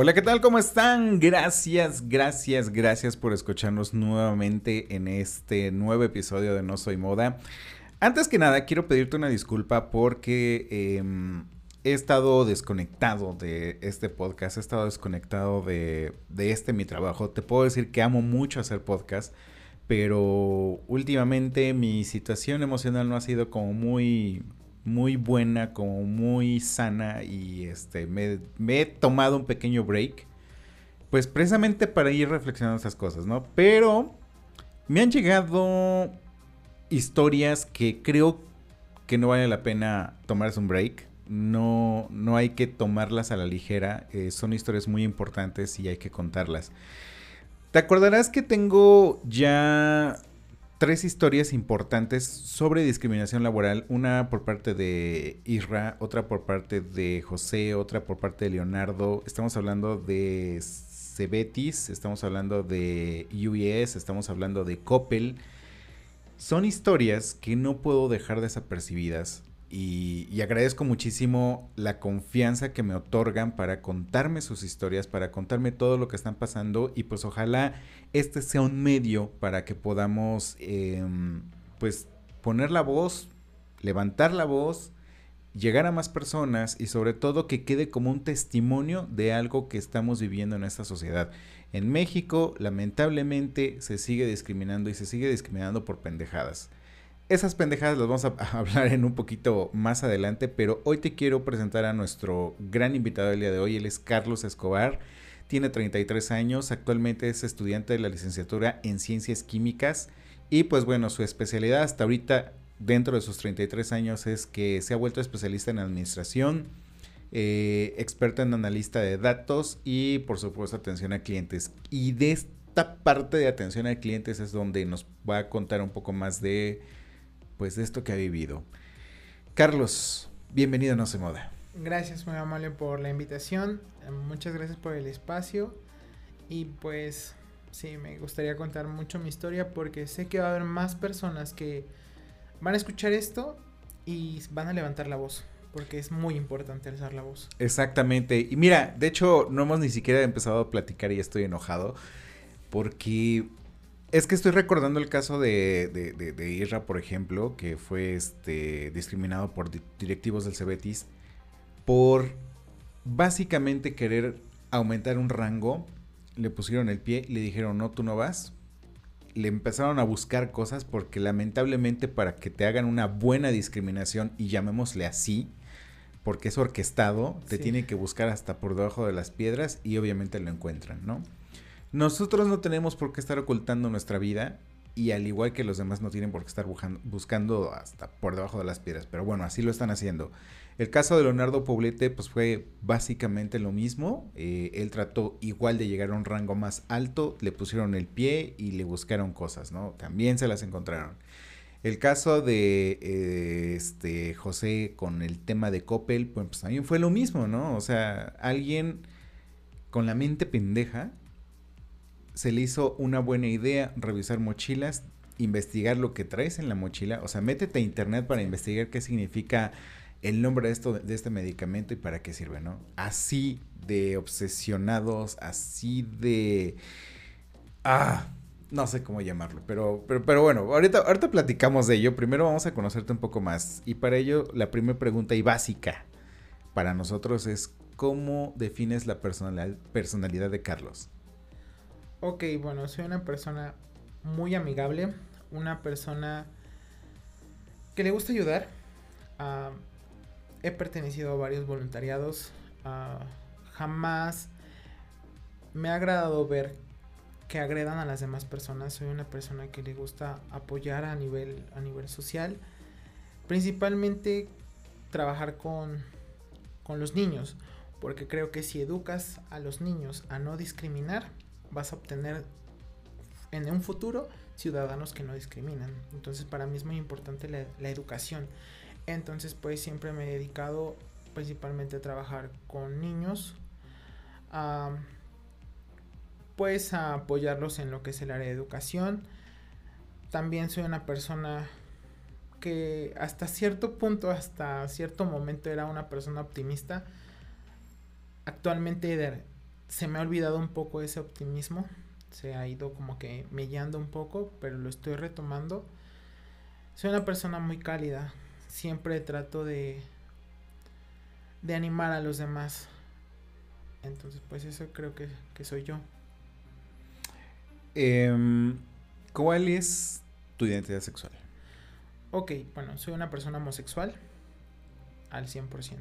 Hola, ¿qué tal? ¿Cómo están? Gracias, gracias, gracias por escucharnos nuevamente en este nuevo episodio de No Soy Moda. Antes que nada, quiero pedirte una disculpa porque em, he estado desconectado de este podcast, he estado desconectado de, de este mi trabajo. Te puedo decir que amo mucho hacer podcast, pero últimamente mi situación emocional no ha sido como muy muy buena, como muy sana y este me, he tomado un pequeño break, pues precisamente para ir reflexionando estas cosas, ¿no? Pero me han llegado historias que creo que no vale la pena tomarse un break. No, no hay que tomarlas a la ligera. Eh, son historias muy importantes y hay que contarlas. Te acordarás que tengo ya tres historias importantes sobre discriminación laboral, una por parte de Isra, otra por parte de José, otra por parte de Leonardo. Estamos hablando de Cebetis, estamos hablando de UES, estamos hablando de Coppel. Son historias que no puedo dejar desapercibidas y, agradezco muchísimo la confianza que me otorgan para contarme sus historias, para contarme todo lo que están pasando y pues ojalá este sea un medio para que podamos em, pues poner la voz, levantar la voz, llegar a más personas y sobre todo que quede como un testimonio de algo que estamos viviendo en esta sociedad. En México lamentablemente se sigue discriminando y se sigue discriminando por pendejadas. Esas pendejadas las vamos a hablar en un poquito más adelante, pero hoy te quiero presentar a nuestro gran invitado del día de hoy. Él es Carlos Escobar, tiene 33 años, actualmente es estudiante de la licenciatura en Ciencias Químicas y pues bueno, su especialidad hasta ahorita dentro de sus 33 años es que se ha vuelto especialista en administración, eh, experto en analista de datos y por supuesto atención a clientes. Y de esta parte de atención a clientes es donde nos va a contar un poco más de pues de esto que ha vivido. Carlos, bienvenido a No Se Moda. Gracias muy amable por la invitación, muchas gracias por el espacio y pues sí, me gustaría contar mucho mi historia porque sé que va a haber más personas que van a escuchar esto y van a levantar la voz porque es muy importante alzar la voz. Exactamente. Y mira, de hecho, no hemos ni siquiera empezado a platicar y estoy enojado porque es que estoy recordando el caso de, de, Isra, por ejemplo, que fue este, discriminado por directivos del Cebetis por básicamente querer aumentar un rango. Le pusieron el pie le dijeron, no, tú no vas. Le empezaron a buscar cosas porque lamentablemente para que te hagan una buena discriminación, y llamémosle así, porque es orquestado, te tiene que buscar hasta por debajo de las piedras y obviamente lo encuentran, ¿no? Nosotros no tenemos por qué estar ocultando nuestra vida y al igual que los demás no tienen por qué estar buscando hasta por debajo de las piedras, pero bueno, así lo están haciendo. El caso de Leonardo Poblete pues fue básicamente lo mismo, eh, él trató igual de llegar a un rango más alto, le pusieron el pie y le buscaron cosas, ¿no? También se las encontraron. El caso de eh, este José con el tema de Coppel, pues también fue lo mismo, ¿no? O sea, alguien con la mente pendeja se le hizo una buena idea revisar mochilas, investigar lo que traes en la mochila. O sea, métete a internet para investigar qué significa el nombre de, esto, de este medicamento y para qué sirve, ¿no? Así de obsesionados, así de... Ah, no sé cómo llamarlo, pero, pero, pero bueno, ahorita, ahorita platicamos de ello. Primero vamos a conocerte un poco más. Y para ello, la primera pregunta y básica para nosotros es, ¿cómo defines la personalidad de Carlos? Ok, bueno, soy una persona muy amigable, una persona que le gusta ayudar. Ah, he pertenecido a varios voluntariados. Ah, jamás me ha agradado ver que agredan a las demás personas. Soy una persona que le gusta apoyar a nivel, a nivel social. Principalmente trabajar con, con los niños. Porque creo que si educas a los niños a no discriminar, vas a obtener en un futuro ciudadanos que no discriminan. Entonces para mí es muy importante la, educación. Entonces pues siempre me he dedicado principalmente a trabajar con niños. A, pues a apoyarlos en lo que es el área de educación. También soy una persona que hasta cierto punto, hasta cierto momento era una persona optimista. Actualmente se me ha olvidado un poco ese optimismo. Se ha ido como que mellando un poco, pero lo estoy retomando. Soy una persona muy cálida. Siempre trato de, de animar a los demás. Entonces, pues eso creo que, que soy yo. Eh, ¿Cuál es tu identidad sexual? Ok, bueno, soy una persona homosexual al 100%.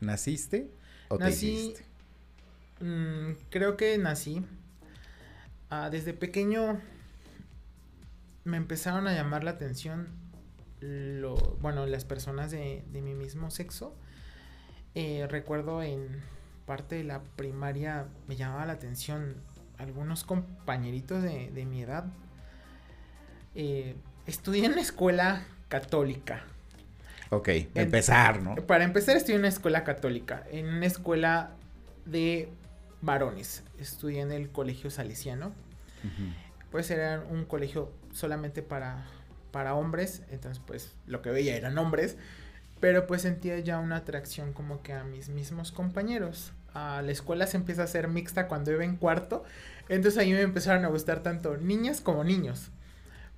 ¿Naciste o nací, te hiciste? Mmm, creo que nací. Ah, desde pequeño me empezaron a llamar la atención lo, bueno, las personas de, de mi mismo sexo. Eh, recuerdo en parte de la primaria me llamaba la atención algunos compañeritos de, de mi edad. Eh, estudié en una escuela católica. Ok, empezar, ¿no? Para empezar, estudié en una escuela católica, en una escuela de varones. Estudié en el colegio salesiano. Uh -huh. Pues era un colegio solamente para, para hombres, entonces pues lo que veía eran hombres, pero pues sentía ya una atracción como que a mis mismos compañeros. Uh, la escuela se empieza a hacer mixta cuando iba en cuarto, entonces ahí me empezaron a gustar tanto niñas como niños.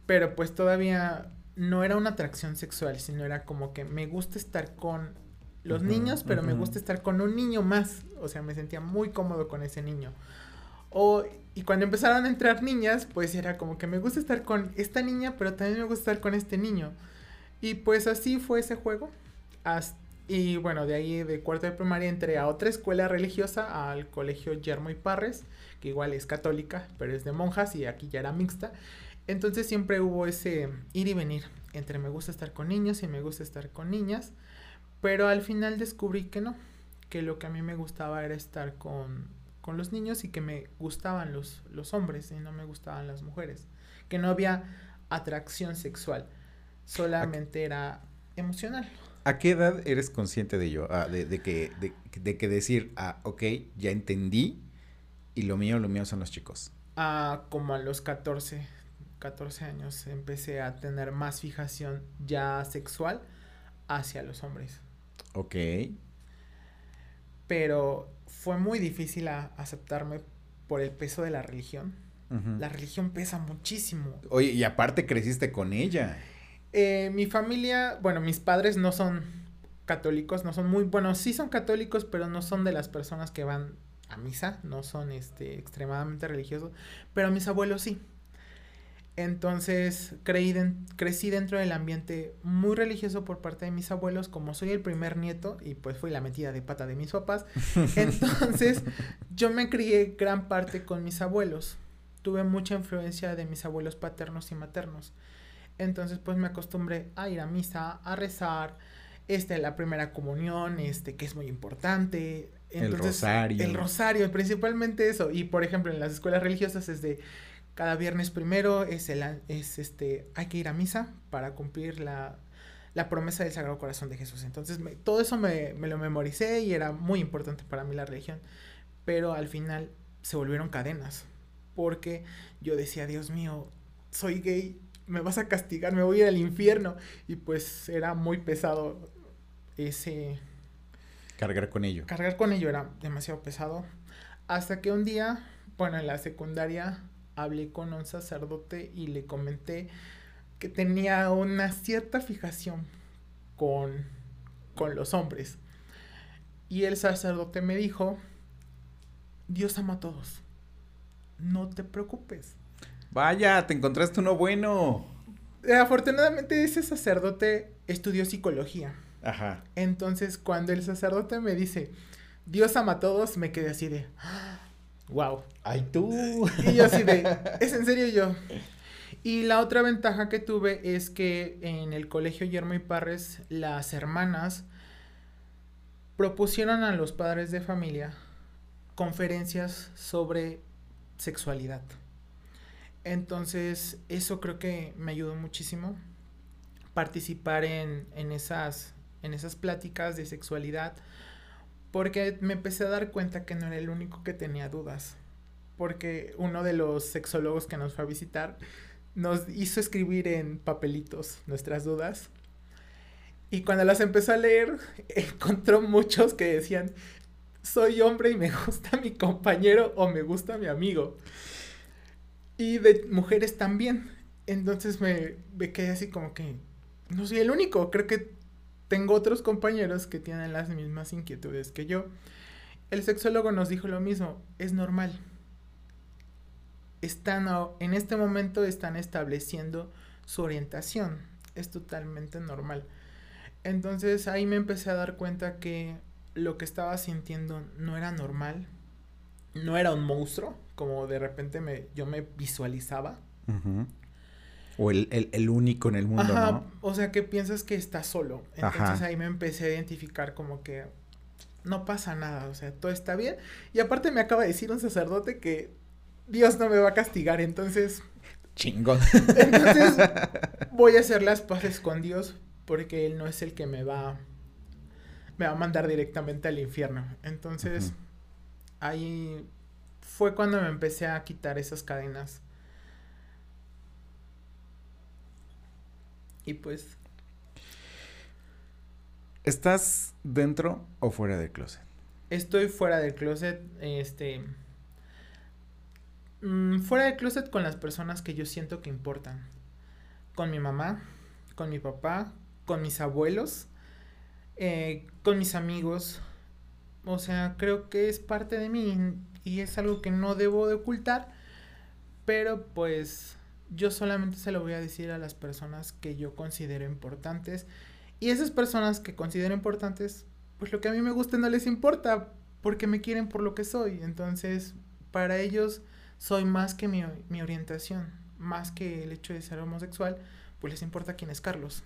Pero pues todavía no era una atracción sexual, sino era como que me gusta estar con los uh -huh, niños, pero uh -huh. me gusta estar con un niño más. O sea, me sentía muy cómodo con ese niño. O, y cuando empezaron a entrar niñas, pues era como que me gusta estar con esta niña, pero también me gusta estar con este niño. Y pues así fue ese juego. Hasta, y bueno, de ahí de cuarto de primaria entré a otra escuela religiosa, al colegio Yermo y Parres, que igual es católica, pero es de monjas y aquí ya era mixta. Entonces siempre hubo ese ir y venir entre me gusta estar con niños y me gusta estar con niñas. Pero al final descubrí que no, que lo que a mí me gustaba era estar con, con los niños y que me gustaban los, los hombres y no me gustaban las mujeres. Que no había atracción sexual, solamente era emocional. ¿A qué edad eres consciente de ello? Ah, de, de, que, de, de, que decir, ah, ok, ya entendí y lo mío, lo mío son los chicos. Ah, como a los 14, 14 años empecé a tener más fijación ya sexual hacia los hombres. Ok. Pero fue muy difícil a aceptarme por el peso de la religión. Uh -huh. La religión pesa muchísimo. Oye, y aparte creciste con ella. Eh, mi familia, bueno, mis padres no son católicos, no son muy, bueno, sí son católicos, pero no son de las personas que van a misa, no son este extremadamente religiosos, pero mis abuelos sí. Entonces creí de, crecí dentro del ambiente muy religioso por parte de mis abuelos, como soy el primer nieto y pues fui la metida de pata de mis papás. Entonces yo me crié gran parte con mis abuelos. Tuve mucha influencia de mis abuelos paternos y maternos. Entonces pues me acostumbré a ir a misa, a rezar, este, la primera comunión, este, que es muy importante. Entonces, el rosario. El rosario, principalmente eso. Y por ejemplo en las escuelas religiosas es de cada viernes primero es el es este hay que ir a misa para cumplir la, la promesa del Sagrado Corazón de Jesús. Entonces me, todo eso me, me, lo memoricé y era muy importante para mí la religión. Pero al final se volvieron cadenas. Porque yo decía, Dios mío, soy gay, me vas a castigar, me voy a ir al infierno. Y pues era muy pesado ese... Cargar con ello. Cargar con ello era demasiado pesado. Hasta que un día, bueno, en la secundaria hablé con un sacerdote y le comenté que tenía una cierta fijación con, con los hombres. Y el sacerdote me dijo, Dios ama a todos, no te preocupes. Vaya, te encontraste uno bueno. Afortunadamente ese sacerdote estudió psicología. Ajá. Entonces cuando el sacerdote me dice, Dios ama a todos, me quedé así de... wow. Ay, tú. Y yo así de, ¿es en serio yo? Y la otra ventaja que tuve es que en el colegio Yermo y Parres, las hermanas propusieron a los padres de familia conferencias sobre sexualidad. Entonces, eso creo que me ayudó muchísimo. Participar en, en, esas, en esas pláticas de sexualidad. Porque me empecé a dar cuenta que no era el único que tenía dudas. Porque uno de los sexólogos que nos fue a visitar nos hizo escribir en papelitos nuestras dudas. Y cuando las empezó a leer, encontró muchos que decían, soy hombre y me gusta mi compañero o me gusta mi amigo. Y de mujeres también. Entonces me, me quedé así como que no soy el único. Creo que tengo otros compañeros que tienen las mismas inquietudes que yo. El sexólogo nos dijo lo mismo, es normal. Están en este momento están estableciendo su orientación. Es totalmente normal. Entonces ahí me empecé a dar cuenta que lo que estaba sintiendo no era normal, no era un monstruo, como de repente me, yo me visualizaba. O el, el, único en el mundo, ¿no? O sea, que piensas que estás solo. Entonces ahí me empecé a identificar como que no pasa nada, o sea, todo está bien. Y aparte me acaba de decir un sacerdote que Dios no me va a castigar, entonces... Chingón. Entonces voy a hacer las paces con Dios porque Él no es el que me va, me va a mandar directamente al infierno. Entonces ahí fue cuando me empecé a quitar esas cadenas. Y pues... ¿Estás dentro o fuera del closet? Estoy fuera del closet, este... Mm, fuera del closet con las personas que yo siento que importan. Con mi mamá, con mi papá, con mis abuelos, eh, con mis amigos. O sea, creo que es parte de mí y es algo que no debo de ocultar. Pero pues yo solamente se lo voy a decir a las personas que yo considero importantes. Y esas personas que considero importantes, pues lo que a mí me gusta no les importa porque me quieren por lo que soy. Entonces, para ellos soy más que mi, mi orientación, más que el hecho de ser homosexual, pues les importa quién es Carlos.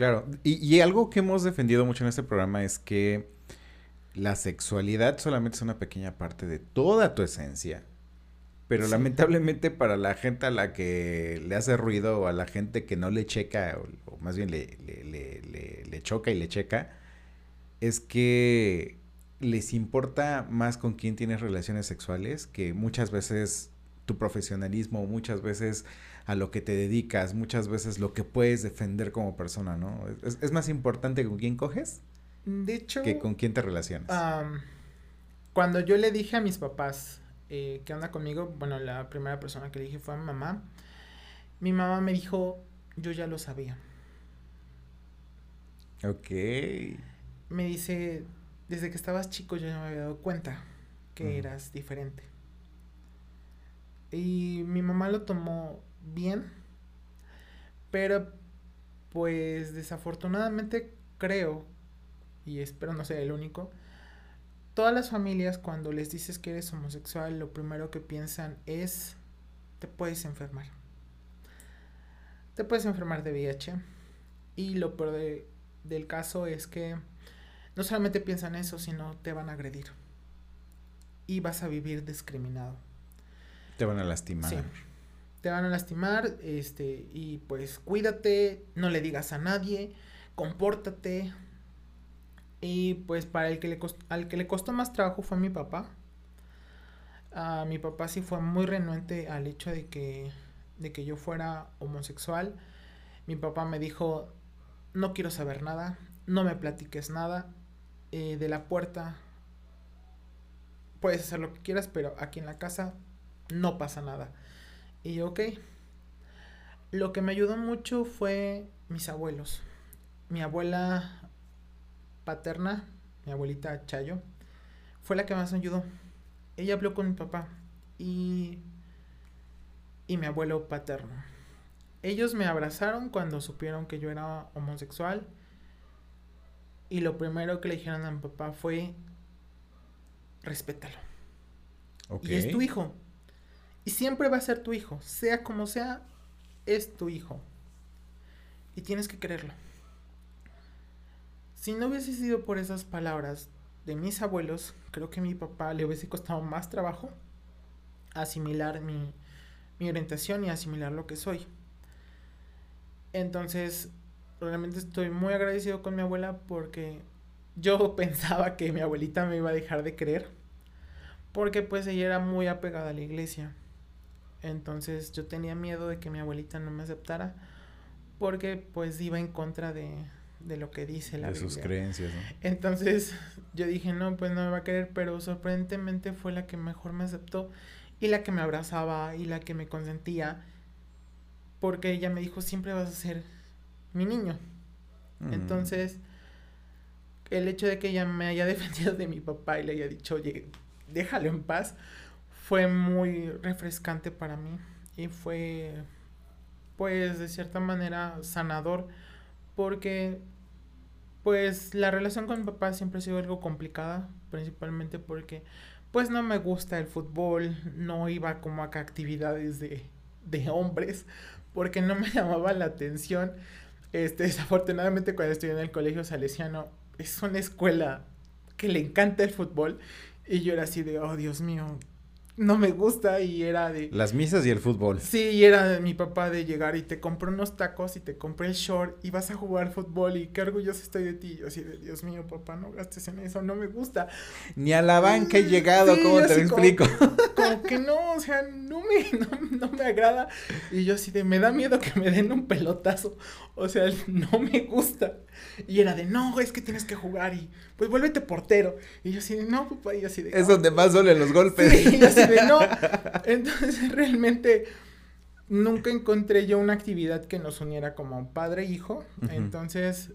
Claro, y, algo que hemos defendido mucho en este programa es que la sexualidad solamente es una pequeña parte de toda tu esencia. Pero lamentablemente para la gente a la que le hace ruido o a la gente que no le checa, o, más bien le, le, le, choca y le checa, es que les importa más con quién tienes relaciones sexuales que muchas veces tu profesionalismo, muchas veces a lo que te dedicas, muchas veces lo que puedes defender como persona, ¿no? Es, más importante con quién coges de hecho, que con quién te relacionas. cuando yo le dije a mis papás eh, que anda conmigo, bueno, la primera persona que le dije fue a mi mamá, mi mamá me dijo, yo ya lo sabía. Ok. Me dice, desde que estabas chico yo ya me había dado cuenta que eras diferente. Y mi mamá lo tomó bien, pero pues desafortunadamente creo, y espero no ser el único, todas las familias cuando les dices que eres homosexual, lo primero que piensan es, te puedes enfermar. Te puedes enfermar de VIH. Y lo peor del caso es que no solamente piensan eso, sino te van a agredir. Y vas a vivir discriminado. Te van a lastimar. Sí te van a lastimar, este, y pues cuídate, no le digas a nadie, compórtate. Y pues para el que le costó, al que le costó más trabajo fue mi papá. A mi papá sí fue muy renuente al hecho de que, de que yo fuera homosexual. Mi papá me dijo, no quiero saber nada, no me platiques nada. Eh, de la puerta puedes hacer lo que quieras, pero aquí en la casa no pasa nada. Y yo, ok. Lo que me ayudó mucho fue mis abuelos. Mi abuela paterna, mi abuelita Chayo, fue la que más me ayudó. Ella habló con mi papá y, y mi abuelo paterno. Ellos me abrazaron cuando supieron que yo era homosexual. Y lo primero que le dijeron a mi papá fue, respétalo. Y es tu hijo. Y siempre va a ser tu hijo. Sea como sea, es tu hijo. Y tienes que quererlo. Si no hubiese sido por esas palabras de mis abuelos, creo que a mi papá le hubiese costado más trabajo asimilar mi, mi orientación y asimilar lo que soy. Entonces, realmente estoy muy agradecido con mi abuela porque yo pensaba que mi abuelita me iba a dejar de creer. Porque pues ella era muy apegada a la iglesia. Entonces yo tenía miedo de que mi abuelita no me aceptara. Porque pues iba en contra de, de lo que dice la de sus creencias. ¿no? Entonces yo dije, no, pues no me va a querer. Pero sorprendentemente fue la que mejor me aceptó. Y la que me abrazaba y la que me consentía. Porque ella me dijo, siempre vas a ser mi niño. Mm. Entonces, el hecho de que ella me haya defendido de mi papá y le haya dicho, oye, déjalo en paz, fue muy refrescante para mí. Y fue, pues, de cierta manera sanador. Porque, pues, la relación con mi papá siempre ha sido algo complicada. Principalmente porque, pues, no me gusta el fútbol. No iba como a actividades de, de hombres. Porque no me llamaba la atención. Este, desafortunadamente cuando estudié en el colegio salesiano, es una escuela que le encanta el fútbol. Y yo era así de, oh Dios mío, no me gusta y era de... Las misas y el fútbol. Sí, y era de mi papá de llegar y te compré unos tacos y te compré el short y vas a jugar fútbol y qué orgulloso estoy de ti. Yo así de, Dios mío, papá, no gastes en eso, no me gusta. Ni a la banca he llegado, ¿cómo te lo explico? Como, que no, o sea, no me, no, no me agrada. Y yo así de, me da miedo que me den un pelotazo. O sea, no me gusta. Y era de, no, es que tienes que jugar y pues vuélvete portero. Y yo así de, no, papá, y así de... Es donde más duelen los golpes. Sí, y así de, no. Entonces, realmente nunca encontré yo una actividad que nos uniera como padre e hijo. Entonces,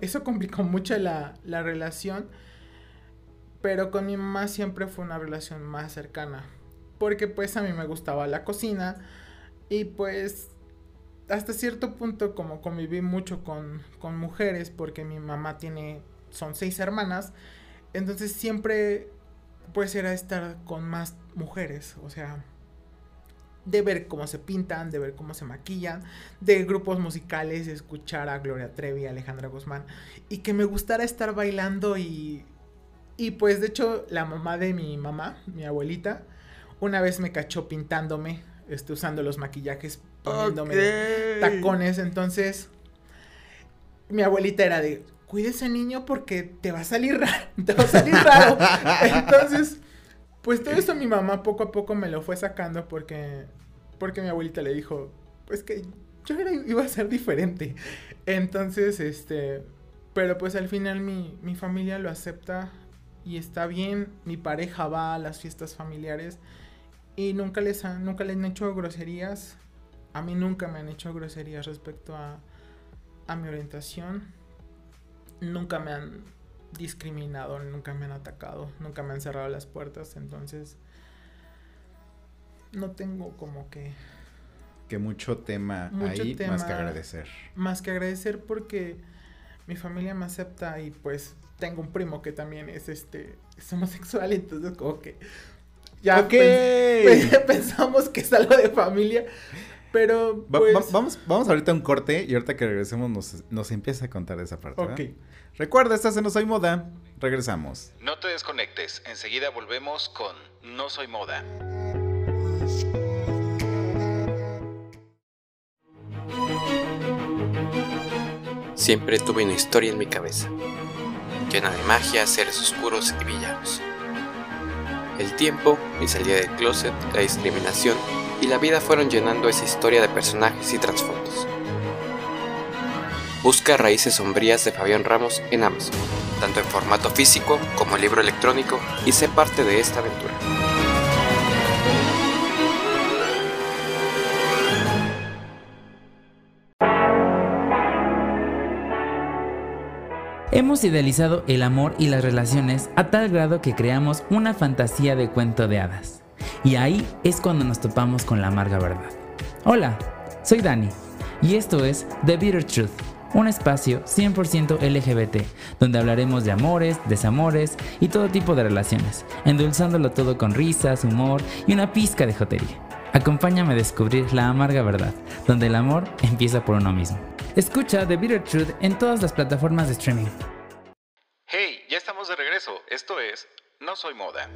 eso complicó mucho la, la relación. Pero con mi mamá siempre fue una relación más cercana. Porque pues a mí me gustaba la cocina. Y pues hasta cierto punto como conviví mucho con, con mujeres porque mi mamá tiene, son seis hermanas, entonces siempre pues era estar con más mujeres, o sea, de ver cómo se pintan, de ver cómo se maquillan, de grupos musicales, escuchar a Gloria Trevi, a Alejandra Guzmán, y que me gustara estar bailando y, y pues de hecho la mamá de mi mamá, mi abuelita, una vez me cachó pintándome, este, usando los maquillajes poniéndome tacones. Entonces, mi abuelita era de, cuide ese niño porque te va a salir raro, te va a salir raro. Entonces, pues todo eso mi mamá poco a poco me lo fue sacando porque, porque mi abuelita le dijo, pues que yo era, iba a ser diferente. Entonces, este, pero pues al final mi, mi familia lo acepta y está bien, mi pareja va a las fiestas familiares y nunca les, han, nunca les han hecho groserías a mí nunca me han hecho groserías respecto a, a mi orientación. Nunca me han discriminado, nunca me han atacado, nunca me han cerrado las puertas. Entonces, no tengo como que... Que mucho tema ahí, más que agradecer. Más que agradecer porque mi familia me acepta y pues tengo un primo que también es este es homosexual, entonces como que ya pensamos que es algo de familia, pero. Pues vamos, vamos ahorita a un corte y ahorita que regresemos nos, nos empieza a contar esa parte. Ok. Recuerda, estás en No Soy Moda. Regresamos. No te desconectes. Enseguida volvemos con No Soy Moda. Siempre tuve una historia en mi cabeza, llena de magia, seres oscuros y villanos. El tiempo, mi salida del closet, la discriminación y la vida fueron llenando esa historia de personajes y trasfondos. Busca Raíces Sombrías de Fabián Ramos en Amazon, tanto en formato físico como libro electrónico, y sé parte de esta aventura. Hemos idealizado el amor y las relaciones a tal grado que creamos una fantasía de cuento de hadas. Y ahí es cuando nos topamos con la amarga verdad. Hola, soy Dani y esto es The Bitter Truth, un espacio 100% LGBT, donde hablaremos de amores, desamores y todo tipo de relaciones, endulzándolo todo con risas, humor y una pizca de jotería. Acompáñame a descubrir la amarga verdad, donde el amor empieza por uno mismo. Escucha The Bitter Truth en todas las plataformas de streaming. Hey, ya estamos de regreso. Esto es No Soy Moda.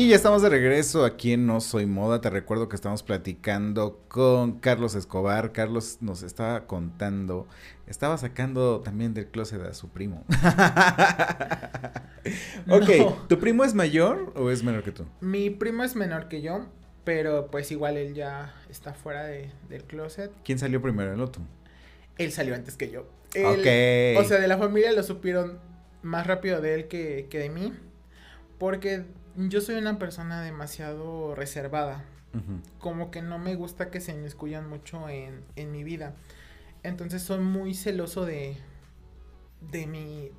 Y ya estamos de regreso aquí en No Soy Moda. Te recuerdo que estamos platicando con Carlos Escobar. Carlos nos estaba contando, estaba sacando también del closet a su primo. ok, No. ¿tu primo es mayor o es menor que tú? Mi primo es menor que yo, pero pues igual él ya está fuera de- del closet. ¿Quién salió primero, el otro? Él salió antes que yo. Él- Ok. O sea, de la familia lo supieron más rápido de él que, que de mí. Porque yo soy una persona demasiado reservada. Como que no me gusta que se inmiscuyan mucho en, en mi vida. Entonces soy muy celoso de, de mi,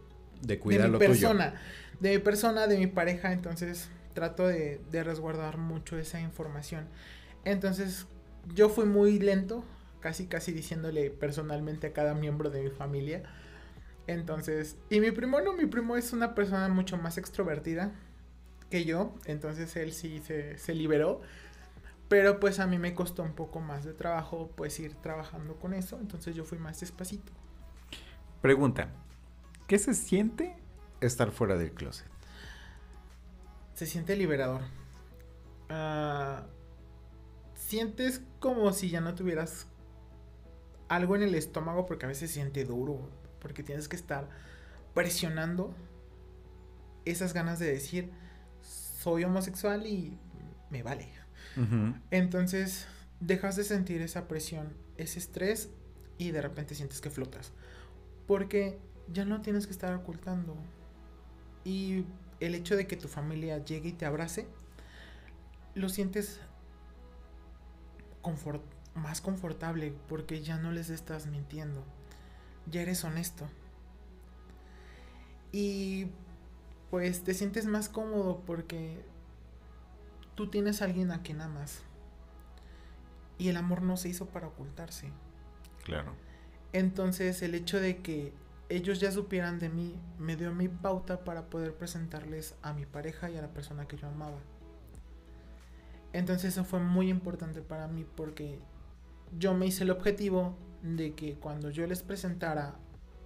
De de cuidar mi lo persona. De mi persona, de mi pareja. Entonces trato de, de resguardar mucho esa información. Entonces yo fui muy lento. Casi, casi diciéndole personalmente a cada miembro de mi familia. Entonces, y mi primo no, mi primo es una persona mucho más extrovertida que yo. Entonces él sí se, se liberó. Pero pues a mí me costó un poco más de trabajo pues ir trabajando con eso. Entonces yo fui más despacito. Pregunta, ¿qué se siente estar fuera del closet? Se siente liberador. Ah, sientes como si ya no tuvieras algo en el estómago porque a veces se siente duro. Porque tienes que estar presionando esas ganas de decir soy homosexual y me vale. Entonces dejas de sentir esa presión, ese estrés y de repente sientes que flotas. Porque ya no tienes que estar ocultando. Y el hecho de que tu familia llegue y te abrace, lo sientes confort- más confortable porque ya no les estás mintiendo. Ya eres honesto. Y pues te sientes más cómodo porque tú tienes a alguien a quien amas. Y el amor no se hizo para ocultarse. Claro. Entonces el hecho de que ellos ya supieran de mí me dio mi pauta para poder presentarles a mi pareja y a la persona que yo amaba. Entonces eso fue muy importante para mí porque yo me hice el objetivo de que cuando yo les presentara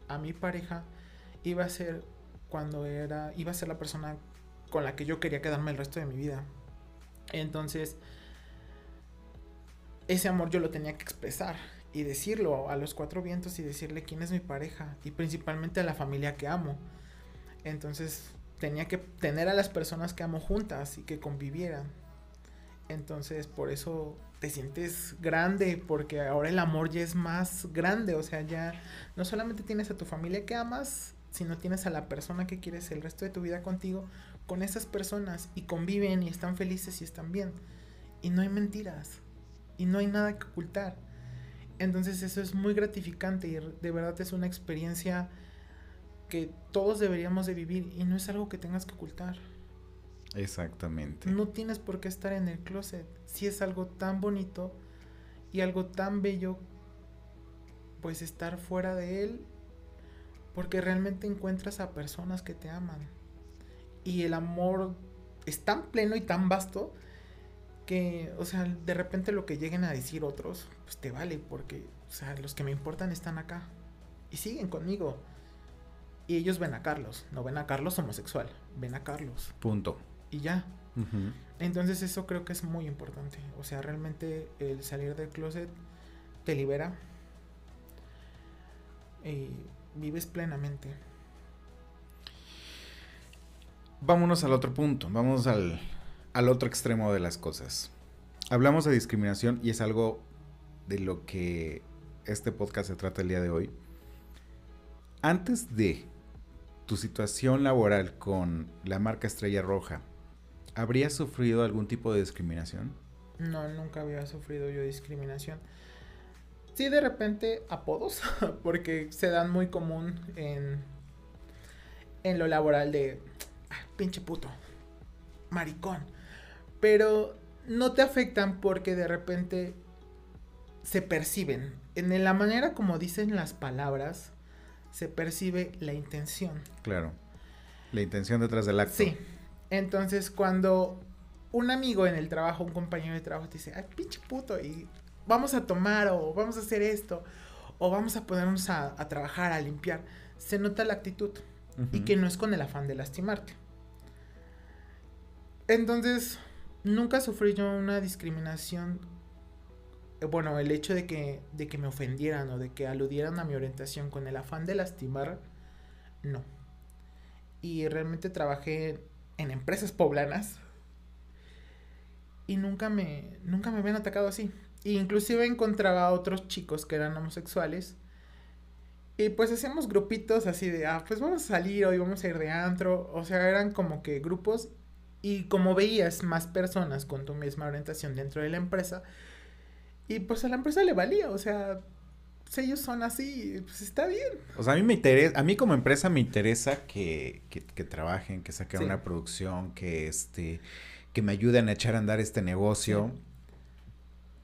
a mi pareja iba a ser cuando era iba a ser la persona con la que yo quería quedarme el resto de mi vida. Entonces ese amor yo lo tenía que expresar y decirlo a los cuatro vientos y decirle quién es mi pareja y principalmente a la familia que amo. Entonces tenía que tener a las personas que amo juntas y que convivieran. Entonces por eso te sientes grande porque ahora el amor ya es más grande, o sea, ya no solamente tienes a tu familia que amas, sino tienes a la persona que quieres el resto de tu vida contigo con esas personas y conviven y están felices y están bien. Y no hay mentiras y no hay nada que ocultar. Entonces eso es muy gratificante y de verdad es una experiencia que todos deberíamos de vivir y no es algo que tengas que ocultar. Exactamente. No tienes por qué estar en el closet. Si es algo tan bonito y algo tan bello, pues estar fuera de él, porque realmente encuentras a personas que te aman. Y el amor es tan pleno y tan vasto que, o sea, de repente lo que lleguen a decir otros, pues te vale, porque, o sea, los que me importan están acá y siguen conmigo. Y ellos ven a Carlos, no ven a Carlos homosexual, ven a Carlos Punto. y ya. Entonces eso creo que es muy importante. O sea, realmente el salir del closet te libera y vives plenamente. Vámonos al otro punto, vamos al, al otro extremo de las cosas. Hablamos de discriminación y es algo de lo que este podcast se trata el día de hoy. Antes de tu situación laboral con la marca Estrella Roja, ¿habrías sufrido algún tipo de discriminación? No, nunca había sufrido yo discriminación. Sí de repente apodos, porque se dan muy común en, en lo laboral de "Ah, pinche puto, maricón. Pero no te afectan porque de repente se perciben. En la manera como dicen las palabras, se percibe la intención. Claro. La intención detrás del acto. Sí. Entonces, cuando un amigo en el trabajo, un compañero de trabajo te dice, ay, pinche puto, y vamos a tomar, o vamos a hacer esto, o vamos a ponernos a, a trabajar, a limpiar, se nota la actitud. Y que no es con el afán de lastimarte. Entonces, nunca sufrí yo una discriminación. eh, Bueno, el hecho de que, de que me ofendieran o de que aludieran a mi orientación con el afán de lastimar, no. Y realmente trabajé en empresas poblanas y nunca me, nunca me habían atacado así. E inclusive encontraba a otros chicos que eran homosexuales y pues hacíamos grupitos así de, ah, pues vamos a salir hoy, vamos a ir de antro. O sea, eran como que grupos. Y como veías más personas con tu misma orientación dentro de la empresa, y pues a la empresa le valía, o sea, pues ellos son así, pues está bien. O sea, a mí me interesa, a mí como empresa me interesa que, que, que trabajen, que saquen Sí. una producción, que este, que me ayuden a echar a andar este negocio.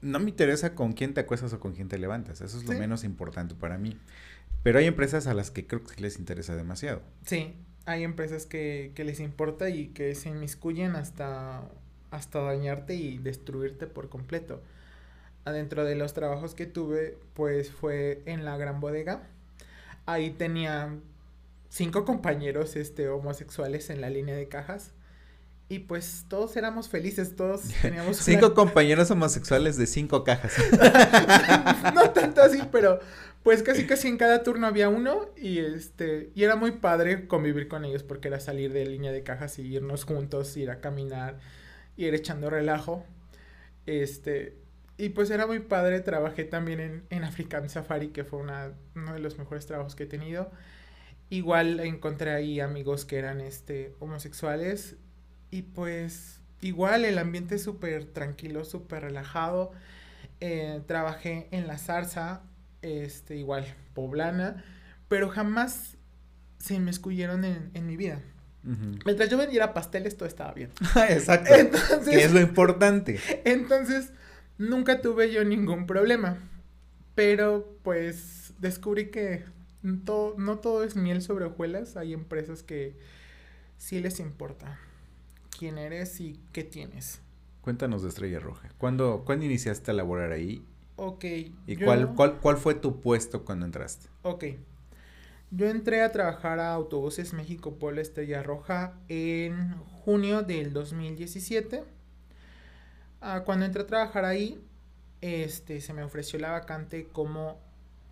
No me interesa con quién te acuestas o con quién te levantas, eso es lo Sí. menos importante para mí. Pero hay empresas a las que creo que sí les interesa demasiado. Sí, hay empresas que, que les importa y que se inmiscuyen hasta, hasta dañarte y destruirte por completo. Adentro de los trabajos que tuve, pues fue en la gran bodega. Ahí tenía cinco compañeros este, homosexuales en la línea de cajas. Y pues todos éramos felices, todos teníamos una- Cinco compañeros homosexuales de cinco cajas. no tanto así, pero pues casi casi en cada turno había uno y este y era muy padre convivir con ellos porque era salir de línea de cajas y irnos juntos, ir a caminar, ir echando relajo. Este, y pues era muy padre, trabajé también en, en African Safari, que fue una, uno de los mejores trabajos que he tenido. Igual encontré ahí amigos que eran este homosexuales y pues igual el ambiente súper tranquilo, súper relajado. Eh, trabajé en la zarza, este, igual, poblana, pero jamás se inmiscuyeron en, en mi vida. Mientras yo vendiera pasteles, todo estaba bien. Exacto. Entonces, Que es lo importante. entonces, nunca tuve yo ningún problema. Pero, pues, descubrí que todo, no todo es miel sobre hojuelas. Hay empresas que sí les importa quién eres y qué tienes. Cuéntanos de Estrella Roja. ¿Cuándo, ¿cuándo iniciaste a laborar ahí? Ok. ¿Y yo- cuál, cuál, cuál fue tu puesto cuando entraste? Ok. Yo entré a trabajar a Autobuses México Puebla Estrella Roja en junio del 2017. Ah, cuando entré a trabajar ahí, este, se me ofreció la vacante como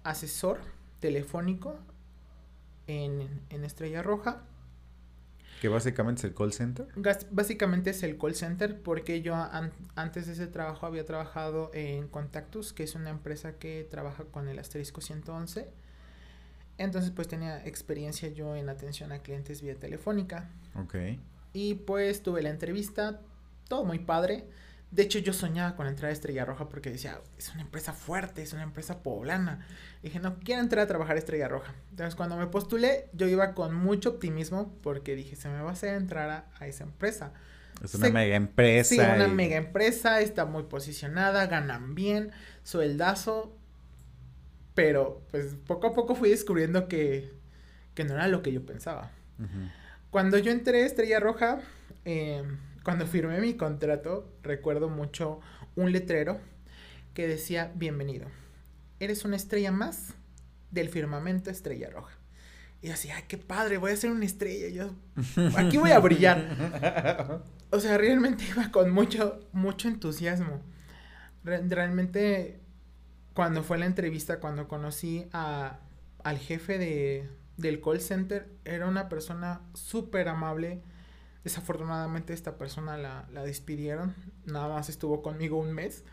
asesor telefónico en, en Estrella Roja. Que básicamente es el call center. Básicamente es el call center porque yo an- antes de ese trabajo había trabajado en Contactus, que es una empresa que trabaja con el asterisco 111. Entonces pues tenía experiencia yo en atención a clientes vía telefónica. Ok. Y pues tuve la entrevista, todo muy padre. De hecho yo soñaba con entrar a Estrella Roja porque decía, es una empresa fuerte, es una empresa poblana. Y dije, no, quiero entrar a trabajar a Estrella Roja. Entonces cuando me postulé, yo iba con mucho optimismo porque dije, se me va a hacer entrar a, a esa empresa. Es una Se- mega empresa. Sí, una mega empresa, está muy posicionada, ganan bien, sueldazo. Pero pues poco a poco fui descubriendo que, que no era lo que yo pensaba. Cuando yo entré a Estrella Roja, eh, cuando firmé mi contrato, recuerdo mucho un letrero que decía, bienvenido, eres una estrella más del firmamento Estrella Roja. Y yo así, ay, qué padre, voy a ser una estrella, yo aquí voy a brillar. O sea, realmente iba con mucho, mucho entusiasmo. Re- realmente, cuando fue la entrevista, cuando conocí a, al jefe de, del call center, era una persona súper amable. Desafortunadamente esta persona la, la despidieron. Nada más estuvo conmigo un mes.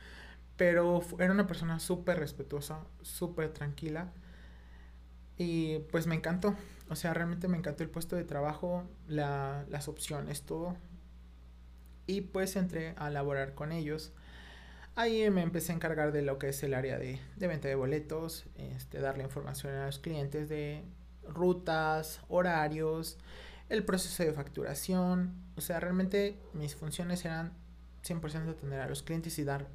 Pero era una persona súper respetuosa, súper tranquila. Y pues me encantó. O sea, realmente me encantó el puesto de trabajo, la, las opciones, todo. Y pues entré a laborar con ellos. Ahí me empecé a encargar de lo que es el área de, de venta de boletos, este, darle información a los clientes de rutas, horarios, el proceso de facturación. O sea, realmente mis funciones eran 100% atender a los clientes y dar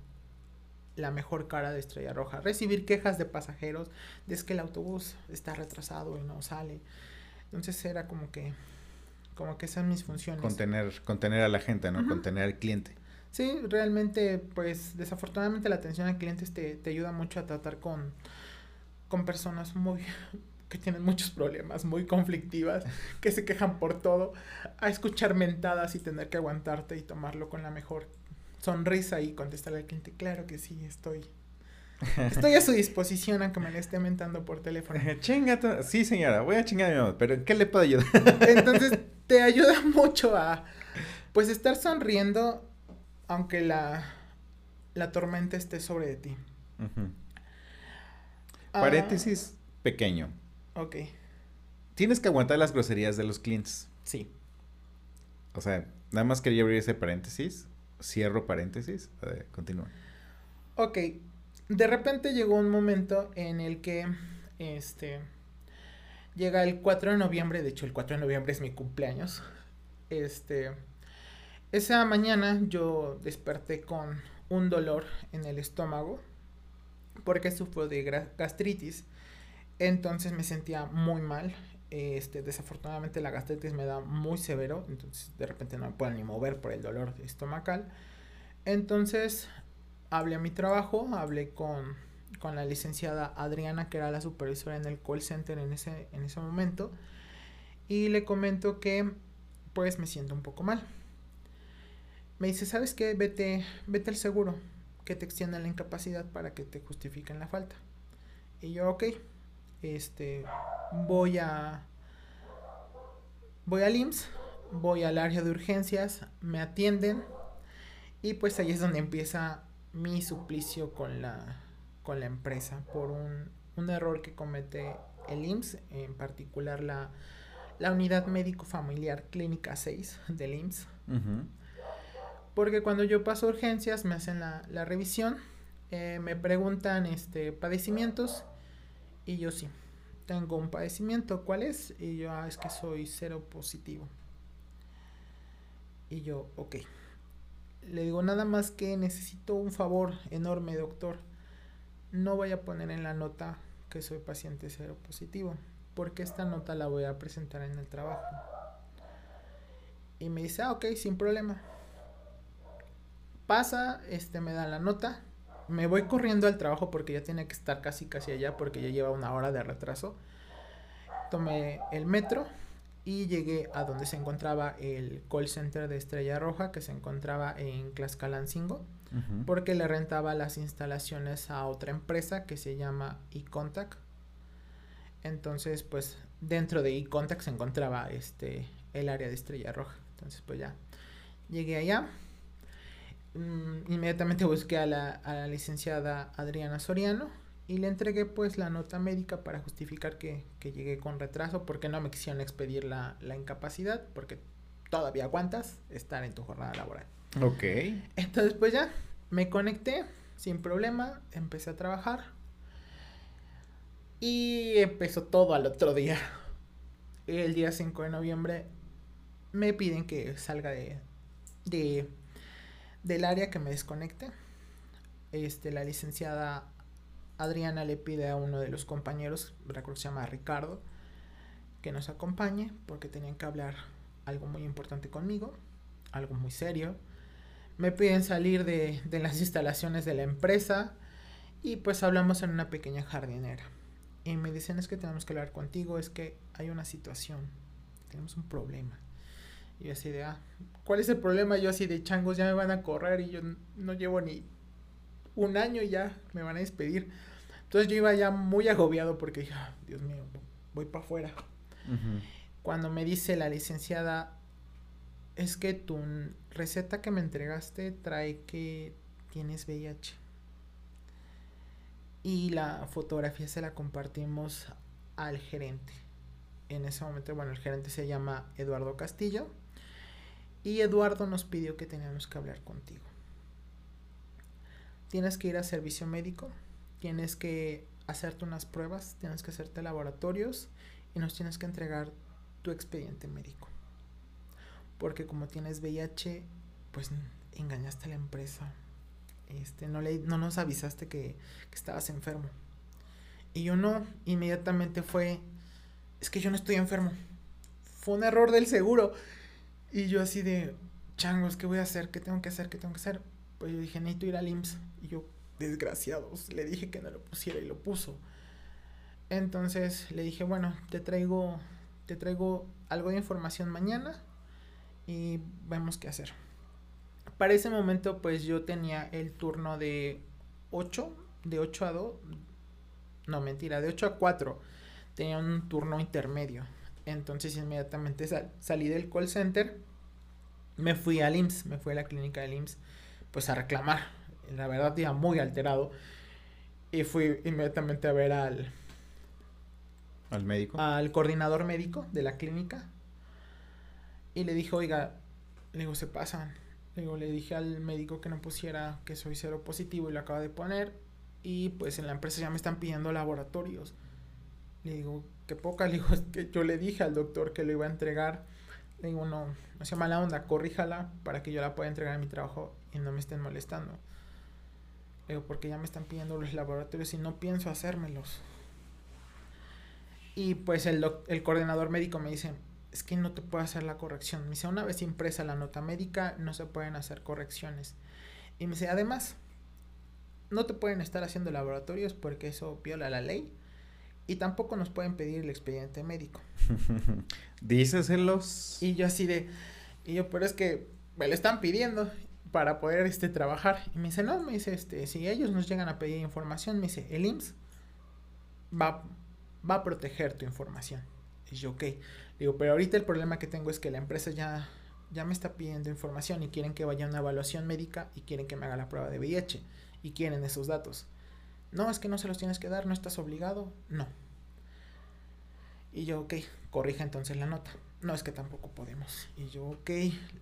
la mejor cara de Estrella Roja. Recibir quejas de pasajeros de es que el autobús está retrasado y no sale. Entonces era como que como que esas mis funciones. Contener, contener a la gente, ¿no? Contener al cliente. Sí, realmente, pues desafortunadamente la atención al cliente te, te ayuda mucho a tratar con, con personas muy que tienen muchos problemas, muy conflictivas, que se quejan por todo, a escuchar mentadas y tener que aguantarte y tomarlo con la mejor sonrisa y contestarle al cliente, claro que sí, estoy. Estoy a su disposición a que me le esté mentando por teléfono. Chinga, sí señora, voy a chingar a mi mamá, pero ¿en qué le puedo ayudar? Entonces te ayuda mucho a, pues, estar sonriendo aunque la, la tormenta esté sobre de ti. Ah. Paréntesis pequeño. Ok. Tienes que aguantar las groserías de los clientes. Sí. O sea, nada más quería abrir ese paréntesis. Cierro paréntesis. Ver, continúa. Ok. De repente llegó un momento en el que, este, llega el 4 de noviembre. De hecho, el 4 de noviembre es mi cumpleaños. Este, esa mañana yo desperté con un dolor en el estómago porque sufro de gastritis. Entonces me sentía muy mal. Este, desafortunadamente la gastritis me da muy severo, entonces de repente no me puedo ni mover por el dolor estomacal. Entonces hablé a mi trabajo, hablé con, con la licenciada Adriana, que era la supervisora en el call center en ese, en ese momento, y le comento que pues me siento un poco mal. Me dice, ¿sabes qué? Vete, vete al seguro, que te extiendan la incapacidad para que te justifiquen la falta. Y yo, ok, este, voy a, voy al IMSS, voy al área de urgencias, me atienden y pues ahí es donde empieza mi suplicio con la, con la empresa por un, un error que comete el IMSS, en particular la, la unidad médico familiar clínica 6 del IMSS. Porque cuando yo paso urgencias me hacen la, la revisión, eh, me preguntan este padecimientos y yo sí, tengo un padecimiento, ¿cuál es? Y yo, ah, es que soy cero positivo. Y yo, ok. Le digo nada más que necesito un favor enorme, doctor. No voy a poner en la nota que soy paciente cero positivo, porque esta nota la voy a presentar en el trabajo. Y me dice, ah, ok, sin problema. Pasa, este, me da la nota, me voy corriendo al trabajo porque ya tenía que estar casi casi allá porque ya lleva una hora de retraso. Tomé el metro y llegué a donde se encontraba el call center de Estrella Roja que se encontraba en Tlaxcalancingo porque le rentaba las instalaciones a otra empresa que se llama eContact. Entonces, pues dentro de eContact se encontraba este el área de Estrella Roja. Entonces, pues ya llegué allá Mm, inmediatamente busqué a la, a la, licenciada Adriana Soriano y le entregué pues la nota médica para justificar que, que llegué con retraso porque no me quisieron expedir la, la, incapacidad porque todavía aguantas estar en tu jornada laboral. Ok. Entonces pues ya me conecté sin problema, empecé a trabajar y empezó todo al otro día. El día 5 de noviembre me piden que salga de, de del área que me desconecte. Este, la licenciada Adriana le pide a uno de los compañeros, recuerdo que se llama Ricardo, que nos acompañe porque tenían que hablar algo muy importante conmigo, algo muy serio. Me piden salir de, de las instalaciones de la empresa y pues hablamos en una pequeña jardinera. Y me dicen es que tenemos que hablar contigo, es que hay una situación, tenemos un problema. Y así de, ah, ¿cuál es el problema? Yo así de changos, ya me van a correr y yo no llevo ni un año y ya me van a despedir. Entonces yo iba ya muy agobiado porque dije, ah, Dios mío, voy para afuera. Cuando me dice la licenciada, es que tu receta que me entregaste trae que tienes VIH. Y la fotografía se la compartimos al gerente. En ese momento, bueno, el gerente se llama Eduardo Castillo y Eduardo nos pidió que teníamos que hablar contigo. tienes que ir a servicio médico, tienes que hacerte unas pruebas, tienes que hacerte laboratorios y nos tienes que entregar tu expediente médico. Porque como tienes VIH, pues engañaste a la empresa. Este, no, le, no nos avisaste que, que estabas enfermo. Y yo no, inmediatamente fue, es que yo no estoy enfermo. Fue un error del seguro. Y yo así de, changos, ¿qué voy a hacer? ¿Qué tengo que hacer? ¿Qué tengo que hacer? Pues yo dije, necesito ir al IMSS. Y yo, desgraciados, le dije que no lo pusiera y lo puso. Entonces le dije, bueno, te traigo, te traigo algo de información mañana y vemos qué hacer. Para ese momento, pues yo tenía el turno de 8, de 8 a 2, no mentira, de 8 a 4. Tenía un turno intermedio. Entonces inmediatamente sal, salí del call center, me fui al IMSS, me fui a la clínica del IMSS, pues a reclamar. La verdad iba muy alterado. Y fui inmediatamente a ver al... ¿Al médico? Al coordinador médico de la clínica. Y le dije, oiga, le digo, se pasan. Le digo, le dije al médico que no pusiera que soy cero positivo y lo acaba de poner. Y pues en la empresa ya me están pidiendo laboratorios. Le digo, qué poca. Le digo, es que yo le dije al doctor que lo iba a entregar. Le digo, no, no sea mala onda, corríjala para que yo la pueda entregar en mi trabajo y no me estén molestando. Le digo, porque ya me están pidiendo los laboratorios y no pienso hacérmelos. Y pues el, el coordinador médico me dice, es que no te puedo hacer la corrección. Me dice, una vez impresa la nota médica, no se pueden hacer correcciones. Y me dice, además, no te pueden estar haciendo laboratorios porque eso viola la ley. Y tampoco nos pueden pedir el expediente médico. Díceselos. Y yo así de, y yo, pero es que me lo están pidiendo para poder este trabajar. Y me dice, no, me dice, este, si ellos nos llegan a pedir información, me dice, el IMSS va, va a proteger tu información. Y yo, ok. Digo, pero ahorita el problema que tengo es que la empresa ya, ya me está pidiendo información y quieren que vaya a una evaluación médica y quieren que me haga la prueba de VIH y quieren esos datos. No, es que no se los tienes que dar, no estás obligado. No. Y yo, ok, corrija entonces la nota. No, es que tampoco podemos. Y yo, ok,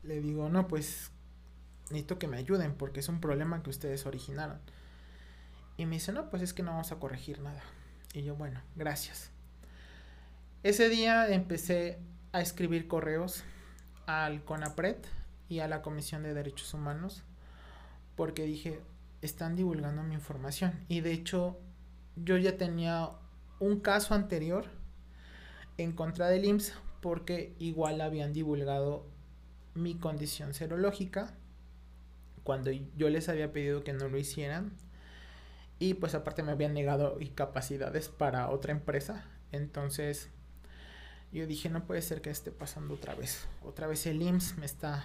le digo, no, pues necesito que me ayuden porque es un problema que ustedes originaron. Y me dice, no, pues es que no vamos a corregir nada. Y yo, bueno, gracias. Ese día empecé a escribir correos al CONAPRED y a la Comisión de Derechos Humanos porque dije, están divulgando mi información. Y de hecho, yo ya tenía un caso anterior en contra del IMSS porque igual habían divulgado mi condición serológica cuando yo les había pedido que no lo hicieran. Y pues aparte me habían negado capacidades para otra empresa. Entonces yo dije, no puede ser que esté pasando otra vez. Otra vez el IMSS me está,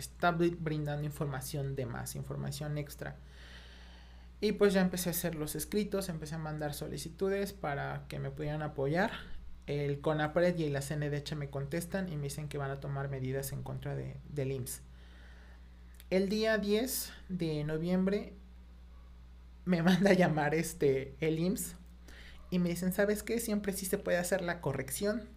está brindando información de más, información extra. Y pues ya empecé a hacer los escritos, empecé a mandar solicitudes para que me pudieran apoyar. El CONAPRED y la CNDH me contestan y me dicen que van a tomar medidas en contra de, del IMSS. El día 10 de noviembre me manda a llamar este el IMSS y me dicen, ¿sabes qué? Siempre sí se puede hacer la corrección.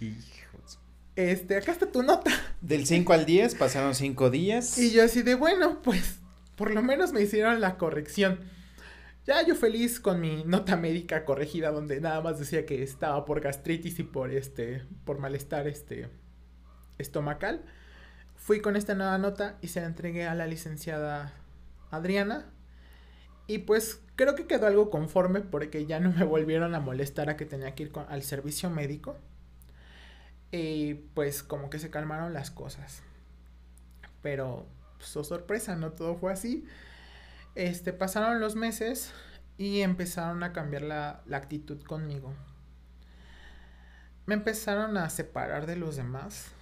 Hijos. Este, acá está tu nota. Del 5 al 10 pasaron 5 días. Y yo así de, bueno, pues por lo menos me hicieron la corrección. Ya yo feliz con mi nota médica corregida donde nada más decía que estaba por gastritis y por este por malestar este estomacal. Fui con esta nueva nota y se la entregué a la licenciada Adriana. Y pues creo que quedó algo conforme porque ya no me volvieron a molestar a que tenía que ir al servicio médico. Y pues como que se calmaron las cosas. Pero, oh, sorpresa, no todo fue así. Este, pasaron los meses y empezaron a cambiar la, la actitud conmigo. Me empezaron a separar de los demás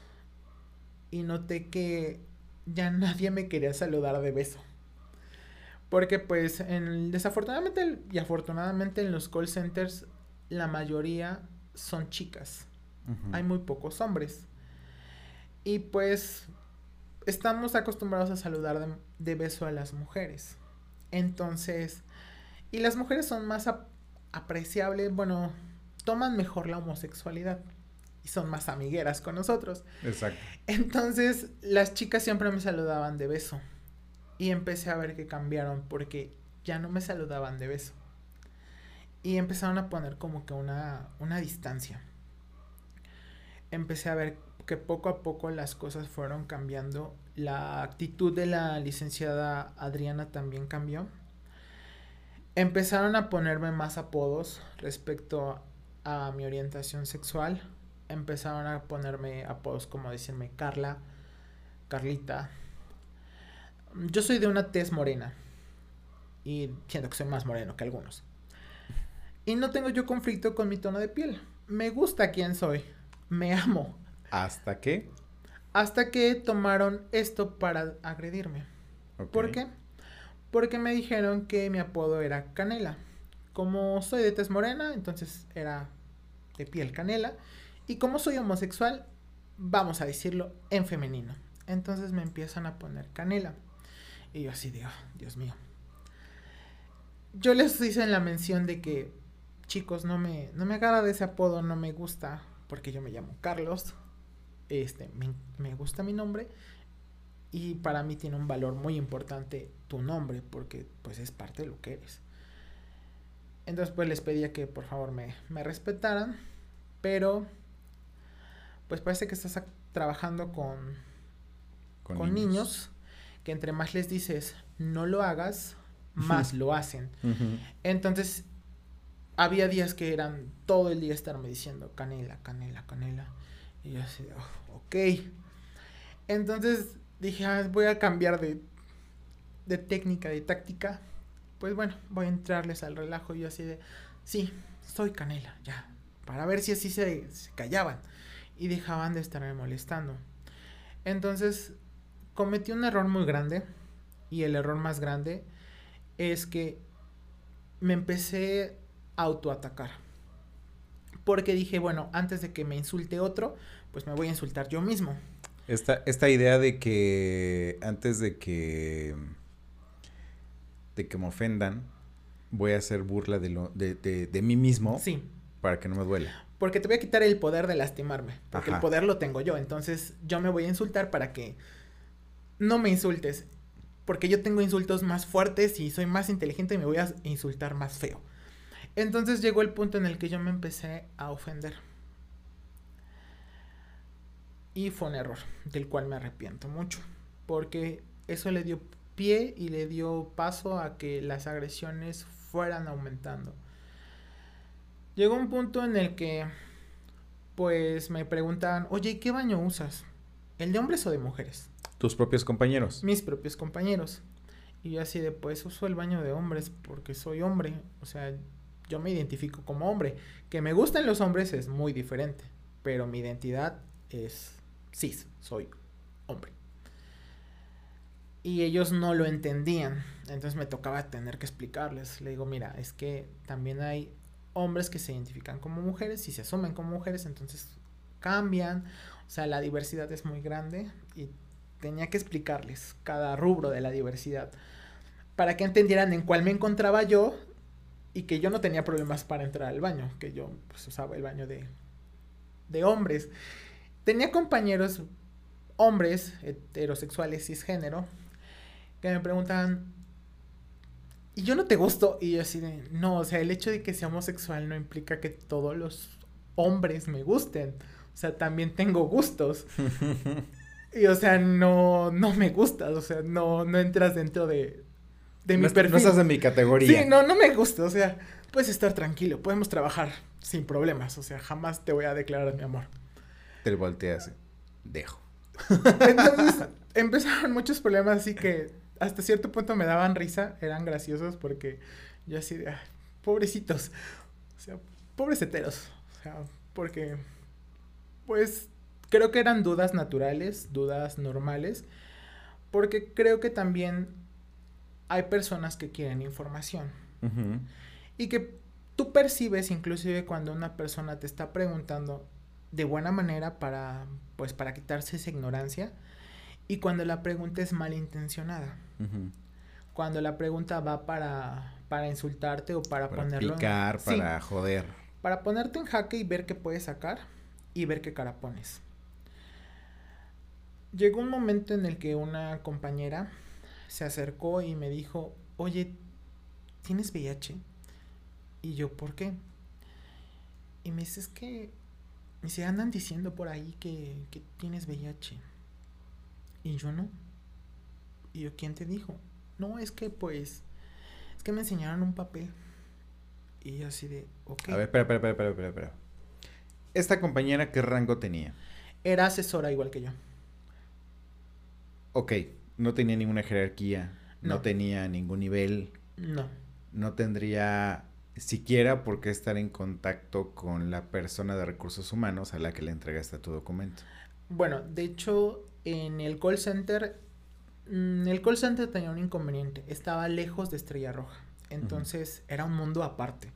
y noté que ya nadie me quería saludar de beso. Porque pues en, desafortunadamente y afortunadamente en los call centers la mayoría son chicas. Hay muy pocos hombres. Y pues estamos acostumbrados a saludar de, de beso a las mujeres. Entonces, y las mujeres son más ap- apreciables, bueno, toman mejor la homosexualidad y son más amigueras con nosotros. Exacto. Entonces, las chicas siempre me saludaban de beso. Y empecé a ver que cambiaron porque ya no me saludaban de beso. Y empezaron a poner como que una, una distancia. Empecé a ver que poco a poco las cosas fueron cambiando. La actitud de la licenciada Adriana también cambió. Empezaron a ponerme más apodos respecto a mi orientación sexual. Empezaron a ponerme apodos como decirme Carla, Carlita. Yo soy de una tez morena. Y siento que soy más moreno que algunos. Y no tengo yo conflicto con mi tono de piel. Me gusta quién soy. Me amo. ¿Hasta qué? Hasta que tomaron esto para agredirme. ¿Por qué? Porque me dijeron que mi apodo era Canela. Como soy de tez morena, entonces era de piel canela. Y como soy homosexual, vamos a decirlo en femenino. Entonces me empiezan a poner canela. Y yo así digo, Dios mío. Yo les hice en la mención de que, chicos, no me, no me agrada ese apodo, no me gusta, porque yo me llamo Carlos. Este, me, me gusta mi nombre. Y para mí tiene un valor muy importante tu nombre, porque pues es parte de lo que eres. Entonces pues les pedía que por favor me, me respetaran, pero pues parece que estás trabajando con, Con, con, niños. niños. que entre más les dices no lo hagas, más lo hacen. Entonces había días que eran todo el día estarme diciendo canela, canela, canela. Y yo así, "Oh, ok. Entonces dije, "Ah, voy a cambiar de, de técnica, de táctica. Pues bueno, voy a entrarles al relajo. Y yo así de, sí, soy canela, ya. Para ver si así se, callaban. Y dejaban de estarme molestando. Entonces cometí un error muy grande. Y el error más grande es que me empecé autoatacar. Porque dije, bueno, antes de que me insulte otro, pues me voy a insultar yo mismo. Esta, esta idea de que antes de que de que me ofendan, voy a hacer burla de, lo, de, de, de mí mismo Sí, para que no me duela. porque te voy a quitar el poder de lastimarme. Porque Ajá. el poder lo tengo yo. Entonces yo me voy a insultar para que no me insultes. Porque yo tengo insultos más fuertes y soy más inteligente y me voy a insultar más feo. Entonces llegó el punto en el que yo me empecé a ofender. Y fue un error, del cual me arrepiento mucho. Porque eso le dio pie y le dio paso a que las agresiones fueran aumentando. Llegó un punto en el que, pues, me preguntaban, oye, ¿y ¿qué baño usas? ¿El de hombres o de mujeres? Tus propios compañeros. mis propios compañeros. Y yo así de, pues uso el baño de hombres porque soy hombre. O sea, yo me identifico como hombre. Que me gustan los hombres es muy diferente. Pero mi identidad es cis, soy hombre. Y ellos no lo entendían. Entonces me tocaba tener que explicarles. Le digo, mira, es que también hay hombres que se identifican como mujeres y se asumen como mujeres. Entonces cambian. O sea, la diversidad es muy grande. Y tenía que explicarles cada rubro de la diversidad para que entendieran en cuál me encontraba yo y que yo no tenía problemas para entrar al baño, que yo pues, usaba el baño de, de hombres. Tenía compañeros hombres heterosexuales cisgénero que me preguntaban ¿y yo no te gusto? Y yo así de, no, o sea, el hecho de que sea homosexual no implica que todos los hombres me gusten. O sea, también tengo gustos. Y o sea, no, no me gustas, o sea, no, no entras dentro de, de mi no, perfil. no estás en mi categoría. Sí, no, no me gusta, o sea, puedes estar tranquilo, podemos trabajar sin problemas, o sea, jamás te voy a declarar mi amor. Te volteas. Dejo. Entonces, empezaron muchos problemas así que hasta cierto punto me daban risa, eran graciosos porque yo así de, "Ay, pobrecitos, o sea, pobres heteros, o sea, porque, pues, creo que eran dudas naturales, dudas normales, porque creo que también hay personas que quieren información. Y que tú percibes inclusive cuando una persona te está preguntando de buena manera para pues para quitarse esa ignorancia y cuando la pregunta es malintencionada. Cuando la pregunta va para para insultarte o para, Para ponerlo en- Sí, para joder. para ponerte en jaque y ver qué puedes sacar y ver qué cara pones. Llegó un momento en el que una compañera se acercó y me dijo, oye, ¿tienes VIH? Y yo, ¿por qué? Y me dice, es que me se andan diciendo por ahí que, que tienes VIH. Y yo no. Y yo, ¿quién te dijo? No, es que pues, es que me enseñaron un papel. Y yo así de, ok. A ver, espera, espera, espera, espera, espera. ¿Esta compañera qué rango tenía? Era asesora igual que yo. Ok, no tenía ninguna jerarquía, no, No. tenía ningún nivel, No. no tendría siquiera por qué estar en contacto con la persona de recursos humanos a la que le entregaste tu documento. Bueno, de hecho, en el call center, mm, el call center tenía un inconveniente. Estaba lejos de Estrella Roja. Entonces, era un mundo aparte.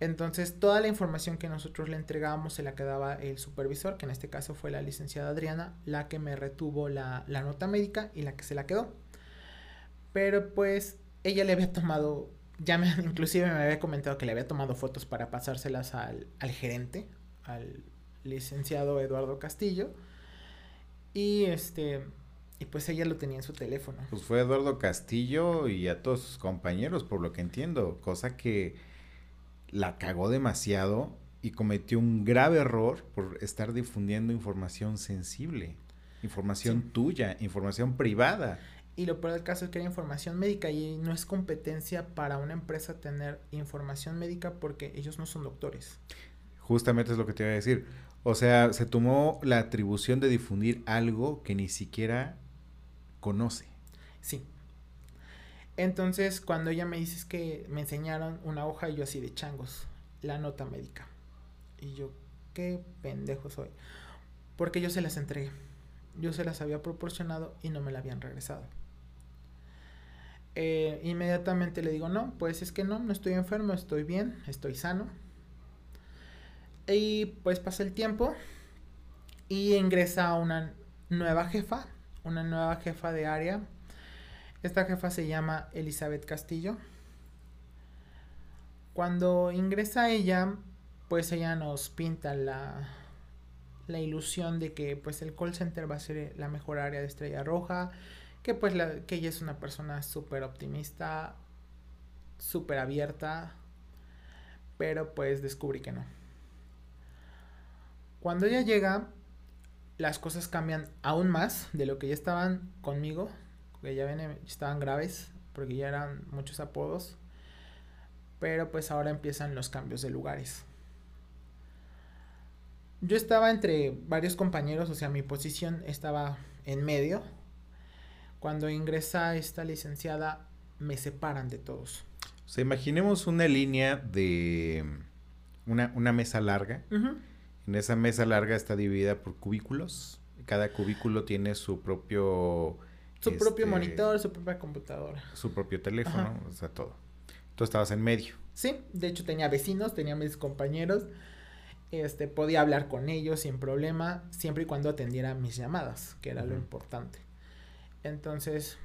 Entonces, toda la información que nosotros le entregábamos se la quedaba el supervisor, que en este caso fue la licenciada Adriana, la que me retuvo la, la nota médica y la que se la quedó. Pero pues, ella le había tomado, ya me, inclusive me había comentado que le había tomado fotos para pasárselas al, al gerente, al licenciado Eduardo Castillo. Y este, y pues ella lo tenía en su teléfono. Pues fue Eduardo Castillo y a todos sus compañeros, por lo que entiendo, cosa que la cagó demasiado y cometió un grave error por estar difundiendo información sensible, información Sí. tuya, información privada. Y lo peor del caso es que era información médica y no es competencia para una empresa tener información médica porque ellos no son doctores. Justamente es lo que te iba a decir. O sea, se tomó la atribución de difundir algo que ni siquiera conoce. Sí. Entonces, cuando ella me dice es que me enseñaron una hoja y yo así de changos, la nota médica. Y yo, qué pendejo soy. Porque yo se las entregué. Yo se las había proporcionado y no me la habían regresado. Eh, inmediatamente le digo, no, pues es que no, no estoy enfermo, estoy bien, estoy sano. Y pues pasa el tiempo y ingresa una nueva jefa, una nueva jefa de área. Esta jefa se llama Elizabeth Castillo. Cuando ingresa ella, pues ella nos pinta la, la ilusión de que pues el call center va a ser la mejor área de Estrella Roja, que pues que ella es una persona súper optimista, súper abierta, pero pues descubrí que no. Cuando ella llega, las cosas cambian aún más de lo que ya estaban conmigo, que ya estaban graves, porque ya eran muchos apodos, pero pues ahora empiezan los cambios de lugares. Yo estaba entre varios compañeros, o sea, mi posición estaba en medio. Cuando ingresa esta licenciada, me separan de todos. O sea, imaginemos una línea de una, una mesa larga. En esa mesa larga está dividida por cubículos. Cada cubículo tiene su propio... Su propio este, monitor, su propia computadora. Su propio teléfono, Ajá. o sea, todo. Tú estabas en medio. Sí, de hecho tenía vecinos, tenía mis compañeros. Este, podía hablar con ellos sin problema, siempre y cuando atendiera mis llamadas, que era lo importante. Entonces,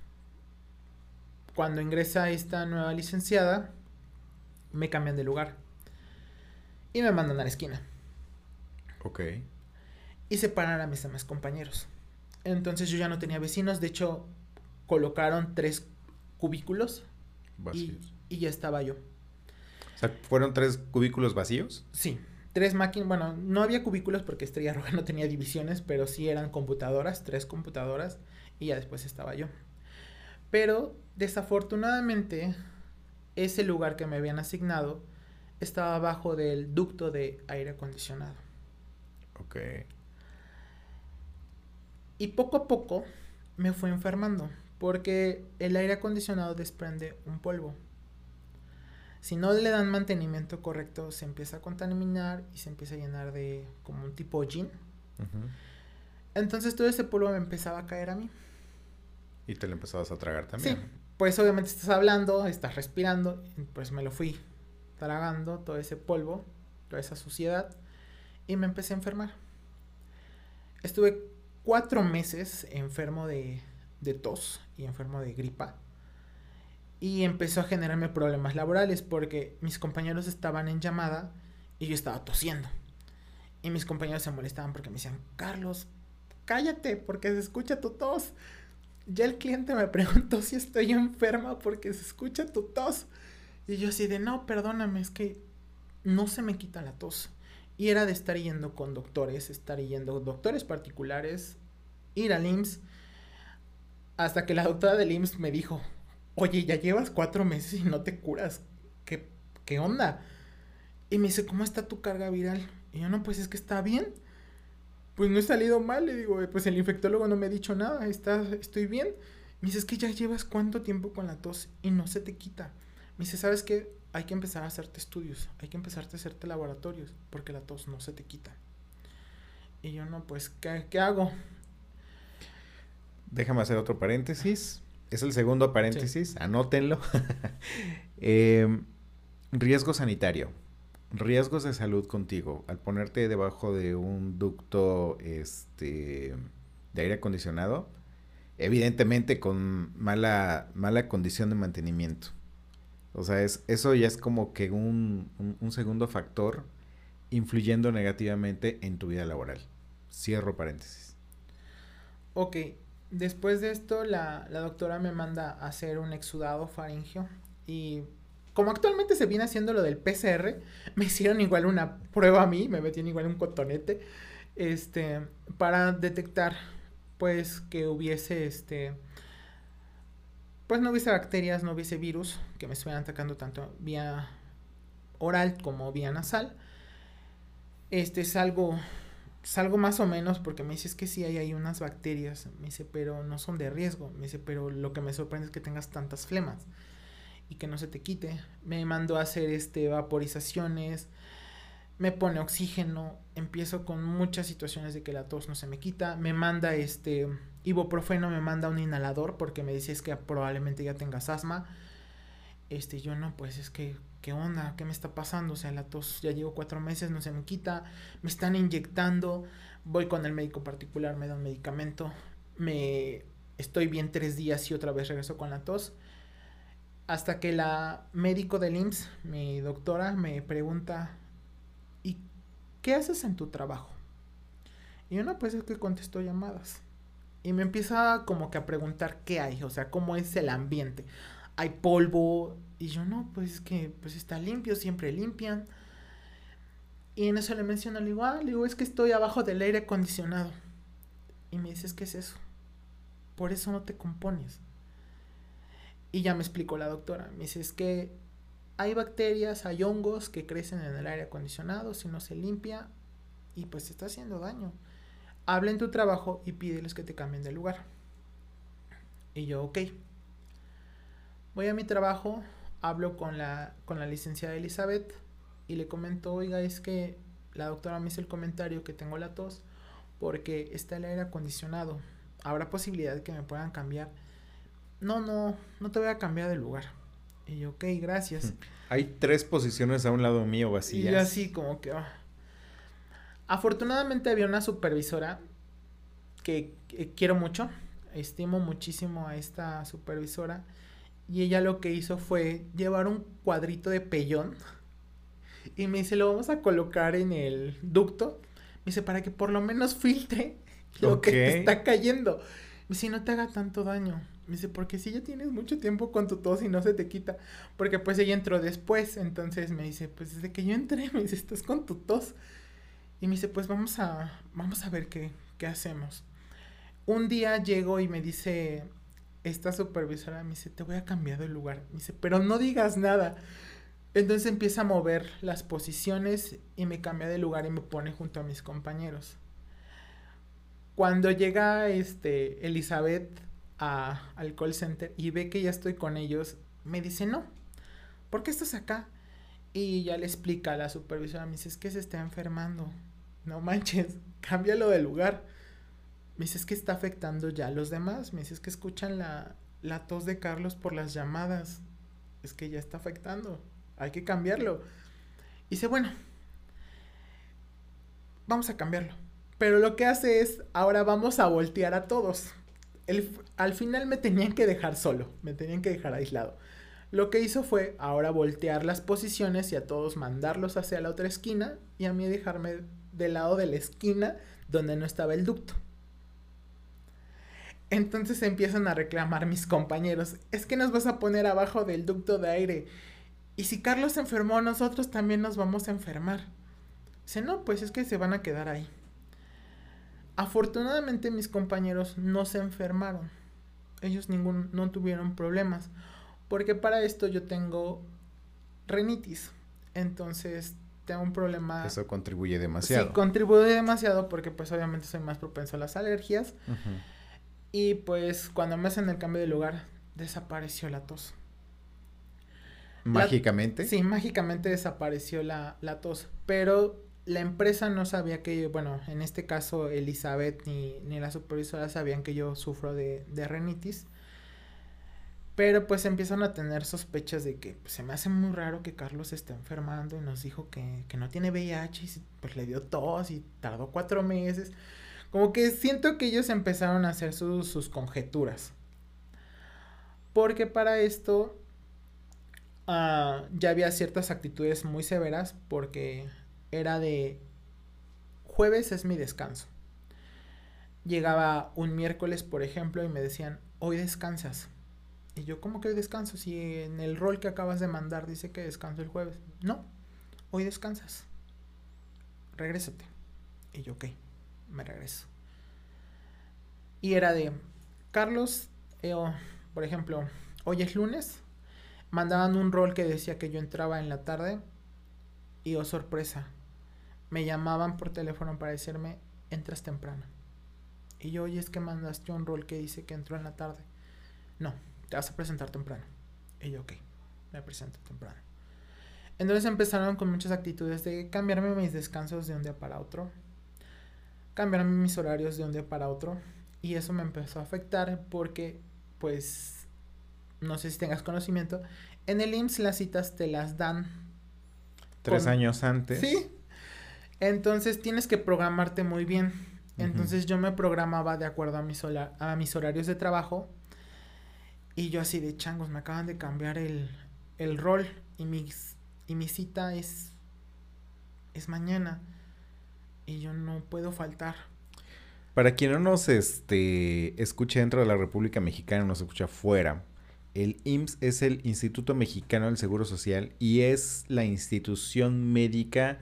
cuando ingresa esta nueva licenciada, me cambian de lugar. Y me mandan a la esquina. Ok. Y separan a mis demás compañeros. Entonces yo ya no tenía vecinos, de hecho colocaron tres cubículos y, Vacíos. y ya estaba yo. O sea, ¿fueron tres cubículos vacíos? Sí, tres máquinas, bueno, no había cubículos porque Estrella Roja no tenía divisiones, pero sí eran computadoras, tres computadoras, y ya después estaba yo. Pero desafortunadamente, ese lugar que me habían asignado estaba abajo del ducto de aire acondicionado. Ok. Y poco a poco me fui enfermando, porque el aire acondicionado desprende un polvo. Si no le dan mantenimiento correcto, se empieza a contaminar y se empieza a llenar de como un tipo gin. Entonces todo ese polvo me empezaba a caer a mí. Y te lo empezabas a tragar también. Sí, pues obviamente estás hablando, estás respirando, pues me lo fui tragando todo ese polvo, toda esa suciedad, y me empecé a enfermar. Estuve cuatro meses enfermo de, de tos y enfermo de gripa. Y empezó a generarme problemas laborales porque mis compañeros estaban en llamada y yo estaba tosiendo. Y mis compañeros se molestaban porque me decían, Carlos, cállate porque se escucha tu tos. ya el cliente me preguntó si estoy enferma porque se escucha tu tos. Y yo así de, no, perdóname, es que no se me quita la tos. Y era de estar yendo con doctores, estar yendo doctores particulares, ir al IMSS, hasta que la doctora del IMSS me dijo, oye, ya llevas cuatro meses y no te curas, ¿qué, qué onda? Y me dice, ¿cómo está tu carga viral? Y yo, no, pues es que está bien. Pues no he salido mal, le digo, pues el infectólogo no me ha dicho nada, está, estoy bien. Me dice, es que ya llevas cuánto tiempo con la tos y no se te quita. Me dice, ¿sabes qué? Hay que empezar a hacerte estudios, hay que empezarte a hacerte laboratorios, porque la tos no se te quita. Y yo, no, pues, ¿qué, qué hago? Déjame hacer otro paréntesis. Es el segundo paréntesis, anótenlo. eh, riesgo sanitario. Riesgos de salud contigo. Al ponerte debajo de un ducto este, de aire acondicionado, evidentemente con mala, mala condición de mantenimiento. O sea, es, eso ya es como que un, un, un segundo factor influyendo negativamente en tu vida laboral. Cierro paréntesis. Ok, después de esto la, la, doctora me manda a hacer un exudado faringio y como actualmente se viene haciendo lo del PCR, me hicieron igual una prueba a mí, me metieron igual un cotonete, este, para detectar pues que hubiese este pues no hubiese bacterias, no hubiese virus que me estuvieran atacando tanto vía oral como vía nasal. Este es algo salgo más o menos porque me dice es que sí hay unas bacterias, me dice, pero no son de riesgo, me dice, pero lo que me sorprende es que tengas tantas flemas y que no se te quite. Me mandó a hacer este vaporizaciones, me pone oxígeno, empiezo con muchas situaciones de que la tos no se me quita, me manda este ibuprofeno, me manda un inhalador porque me dice es que probablemente ya tengas asma. Este, yo no, pues es que ¿qué onda? ¿Qué me está pasando? O sea, la tos ya llevo cuatro meses, no se me quita, me están inyectando, voy con el médico particular, me da un medicamento, me estoy bien tres días y otra vez regreso con la tos. Hasta que la médico del IMSS, mi doctora, me pregunta, ¿y qué haces en tu trabajo? Y yo no, pues es que contesto llamadas. Y me empieza como que a preguntar qué hay, o sea, cómo es el ambiente. Hay polvo, y yo no, pues que pues está limpio, siempre limpian. Y en eso le menciono, le digo, ah, le digo, es que estoy abajo del aire acondicionado. Y me dices, ¿qué es eso? Por eso no te compones. Y ya me explicó la doctora. Me dice, es que hay bacterias, hay hongos que crecen en el aire acondicionado, si no se limpia, y pues se está haciendo daño. Habla en tu trabajo y pídeles que te cambien de lugar. Y yo, ok. Voy a mi trabajo, hablo con la, con la licenciada Elizabeth y le comento, oiga, es que la doctora me hizo el comentario que tengo la tos porque está el aire acondicionado. ¿Habrá posibilidad de que me puedan cambiar? No, no, no te voy a cambiar de lugar. Y yo, ok, gracias. Hay tres posiciones a un lado mío vacías. Y yo así como que... Oh. Afortunadamente había una supervisora que, que quiero mucho, estimo muchísimo a esta supervisora y ella lo que hizo fue llevar un cuadrito de pellón. Y me dice, lo vamos a colocar en el ducto. Me dice, para que por lo menos filtre lo okay. que te está cayendo. Me dice, no te haga tanto daño. Me dice, porque si ya tienes mucho tiempo con tu tos y no se te quita. Porque pues ella entró después. Entonces me dice, pues desde que yo entré, me dice, estás con tu tos. Y me dice, pues vamos a, vamos a ver qué, qué hacemos. Un día llego y me dice, esta supervisora me dice, te voy a cambiar de lugar. Me dice, pero no digas nada. Entonces empieza a mover las posiciones y me cambia de lugar y me pone junto a mis compañeros. Cuando llega este Elizabeth a, al call center y ve que ya estoy con ellos, me dice, no, ¿por qué estás acá? Y ya le explica a la supervisora, me dice, es que se está enfermando. No manches, cámbialo de lugar. Me dices que está afectando ya a los demás. Me dices que escuchan la, la tos de Carlos por las llamadas. Es que ya está afectando. Hay que cambiarlo. Y dice, bueno, vamos a cambiarlo. Pero lo que hace es, ahora vamos a voltear a todos. El, al final me tenían que dejar solo, me tenían que dejar aislado. Lo que hizo fue ahora voltear las posiciones y a todos mandarlos hacia la otra esquina y a mí dejarme del lado de la esquina donde no estaba el ducto. Entonces empiezan a reclamar mis compañeros, es que nos vas a poner abajo del ducto de aire. Y si Carlos se enfermó, nosotros también nos vamos a enfermar. Dice, no, pues es que se van a quedar ahí. Afortunadamente mis compañeros no se enfermaron. Ellos ningún, no tuvieron problemas. Porque para esto yo tengo renitis. Entonces un problema. Eso contribuye demasiado. Sí, contribuye demasiado porque pues obviamente soy más propenso a las alergias. Y pues cuando me hacen el cambio de lugar, desapareció la tos. ¿Mágicamente? sí, mágicamente desapareció la, tos. Pero la empresa no sabía que yo, bueno, en este caso Elizabeth ni, ni la supervisora sabían que yo sufro de, de renitis. Pero pues empiezan a tener sospechas de que pues, se me hace muy raro que Carlos esté enfermando y nos dijo que, que no tiene VIH y pues le dio tos y tardó cuatro meses. Como que siento que ellos empezaron a hacer sus, sus conjeturas. Porque para esto uh, ya había ciertas actitudes muy severas porque era de jueves es mi descanso. Llegaba un miércoles, por ejemplo, y me decían, hoy descansas y yo, ¿cómo que descanso? Si en el rol que acabas de mandar dice que descanso el jueves. No, hoy descansas. Regrésate. Y yo, ok, me regreso. Y era de, Carlos, eh, por ejemplo, hoy es lunes, mandaban un rol que decía que yo entraba en la tarde y oh sorpresa, me llamaban por teléfono para decirme, entras temprano. Y yo, oye, es que mandaste un rol que dice que entró en la tarde. No, te vas a presentar temprano. Y yo, ok, me presento temprano. Entonces empezaron con muchas actitudes de cambiarme mis descansos de un día para otro, cambiarme mis horarios de un día para otro. Y eso me empezó a afectar porque, pues, no sé si tengas conocimiento, en el IMSS las citas te las dan. Tres años antes. Sí. Entonces tienes que programarte muy bien. Entonces yo me programaba de acuerdo a mis, a mis horarios de trabajo y yo así de changos, me acaban de cambiar el, el rol y mi, y mi cita es, es mañana. Y yo no puedo faltar. Para quien no nos este, escuche dentro de la República Mexicana, nos escucha fuera, el IMSS es el Instituto Mexicano del Seguro Social y es la institución médica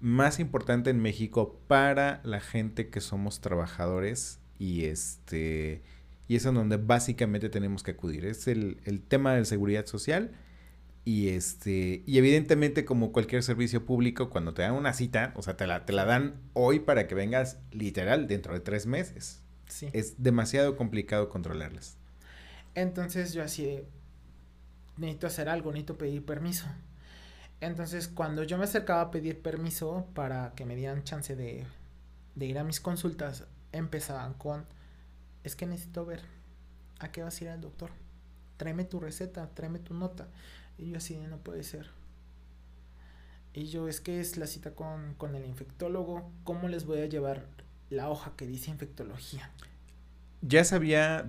más importante en México para la gente que somos trabajadores y este y es en donde básicamente tenemos que acudir. Es el, tema de seguridad social y este y evidentemente como cualquier servicio público cuando te dan una cita, o sea, te la, te la dan hoy para que vengas literal dentro de tres meses. Sí. Es demasiado complicado controlarlas. Entonces yo así necesito hacer algo, necesito pedir permiso. Entonces cuando yo me acercaba a pedir permiso para que me dieran chance de, de ir a mis consultas, empezaban con es que necesito ver a qué vas a ir al doctor. Tráeme tu receta, tráeme tu nota. Y yo así, no puede ser. Y yo, es que es la cita con, con el infectólogo. ¿Cómo les voy a llevar la hoja que dice infectología? ¿Ya se había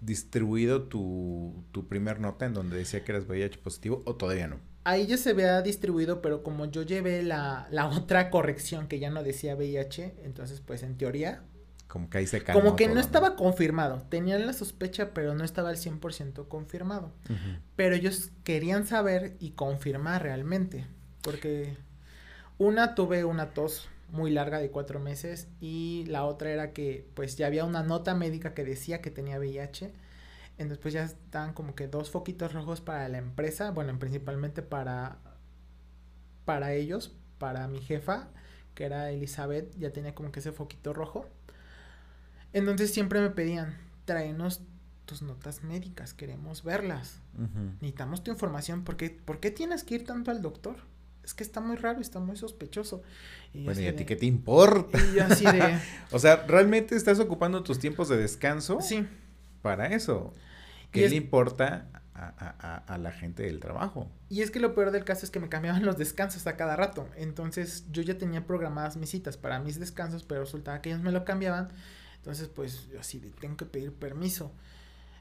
distribuido tu, tu primer nota en donde decía que eras VIH positivo o todavía no? Ahí ya se había distribuido, pero como yo llevé la, la otra corrección que ya no decía VIH, entonces pues en teoría como que ahí se Como que no estaba confirmado. Tenían la sospecha, pero no estaba al 100% confirmado. Pero ellos querían saber y confirmar realmente. Porque una tuve una tos muy larga de cuatro meses y la otra era que pues ya había una nota médica que decía que tenía VIH. Entonces pues ya estaban como que dos foquitos rojos para la empresa. Bueno, principalmente para, para ellos, para mi jefa, que era Elizabeth, ya tenía como que ese foquito rojo. Entonces siempre me pedían, tráenos tus notas médicas, queremos verlas. Necesitamos tu información, porque ¿por qué tienes que ir tanto al doctor? Es que está muy raro, está muy sospechoso. Y bueno, ¿y a ti qué te importa? Y yo así de... o sea, ¿realmente estás ocupando tus tiempos de descanso? Sí. Para eso. ¿Qué le importa a, a, la gente del trabajo? Y es que lo peor del caso es que me cambiaban los descansos a cada rato. Entonces yo ya tenía programadas mis citas para mis descansos, pero resultaba que ellos me lo cambiaban. Entonces, pues, así tengo que pedir permiso.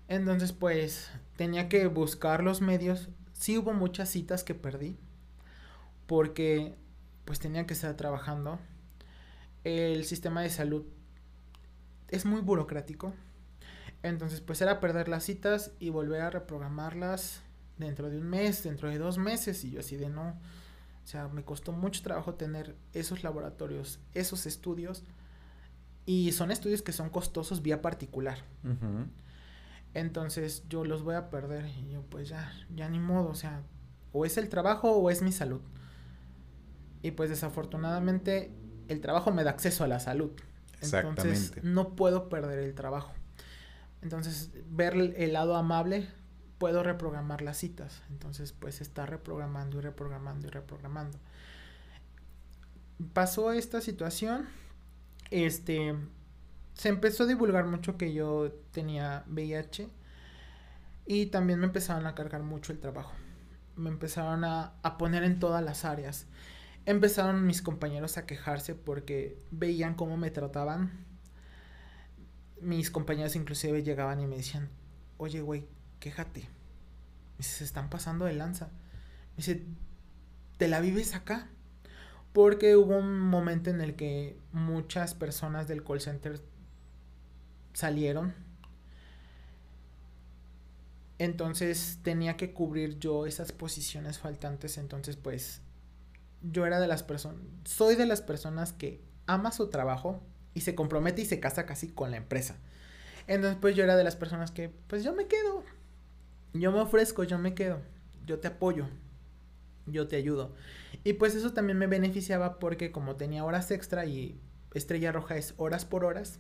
Entonces, pues, tenía que buscar los medios. Sí hubo muchas citas que perdí. Porque, pues, tenía que estar trabajando. El sistema de salud es muy burocrático. Entonces, pues era perder las citas y volver a reprogramarlas dentro de un mes, dentro de dos meses. Y yo así de no. O sea, me costó mucho trabajo tener esos laboratorios, esos estudios. Y son estudios que son costosos vía particular. Entonces yo los voy a perder. Y yo pues ya, ya ni modo. O sea, o es el trabajo o es mi salud. Y pues desafortunadamente el trabajo me da acceso a la salud. Entonces Exactamente. no puedo perder el trabajo. Entonces ver el, el lado amable, puedo reprogramar las citas. Entonces pues está reprogramando y reprogramando y reprogramando. Pasó esta situación. Este se empezó a divulgar mucho que yo tenía VIH y también me empezaron a cargar mucho el trabajo. Me empezaron a, a poner en todas las áreas. Empezaron mis compañeros a quejarse porque veían cómo me trataban. Mis compañeros inclusive llegaban y me decían, oye güey, quéjate. Me dice, se están pasando de lanza. Me dice, ¿te la vives acá? Porque hubo un momento en el que muchas personas del call center salieron. Entonces tenía que cubrir yo esas posiciones faltantes. Entonces pues yo era de las personas, soy de las personas que ama su trabajo y se compromete y se casa casi con la empresa. Entonces pues yo era de las personas que pues yo me quedo. Yo me ofrezco, yo me quedo. Yo te apoyo. Yo te ayudo. Y pues eso también me beneficiaba porque como tenía horas extra y Estrella Roja es horas por horas,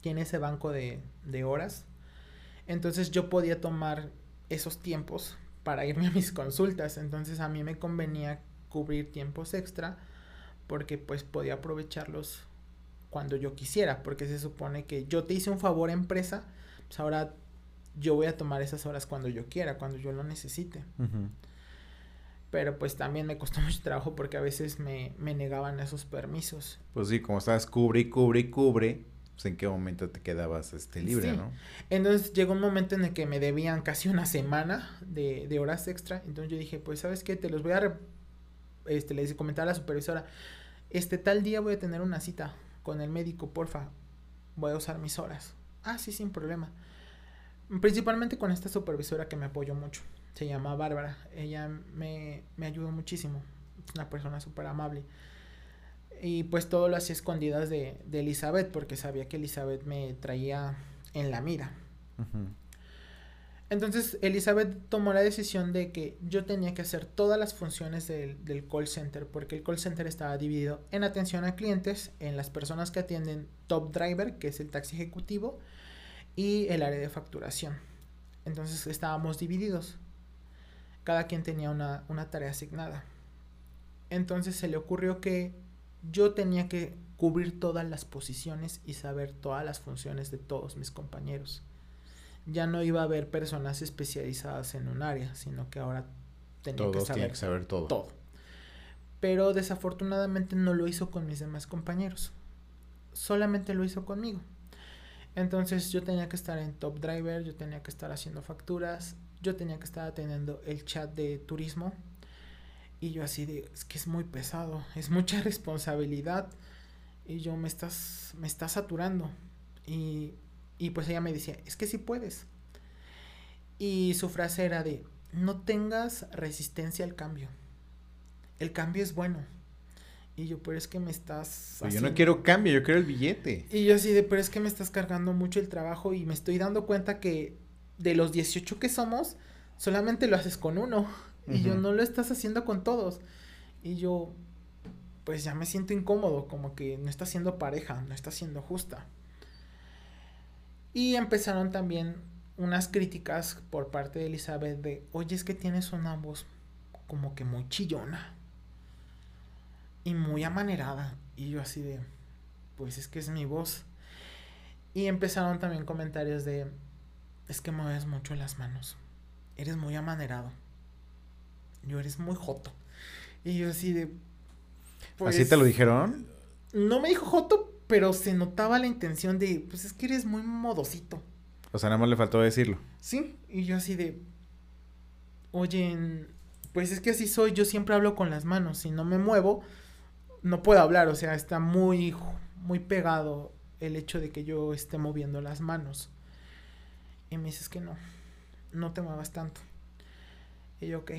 tiene ese banco de, de horas. Entonces yo podía tomar esos tiempos para irme a mis consultas. Entonces a mí me convenía cubrir tiempos extra porque pues podía aprovecharlos cuando yo quisiera. Porque se supone que yo te hice un favor empresa, pues ahora yo voy a tomar esas horas cuando yo quiera, cuando yo lo necesite. Pero pues también me costó mucho trabajo porque a veces me, me negaban esos permisos. Pues sí, como estabas cubre y cubre y cubre, pues en qué momento te quedabas este libre, Sí. ¿no? Entonces llegó un momento en el que me debían casi una semana de, de horas extra. Entonces yo dije, pues sabes qué, te los voy a... re- Este, le comentar a la supervisora, este tal día voy a tener una cita con el médico, porfa, voy a usar mis horas. Ah, sí, sin problema. Principalmente con esta supervisora que me apoyó mucho. Se llama Bárbara. Ella me, me ayudó muchísimo. Es una persona súper amable. Y pues todo lo hacía escondidas de, de Elizabeth porque sabía que Elizabeth me traía en la mira. Entonces Elizabeth tomó la decisión de que yo tenía que hacer todas las funciones del, del call center porque el call center estaba dividido en atención a clientes, en las personas que atienden top driver, que es el taxi ejecutivo, y el área de facturación. Entonces estábamos divididos. Cada quien tenía una, una tarea asignada. Entonces se le ocurrió que yo tenía que cubrir todas las posiciones y saber todas las funciones de todos mis compañeros ya no iba a haber personas especializadas en un área, sino que ahora tenía que saber, tienen que saber todo. todo. Pero desafortunadamente no lo hizo con mis demás compañeros. Solamente lo hizo conmigo. Entonces yo tenía que estar en Top Driver, yo tenía que estar haciendo facturas, yo tenía que estar atendiendo el chat de turismo. Y yo así de, es que es muy pesado, es mucha responsabilidad. Y yo me estás, me estás saturando. Y y pues ella me decía, es que sí puedes. Y su frase era de, no tengas resistencia al cambio. El cambio es bueno. Y yo, pero es que me estás... Pero yo no quiero cambio, yo quiero el billete. Y yo así de, pero es que me estás cargando mucho el trabajo y me estoy dando cuenta que de los 18 que somos, solamente lo haces con uno. Y yo no lo estás haciendo con todos. Y yo, pues ya me siento incómodo, como que no está siendo pareja, no está siendo justa. Y empezaron también unas críticas por parte de Elizabeth de, oye, es que tienes una voz como que muy chillona y muy amanerada. Y yo así de, pues es que es mi voz. Y empezaron también comentarios de, es que mueves mucho las manos, eres muy amanerado, yo eres muy joto. Y yo así de... ¿Así te pues, lo dijeron? No me dijo joto, pero se notaba la intención de, pues es que eres muy modosito. O sea, nada más le faltó decirlo. Sí, y yo así de, oye, pues es que así soy, yo siempre hablo con las manos, si no me muevo, no puedo hablar, o sea, está muy, muy pegado el hecho de que yo esté moviendo las manos. Y me dices que no, no te muevas tanto. Y yo, ok.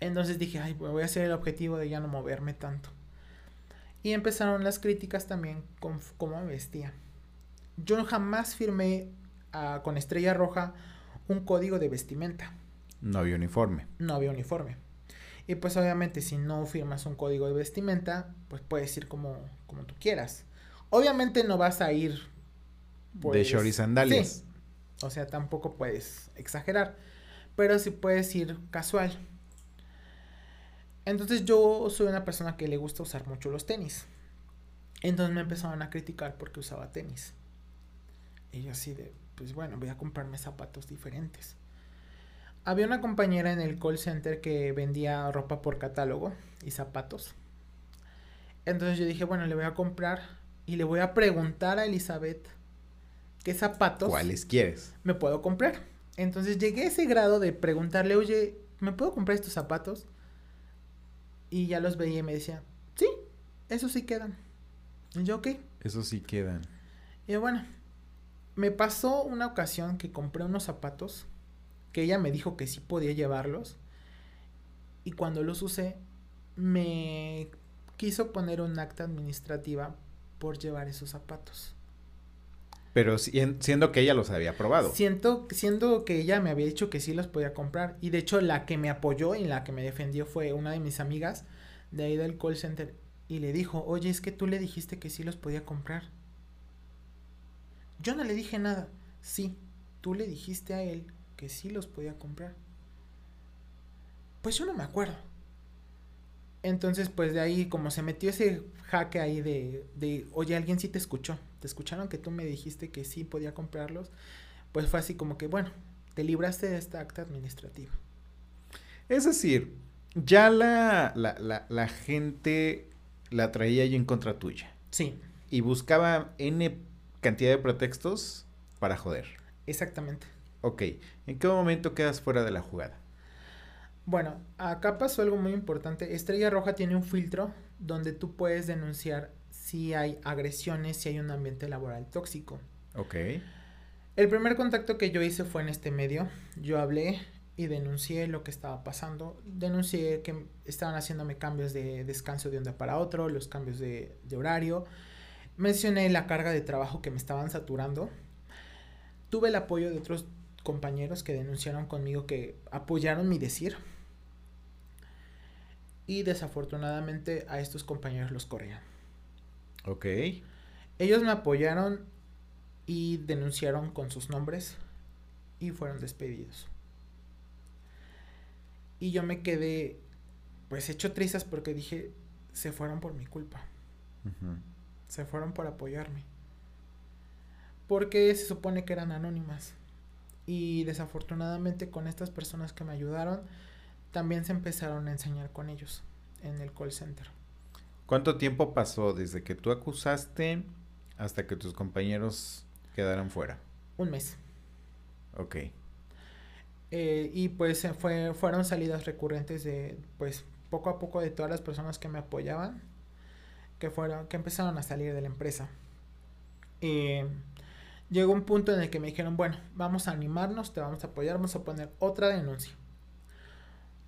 Entonces dije, ay, voy a hacer el objetivo de ya no moverme tanto. Y empezaron las críticas también con cómo me vestía. Yo jamás firmé ah, con estrella roja un código de vestimenta. No había uniforme. No había uniforme. Y pues obviamente si no firmas un código de vestimenta, pues puedes ir como, como tú quieras. Obviamente no vas a ir... de pues, short y sandalias. sí. O sea, tampoco puedes exagerar. Pero sí puedes ir casual. Entonces yo soy una persona que le gusta usar mucho los tenis. Entonces me empezaron a criticar porque usaba tenis. Y yo así de, pues bueno, voy a comprarme zapatos diferentes. Había una compañera en el call center que vendía ropa por catálogo y zapatos. Entonces yo dije, bueno, le voy a comprar y le voy a preguntar a Elizabeth qué zapatos ¿Cuáles quieres? me puedo comprar. Entonces llegué a ese grado de preguntarle, oye, ¿me puedo comprar estos zapatos? Y ya los veía y me decía, sí, esos sí quedan. Y yo, ok. Eso sí quedan. Y bueno, me pasó una ocasión que compré unos zapatos que ella me dijo que sí podía llevarlos. Y cuando los usé, me quiso poner un acta administrativa por llevar esos zapatos. Pero si- siendo que ella los había probado. Siento, siendo que ella me había dicho que sí los podía comprar. Y de hecho, la que me apoyó y la que me defendió fue una de mis amigas de ahí del call center. Y le dijo, oye, es que tú le dijiste que sí los podía comprar. Yo no le dije nada. Sí, tú le dijiste a él que sí los podía comprar. Pues yo no me acuerdo. Entonces, pues de ahí, como se metió ese jaque ahí de, de, oye, alguien sí te escuchó. Te escucharon que tú me dijiste que sí podía comprarlos. Pues fue así como que, bueno, te libraste de esta acta administrativa. Es decir, ya la, la, la, la gente la traía ya en contra tuya. Sí, Y buscaba N cantidad de pretextos para joder. exactamente. Ok, ¿en qué momento quedas fuera de la jugada? Bueno, acá pasó algo muy importante. Estrella Roja tiene un filtro donde tú puedes denunciar si hay agresiones, si hay un ambiente laboral tóxico. Ok. El primer contacto que yo hice fue en este medio. Yo hablé y denuncié lo que estaba pasando. Denuncié que estaban haciéndome cambios de descanso de un día para otro, los cambios de, de horario. Mencioné la carga de trabajo que me estaban saturando. Tuve el apoyo de otros compañeros que denunciaron conmigo que apoyaron mi decir. Y desafortunadamente a estos compañeros los corrían. Ok. Ellos me apoyaron y denunciaron con sus nombres y fueron despedidos. Y yo me quedé pues hecho trizas porque dije, se fueron por mi culpa, se fueron por apoyarme. Porque se supone que eran anónimas. Y desafortunadamente con estas personas que me ayudaron, también se empezaron a enseñar con ellos en el call center. ¿Cuánto tiempo pasó desde que tú acusaste hasta que tus compañeros quedaron fuera? Un mes. Ok. Eh, y pues fue, fueron salidas recurrentes de, pues poco a poco de todas las personas que me apoyaban, que fueron, que empezaron a salir de la empresa. Eh, llegó un punto en el que me dijeron, bueno, vamos a animarnos, te vamos a apoyar, vamos a poner otra denuncia.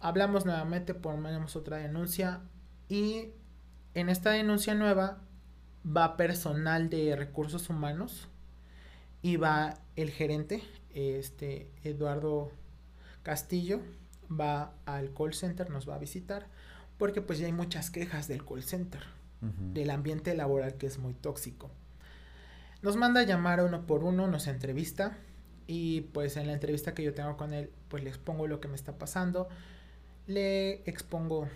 Hablamos nuevamente, ponemos otra denuncia y en esta denuncia nueva va personal de recursos humanos y va el gerente, este Eduardo Castillo, va al call center, nos va a visitar, porque pues ya hay muchas quejas del call center, del ambiente laboral que es muy tóxico. Nos manda a llamar uno por uno, nos entrevista y pues en la entrevista que yo tengo con él, pues le expongo lo que me está pasando, le expongo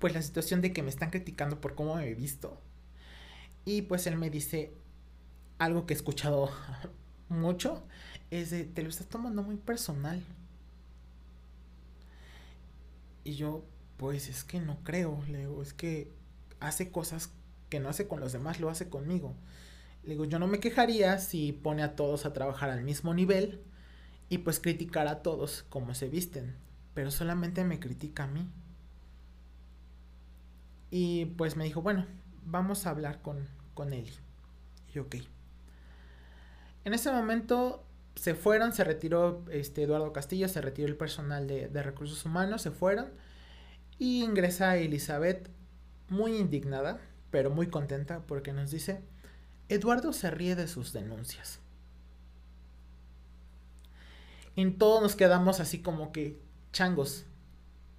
pues la situación de que me están criticando por cómo me he visto. Y pues él me dice algo que he escuchado mucho, es de, te lo estás tomando muy personal. Y yo, pues es que no creo, le digo, es que hace cosas que no hace con los demás, lo hace conmigo. Le digo, yo no me quejaría si pone a todos a trabajar al mismo nivel y pues criticar a todos como se visten, pero solamente me critica a mí. Y pues me dijo, bueno, vamos a hablar con, con. Y yo, ok. En ese momento se fueron, se retiró este Eduardo Castillo, se retiró el personal de, de recursos humanos, se fueron. Y ingresa Elizabeth muy indignada, pero muy contenta porque nos dice, Eduardo se ríe de sus denuncias. En todos nos quedamos así como que, changos,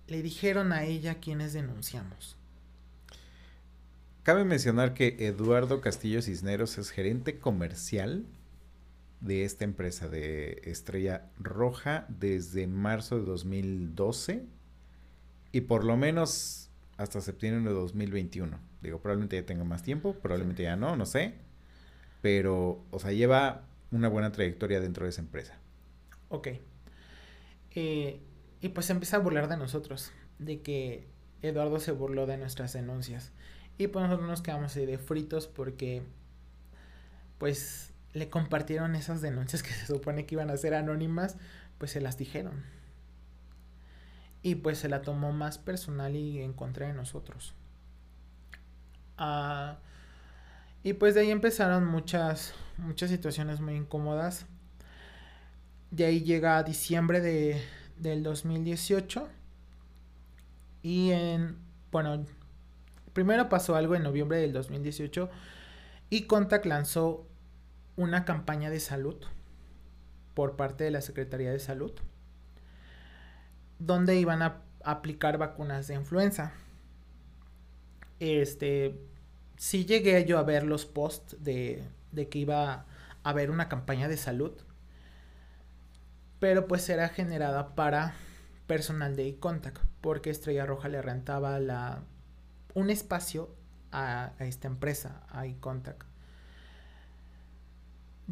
le dijeron a ella quienes denunciamos. Cabe mencionar que Eduardo Castillo Cisneros es gerente comercial de esta empresa de Estrella Roja desde marzo de 2012 y por lo menos hasta septiembre de 2021. Digo, probablemente ya tenga más tiempo, probablemente ya no, no sé. Pero, o sea, lleva una buena trayectoria dentro de esa empresa. Ok. Eh, y pues se empieza a burlar de nosotros, de que Eduardo se burló de nuestras denuncias. Y pues nosotros nos quedamos así de fritos porque, pues, le compartieron esas denuncias que se supone que iban a ser anónimas, pues se las dijeron. Y pues se la tomó más personal y en contra de nosotros. Ah, y pues de ahí empezaron muchas, muchas situaciones muy incómodas. De ahí llega diciembre de, del 2018. Y en, bueno, primero pasó algo en noviembre del 2018 y Contact lanzó una campaña de salud por parte de la Secretaría de Salud donde iban a aplicar vacunas de influenza. Este, sí llegué yo a ver los posts de, de que iba a haber una campaña de salud, pero pues era generada para personal de contact porque Estrella Roja le rentaba la, un espacio a, esta empresa, a iContact.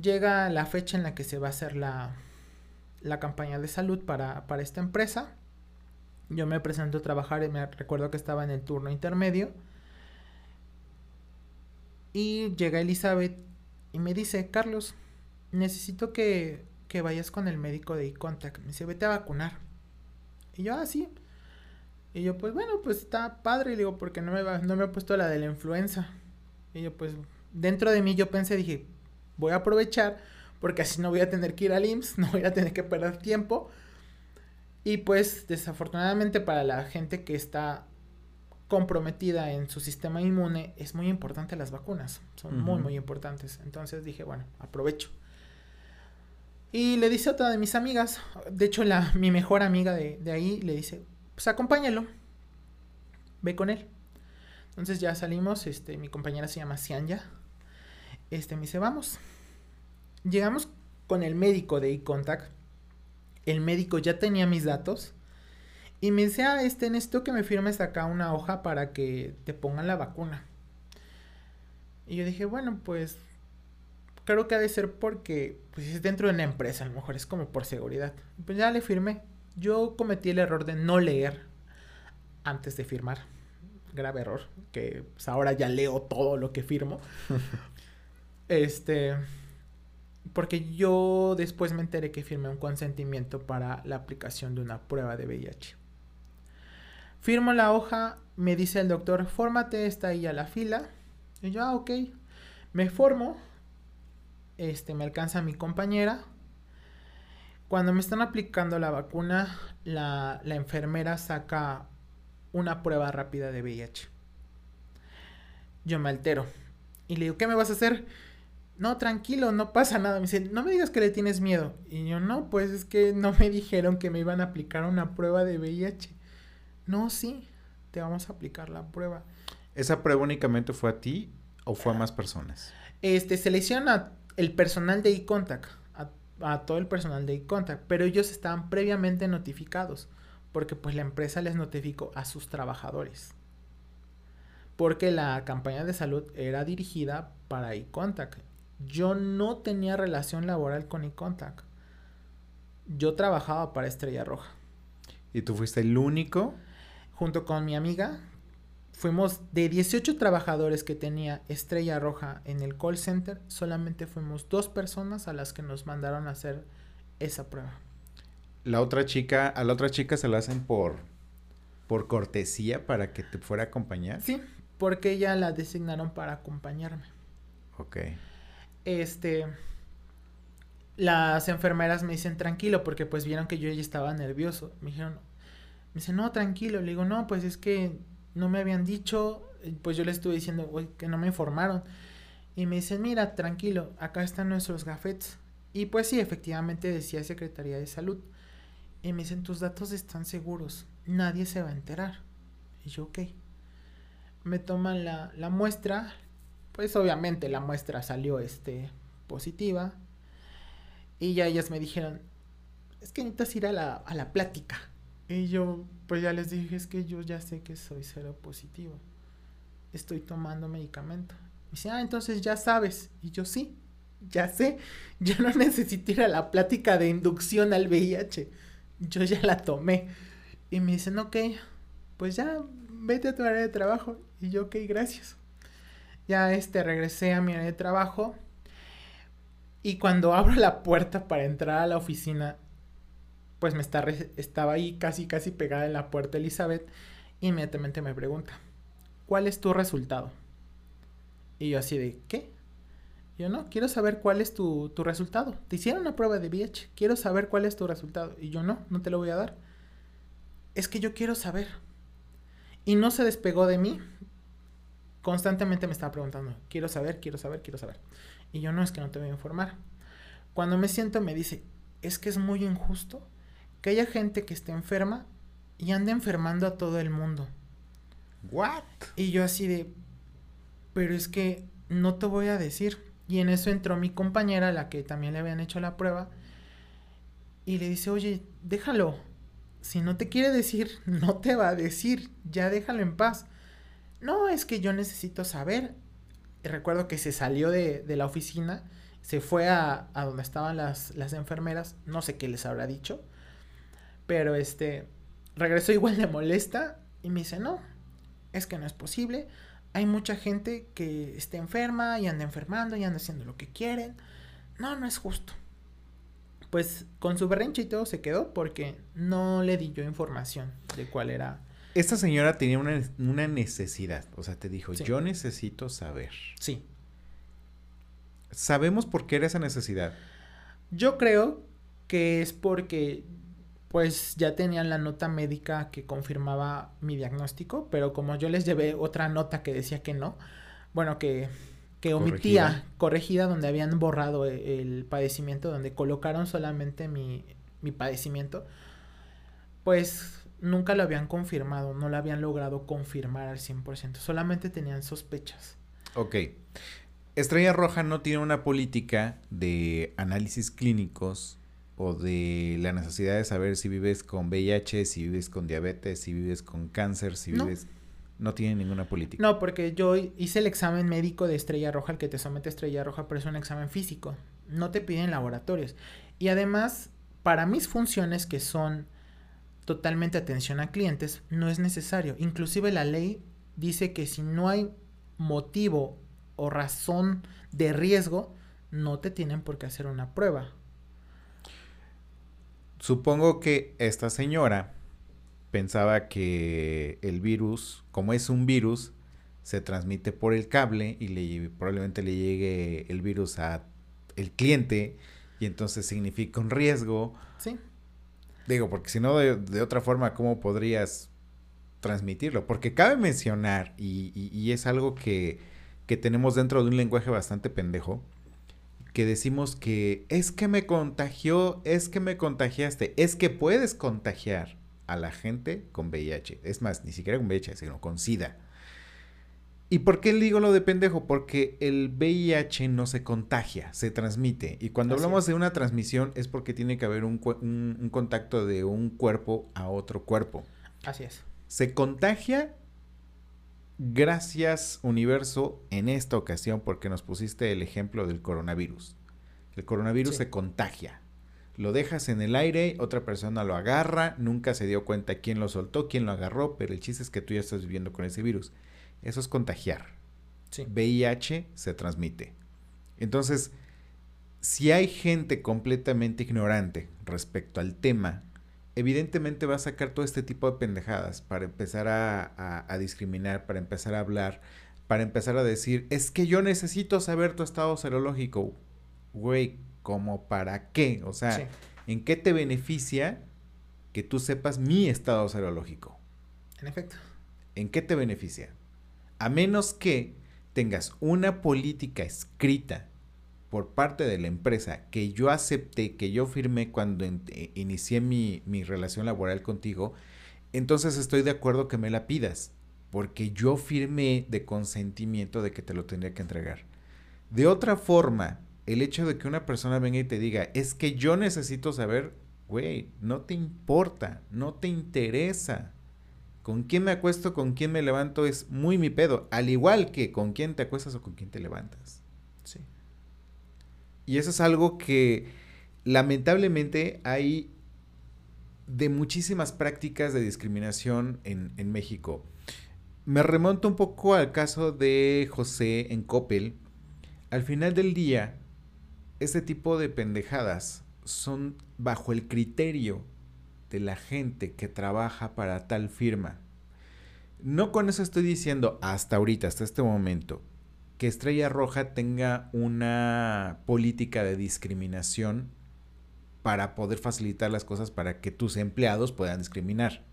Llega la fecha en la que se va a hacer la, la campaña de salud para, para esta empresa. Yo me presento a trabajar y me recuerdo que estaba en el turno intermedio. Y llega Elizabeth y me dice, Carlos, necesito que, que vayas con el médico de iContact. Me dice, vete a vacunar. Y yo, ah, sí. Y yo, pues bueno, pues está padre. Y digo, porque no me, va, no me he puesto la de la influenza. Y yo, pues dentro de mí yo pensé, dije, voy a aprovechar porque así no voy a tener que ir al IMSS, no voy a tener que perder tiempo. Y pues desafortunadamente para la gente que está comprometida en su sistema inmune es muy importante las vacunas, son uh -huh. muy muy importantes. Entonces dije, bueno, aprovecho. Y le dice a otra de mis amigas, de hecho la, mi mejor amiga de, de ahí le dice, pues acompáñalo, ve con él. Entonces ya salimos, este, mi compañera se llama Cianya, este, me dice, vamos. Llegamos con el médico de iContact, el médico ya tenía mis datos, y me dice, ah, este, necesito que me firmes acá una hoja para que te pongan la vacuna. Y yo dije, bueno, pues creo que ha de ser porque pues, es dentro de una empresa, a lo mejor es como por seguridad. Pues ya le firmé. Yo cometí el error de no leer antes de firmar. Grave error, que pues, ahora ya leo todo lo que firmo. este, porque yo después me enteré que firmé un consentimiento para la aplicación de una prueba de VIH. Firmo la hoja, me dice el doctor, fórmate, está ahí a la fila. Y yo, ah, ok. Me formo, este, me alcanza mi compañera. Cuando me están aplicando la vacuna, la, la enfermera saca una prueba rápida de VIH. Yo me altero y le digo, ¿qué me vas a hacer? No, tranquilo, no pasa nada. Me dice, no me digas que le tienes miedo. Y yo, no, pues es que no me dijeron que me iban a aplicar una prueba de VIH. No, sí, te vamos a aplicar la prueba. ¿Esa prueba únicamente fue a ti o fue a más personas? Este, selecciona el personal de iContact, a todo el personal de iContact, pero ellos estaban previamente notificados, porque pues la empresa les notificó a sus trabajadores. Porque la campaña de salud era dirigida para iContact. Yo no tenía relación laboral con iContact. Yo trabajaba para Estrella Roja. ¿Y tú fuiste el único? Junto con mi amiga, fuimos de 18 trabajadores que tenía Estrella Roja en el call center, solamente fuimos dos personas a las que nos mandaron a hacer esa prueba. La otra chica, a la otra chica se la hacen por por cortesía para que te fuera a acompañar. Sí, porque ella la designaron para acompañarme. Ok. Este las enfermeras me dicen tranquilo porque pues vieron que yo ya estaba nervioso. Me dijeron, me dicen, no, tranquilo. Le digo, no, pues es que no me habían dicho, pues yo le estuve diciendo que no me informaron. Y me dicen, mira, tranquilo, acá están nuestros gafetes. Y pues sí, efectivamente decía Secretaría de Salud. Y me dicen, tus datos están seguros, nadie se va a enterar. Y yo, ok. Me toman la, la muestra, pues obviamente la muestra salió este, positiva. Y ya ellas me dijeron, es que necesitas ir a la, a la plática. Y yo, pues ya les dije, es que yo ya sé que soy cero positivo. Estoy tomando medicamento. Me dice, ah, entonces ya sabes. Y yo sí, ya sé. Ya no necesito ir a la plática de inducción al VIH. Yo ya la tomé. Y me dicen, ok, pues ya vete a tu área de trabajo. Y yo, ok, gracias. Ya este, regresé a mi área de trabajo y cuando abro la puerta para entrar a la oficina, pues me está estaba ahí casi casi pegada en la puerta Elizabeth. inmediatamente me pregunta, ¿cuál es tu resultado? Y yo así de, ¿qué? yo no, quiero saber cuál es tu, tu resultado. Te hicieron una prueba de VIH, quiero saber cuál es tu resultado. Y yo no, no te lo voy a dar. Es que yo quiero saber. Y no se despegó de mí. Constantemente me estaba preguntando, quiero saber, quiero saber, quiero saber. Y yo no es que no te voy a informar. Cuando me siento me dice, es que es muy injusto que haya gente que esté enferma y ande enfermando a todo el mundo. What? Y yo así de, pero es que no te voy a decir. Y en eso entró mi compañera, la que también le habían hecho la prueba, y le dice, oye, déjalo. Si no te quiere decir, no te va a decir. Ya déjalo en paz. No, es que yo necesito saber recuerdo que se salió de, la oficina, se fue a, donde estaban las, las, enfermeras, no sé qué les habrá dicho, pero este, regresó igual de molesta y me dice, no, es que no es posible, hay mucha gente que está enferma y anda enfermando y anda haciendo lo que quieren, no, no es justo. Pues con su berrinche y todo se quedó porque no le di yo información de cuál era esta señora tenía una, necesidad, o sea, te dijo, yo necesito saber. Sí. ¿Sabemos por qué era esa necesidad? Yo creo que es porque pues ya tenían la nota médica que confirmaba mi diagnóstico, pero como yo les llevé otra nota que decía que no, bueno, que, que omitía, corregida, donde habían borrado e, el, padecimiento, donde colocaron solamente mi, mi padecimiento, pues nunca lo habían confirmado, no lo habían logrado confirmar al 100%, solamente tenían sospechas. Ok. Estrella Roja no tiene una política de análisis clínicos o de la necesidad de saber si vives con VIH, si vives con diabetes, si vives con cáncer, si vives... No tiene ninguna política. No, porque yo hice el examen médico de Estrella Roja, el que te somete Estrella Roja, pero es un examen físico. No te piden laboratorios. Y además, para mis funciones que son totalmente atención a clientes, no es necesario. Inclusive la ley dice que si no hay motivo o razón de riesgo, no te tienen por qué hacer una prueba. Supongo que esta señora pensaba que el virus, como es un virus, se transmite por el cable y le, probablemente le llegue el virus a el cliente y entonces significa un riesgo. Sí. Digo, porque si no, de, otra forma, ¿cómo podrías transmitirlo? Porque cabe mencionar, y, es algo que, que, tenemos dentro de un lenguaje bastante pendejo, que decimos que es que me contagió, es que me contagiaste, es que puedes contagiar a la gente con VIH. Es más, ni siquiera con VIH, sino con SIDA. ¿Y por qué digo lo de pendejo? Porque el VIH no se contagia, se transmite. Y cuando hablamos de una transmisión es porque tiene que haber un, un, contacto de un cuerpo a otro cuerpo. Así es. Se contagia gracias universo en esta ocasión porque nos pusiste el ejemplo del coronavirus. El coronavirus se contagia. Lo dejas en el aire, otra persona lo agarra, nunca se dio cuenta quién lo soltó, quién lo agarró, pero el chiste es que tú ya estás viviendo con ese virus. Eso es contagiar. VIH se transmite. Entonces, si hay gente completamente ignorante respecto al tema, evidentemente va a sacar todo este tipo de pendejadas para empezar a, a, discriminar, para empezar a hablar, para empezar a decir, es que yo necesito saber tu estado serológico. Güey, ¿Como para qué? O sea, Sí. ¿en qué te beneficia que tú sepas mi estado serológico? En efecto. ¿En qué te beneficia? A menos que tengas una política escrita por parte de la empresa que yo acepté, que yo firmé cuando eh, inicié mi, mi relación laboral contigo, entonces estoy de acuerdo que me la pidas, porque yo firmé de consentimiento de que te lo tendría que entregar. De otra forma, el hecho de que una persona venga y te diga, es que yo necesito saber, güey, no te importa, no te interesa. Con quién me acuesto, con quién me levanto es muy mi pedo, al igual que con quién te acuestas o con quién te levantas. Sí. Y eso es algo que lamentablemente hay de muchísimas prácticas de discriminación en, en México. Me remonto un poco al caso de José en Coppel. Al final del día, este tipo de pendejadas son bajo el criterio de la gente que trabaja para tal firma. No con eso estoy diciendo hasta ahorita, hasta este momento, que Estrella Roja tenga una política de discriminación para poder facilitar las cosas para que tus empleados puedan discriminar.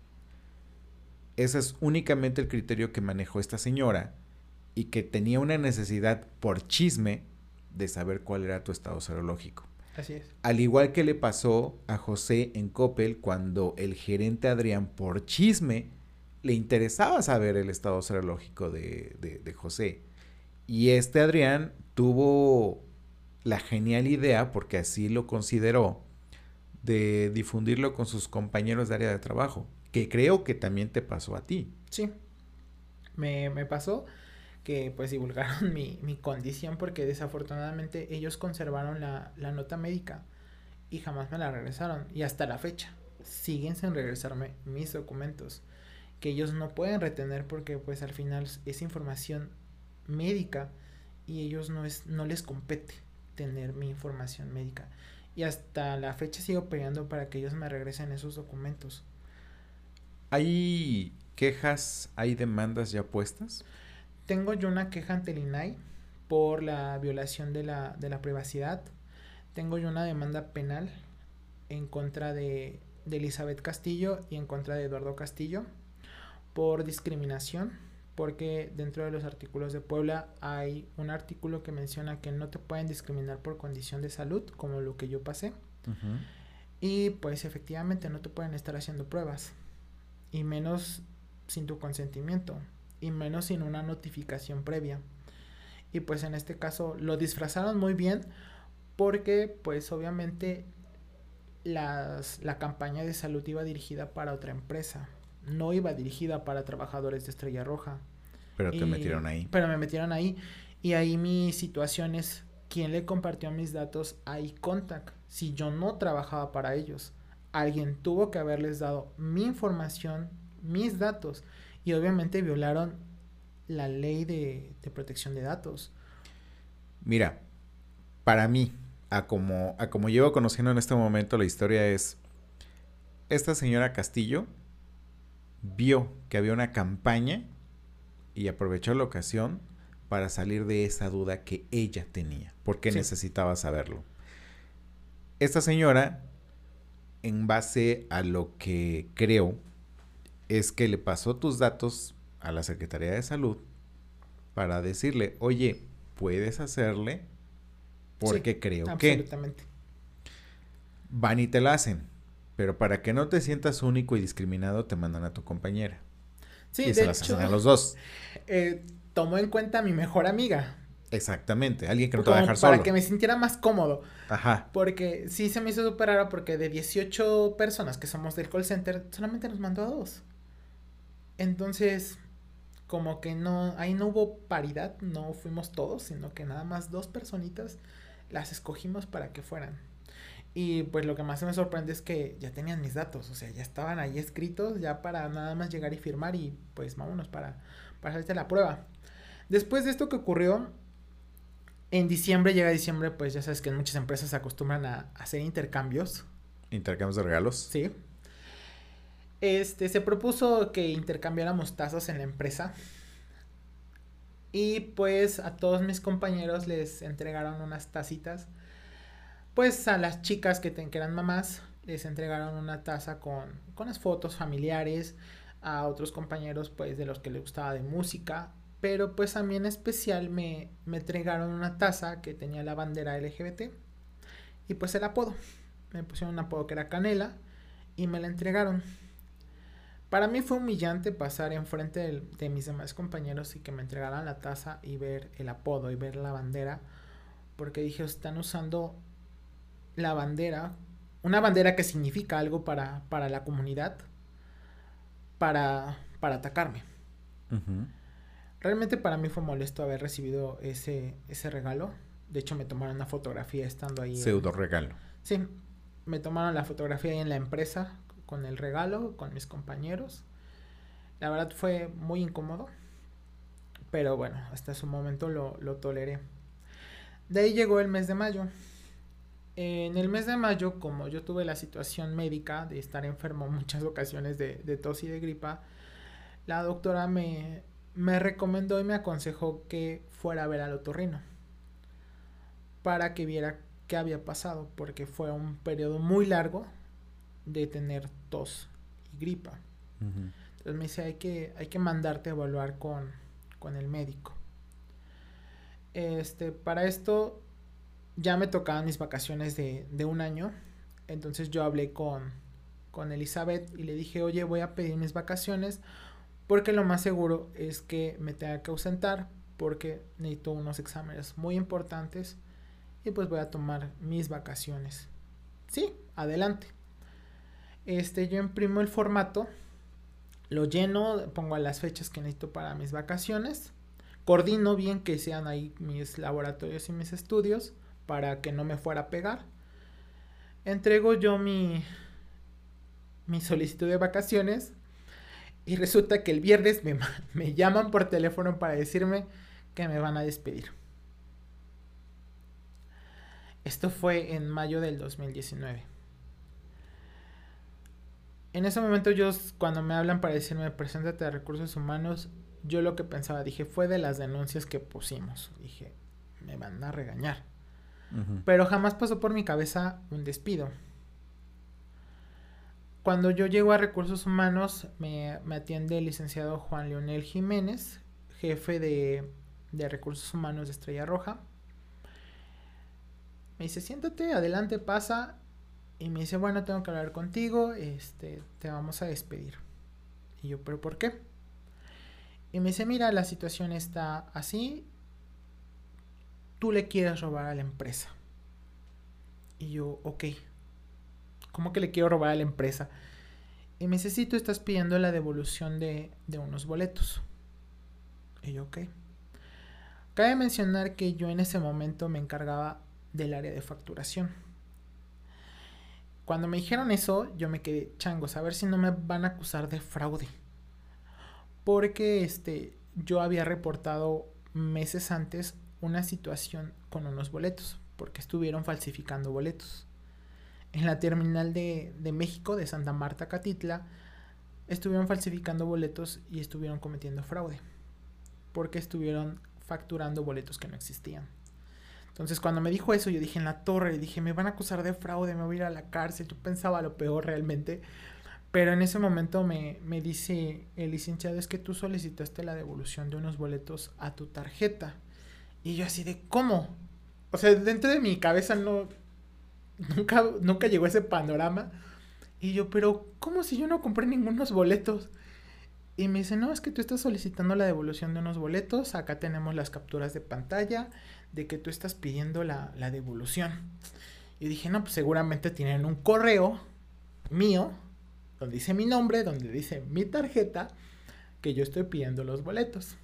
Ese es únicamente el criterio que manejó esta señora y que tenía una necesidad por chisme de saber cuál era tu estado serológico. Así es. Al igual que le pasó a José en Coppel cuando el gerente Adrián por chisme le interesaba saber el estado serológico de, de, de José. Y este Adrián tuvo la genial idea, porque así lo consideró, de difundirlo con sus compañeros de área de trabajo, que creo que también te pasó a ti. Sí. Me, me pasó que pues divulgaron mi, mi condición porque desafortunadamente ellos conservaron la, la nota médica y jamás me la regresaron. Y hasta la fecha siguen sin regresarme mis documentos que ellos no pueden retener porque pues al final es información médica y ellos no es no les compete tener mi información médica y hasta la fecha sigo peleando para que ellos me regresen esos documentos. ¿Hay quejas, hay demandas ya puestas? Tengo yo una queja ante el INAI por la violación de la, de la privacidad. Tengo yo una demanda penal en contra de, de Elizabeth Castillo y en contra de Eduardo Castillo por discriminación, porque dentro de los artículos de Puebla hay un artículo que menciona que no te pueden discriminar por condición de salud, como lo que yo pasé, y pues efectivamente no te pueden estar haciendo pruebas, y menos sin tu consentimiento, y menos sin una notificación previa. Y pues en este caso lo disfrazaron muy bien porque pues obviamente las, la campaña de salud iba dirigida para otra empresa, no iba dirigida para trabajadores de Estrella Roja. Pero te Y- metieron ahí. Pero me metieron ahí. Y ahí mi situación es quién le compartió mis datos a iContact. Si yo no trabajaba para ellos, alguien tuvo que haberles dado mi información, mis datos. Y obviamente violaron la ley de, de protección de datos. Mira, para mí, a como, a como llevo conociendo en este momento, la historia es, esta señora Castillo vio que había una campaña y aprovechó la ocasión para salir de esa duda que ella tenía, porque Sí. necesitaba saberlo. Esta señora, en base a lo que creo, es que le pasó tus datos a la Secretaría de Salud para decirle, oye, puedes hacerle porque Sí, creo que Absolutamente. van y te la hacen. Pero para que no te sientas único y discriminado, te mandan a tu compañera. Sí, y de se las hecho, hacen a los dos. eh, tomó en cuenta a mi mejor amiga. Exactamente. Alguien que no te va a dejar para solo. que me sintiera más cómodo. Ajá. Porque sí se me hizo súper raro porque de 18 personas que somos del call center, solamente nos mandó a dos. Entonces, como que no, ahí no hubo paridad, no fuimos todos, sino que nada más dos personitas las escogimos para que fueran. Y pues lo que más me sorprende es que ya tenían mis datos, o sea, ya estaban ahí escritos, ya para nada más llegar y firmar y pues vámonos para, para hacerte la prueba. Después de esto que ocurrió, en diciembre, llega diciembre, pues ya sabes que en muchas empresas se acostumbran a hacer intercambios, Intercambios de regalos. ¿sí? Este, se propuso que intercambiáramos tazas en la empresa. Y pues a todos mis compañeros les entregaron unas tacitas pues a las chicas que, que eran mamás les entregaron una taza con, con las fotos familiares, a otros compañeros pues de los que les gustaba de música, pero pues a mí en especial me, me entregaron una taza que tenía la bandera LGBT y pues el apodo. Me pusieron un apodo que era Canela y me la entregaron. Para mí fue humillante pasar enfrente de, de mis demás compañeros y que me entregaran la taza y ver el apodo y ver la bandera, porque dije, están usando la bandera, una bandera que significa algo para, para la comunidad, para, para atacarme. Realmente para mí fue molesto haber recibido ese, ese regalo. De hecho, me tomaron una fotografía estando ahí. Pseudo regalo. Sí, me tomaron la fotografía ahí en la empresa con el regalo, con mis compañeros. La verdad fue muy incómodo. Pero bueno, hasta su momento lo, lo toleré. De ahí llegó el mes de mayo. En el mes de mayo, como yo tuve la situación médica de estar enfermo muchas ocasiones de, de tos y de gripa, la doctora me, me recomendó y me aconsejó que fuera a ver al otorrino para que viera qué había pasado, porque fue un periodo muy largo de tener tos y gripa. Entonces me dice, hay que, hay que mandarte a evaluar con, con el médico. Este, para esto ya me tocaban mis vacaciones de, de un año, entonces yo hablé con, con Elizabeth y le dije, oye, voy a pedir mis vacaciones porque lo más seguro es que me tenga que ausentar porque necesito unos exámenes muy importantes y pues voy a tomar mis vacaciones. Sí, adelante. Este, yo imprimo el formato, lo lleno, pongo las fechas que necesito para mis vacaciones, coordino bien que sean ahí mis laboratorios y mis estudios para que no me fuera a pegar. Entrego yo mi mi solicitud de vacaciones y resulta que el viernes me, me llaman por teléfono para decirme que me van a despedir. Esto fue en mayo del 2019. En ese momento yo, cuando me hablan para decirme, preséntate a recursos humanos, yo lo que pensaba, dije, fue de las denuncias que pusimos. Dije, me van a regañar. Pero jamás pasó por mi cabeza un despido. Cuando yo llego a recursos humanos, me, me atiende el licenciado Juan Leonel Jiménez, jefe de, de recursos humanos de Estrella Roja. Me dice, siéntate, adelante, pasa. Y me dice, bueno, tengo que hablar contigo, este, te vamos a despedir. Y yo, ¿pero por qué? Y me dice, mira, la situación está así, tú le quieres robar a la empresa. Y yo, ok, ¿cómo que le quiero robar a la empresa? Y me estás pidiendo la devolución de, de unos boletos. Y yo, ok. Cabe mencionar que yo en ese momento me encargaba del área de facturación. Cuando me dijeron eso, yo me quedé changos, a ver si no me van a acusar de fraude. Porque este, yo había reportado meses antes una situación con unos boletos, porque estuvieron falsificando boletos en la terminal de, de México, de Santa Marta, Catitla, estuvieron falsificando boletos y estuvieron cometiendo fraude. Porque estuvieron facturando boletos que no existían. Entonces cuando me dijo eso, yo dije en la torre, dije, me van a acusar de fraude, me voy a ir a la cárcel. Yo pensaba lo peor realmente. Pero en ese momento me, me dice el licenciado, es que tú solicitaste la devolución de unos boletos a tu tarjeta. Y yo así de, ¿cómo? O sea, dentro de mi cabeza no, Nunca, nunca llegó ese panorama. Y yo, pero ¿cómo si yo no compré ningunos boletos? Y me dice, no, es que tú estás solicitando la devolución de unos boletos. Acá tenemos las capturas de pantalla de que tú estás pidiendo la, la devolución. Y dije, no, pues seguramente tienen un correo mío, donde dice mi nombre, donde dice mi tarjeta, que yo estoy pidiendo los boletos.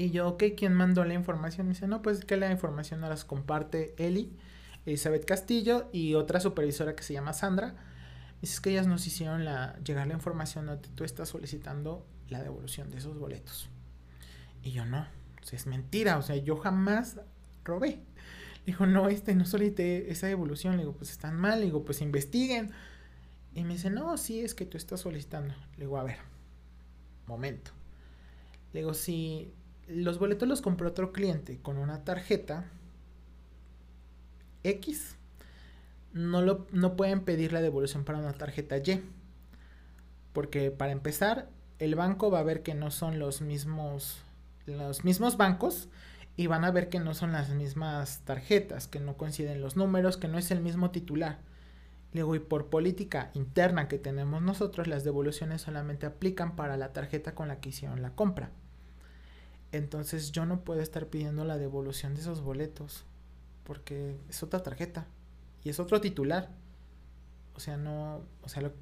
Y yo, ok, ¿quién mandó la información? Me dice, no, pues es que la información no las comparte Eli Elizabeth Castillo y otra supervisora que se llama Sandra. Dices que ellas nos hicieron la, llegar la información donde tú estás solicitando la devolución de esos boletos. Y yo no, es mentira, o sea, yo jamás robé. Le dijo, no, este, no solicité esa devolución. Le digo, pues están mal. Le digo, pues investiguen. Y me dice, no, sí, es que tú estás solicitando. Le digo, a ver, momento. Le digo, si los boletos los compró otro cliente con una tarjeta, X no, lo, no pueden pedir la devolución para una tarjeta Y. Porque para empezar, el banco va a ver que no son los mismos, los mismos bancos y van a ver que no son las mismas tarjetas, que no coinciden los números, que no es el mismo titular. Y por política interna que tenemos nosotros, las devoluciones solamente aplican para la tarjeta con la que hicieron la compra. Entonces yo no puedo estar pidiendo la devolución de esos boletos, porque es otra tarjeta y es otro titular. O sea, no, o sea, lo,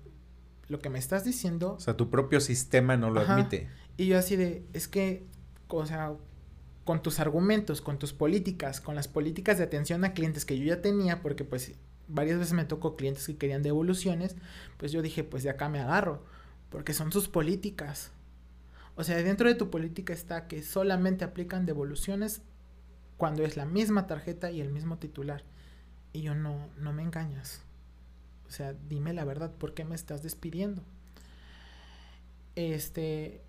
lo que me estás diciendo... O sea, tu propio sistema no lo Ajá. admite. Y yo así de, es que, o sea, con tus argumentos, con tus políticas, con las políticas de atención a clientes que yo ya tenía, porque pues varias veces me tocó clientes que querían devoluciones, pues yo dije, pues de acá me agarro, porque son sus políticas. O sea, dentro de tu política está que solamente aplican devoluciones cuando es la misma tarjeta y el mismo titular. Y yo no, no me engañas. O sea, dime la verdad, ¿por qué me estás despidiendo? Este,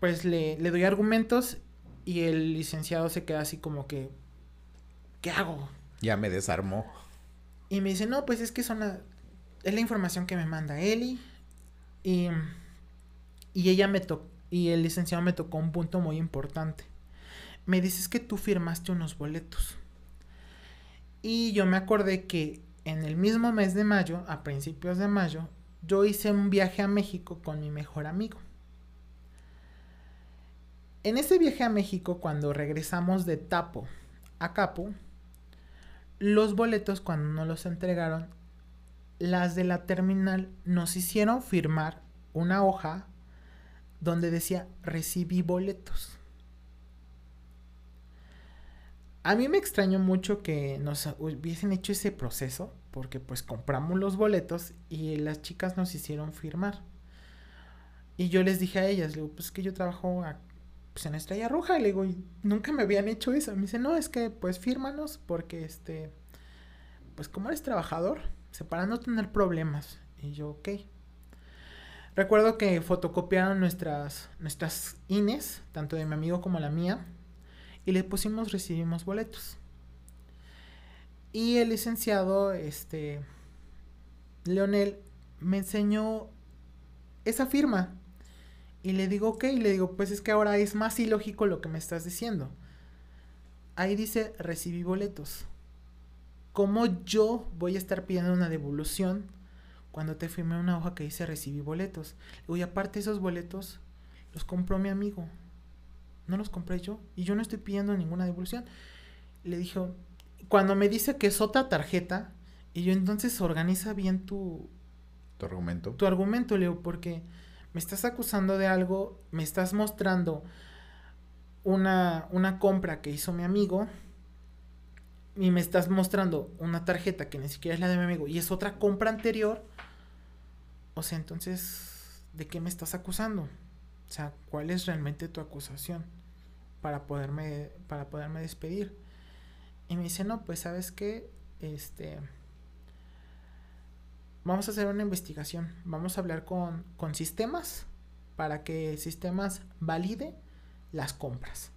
pues le, le doy argumentos y el licenciado se queda así como que, ¿qué hago? Ya me desarmó. Y me dice, no, pues es que son la, es la información que me manda Eli. Y, y ella me tocó, y el licenciado me tocó un punto muy importante. Me dice, es que tú firmaste unos boletos. Y yo me acordé que en el mismo mes de mayo, a principios de mayo, yo hice un viaje a México con mi mejor amigo. En ese viaje a México, cuando regresamos de Tapo a Capo, los boletos cuando nos los entregaron, las de la terminal nos hicieron firmar una hoja donde decía recibí boletos. A mí me extrañó mucho que nos hubiesen hecho ese proceso porque pues compramos los boletos y las chicas nos hicieron firmar. Y yo les dije a ellas, digo, pues que yo trabajo pues, en Estrella Roja, le digo, "Y nunca me habían hecho eso. Me dice, no, es que pues fírmanos porque este, pues como eres trabajador, o sea, para no tener problemas. Y yo, ok. Recuerdo que fotocopiaron nuestras, nuestras INES, tanto de mi amigo como la mía, y le pusimos recibimos boletos. Y el licenciado, este, Leonel, me enseñó esa firma. Y le digo, ok, y le digo, pues es que ahora es más ilógico lo que me estás diciendo. Ahí dice, recibí boletos. ¿Cómo yo voy a estar pidiendo una devolución cuando te firmé una hoja que dice recibí boletos? Le digo, y aparte esos boletos los compró mi amigo. No los compré yo. Y yo no estoy pidiendo ninguna devolución. Le dijo, cuando me dice que es otra tarjeta, y yo entonces organiza bien tu, Tu argumento. tu argumento, Leo, porque me estás acusando de algo, me estás mostrando una, una compra que hizo mi amigo y me estás mostrando una tarjeta que ni siquiera es la de mi amigo y es otra compra anterior. O sea, entonces, ¿de qué me estás acusando? O sea, ¿cuál es realmente tu acusación para poderme para poderme despedir? Y me dice, "No, pues sabes qué, este vamos a hacer una investigación. Vamos a hablar con, con sistemas para que sistemas valide las compras.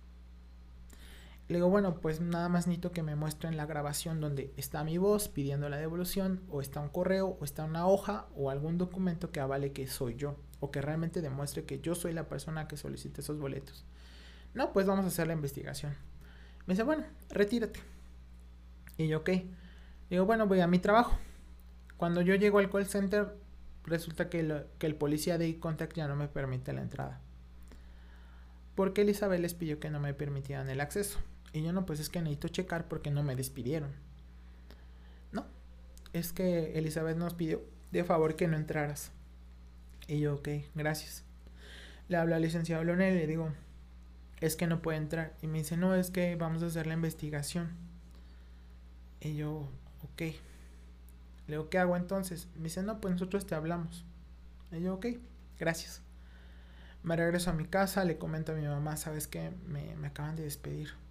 Le digo, bueno, pues nada más necesito que me muestren la grabación donde está mi voz pidiendo la devolución, o está un correo, o está una hoja, o algún documento que avale que soy yo, o que realmente demuestre que yo soy la persona que solicita esos boletos. No, pues vamos a hacer la investigación. Me dice, bueno, retírate. Y yo, ok. Digo, bueno, voy a mi trabajo. Cuando yo llego al call center, resulta que, el policía de e-contact ya no me permite la entrada. Porque Elizabeth les pidió que no me permitieran el acceso. Y yo no, pues es que necesito checar porque no me despidieron. No, es que Elizabeth nos pidió de favor que no entraras. Y yo, ok, gracias. Le hablo al licenciado Leonel y le digo, es que no puede entrar. Y me dice, no, es que vamos a hacer la investigación. Y yo, ok. Le digo, ¿qué hago entonces? Me dice, no, pues nosotros te hablamos. Y yo, ok, gracias. Me regreso a mi casa, le comento a mi mamá, ¿sabes qué? Me, me acaban de despedir.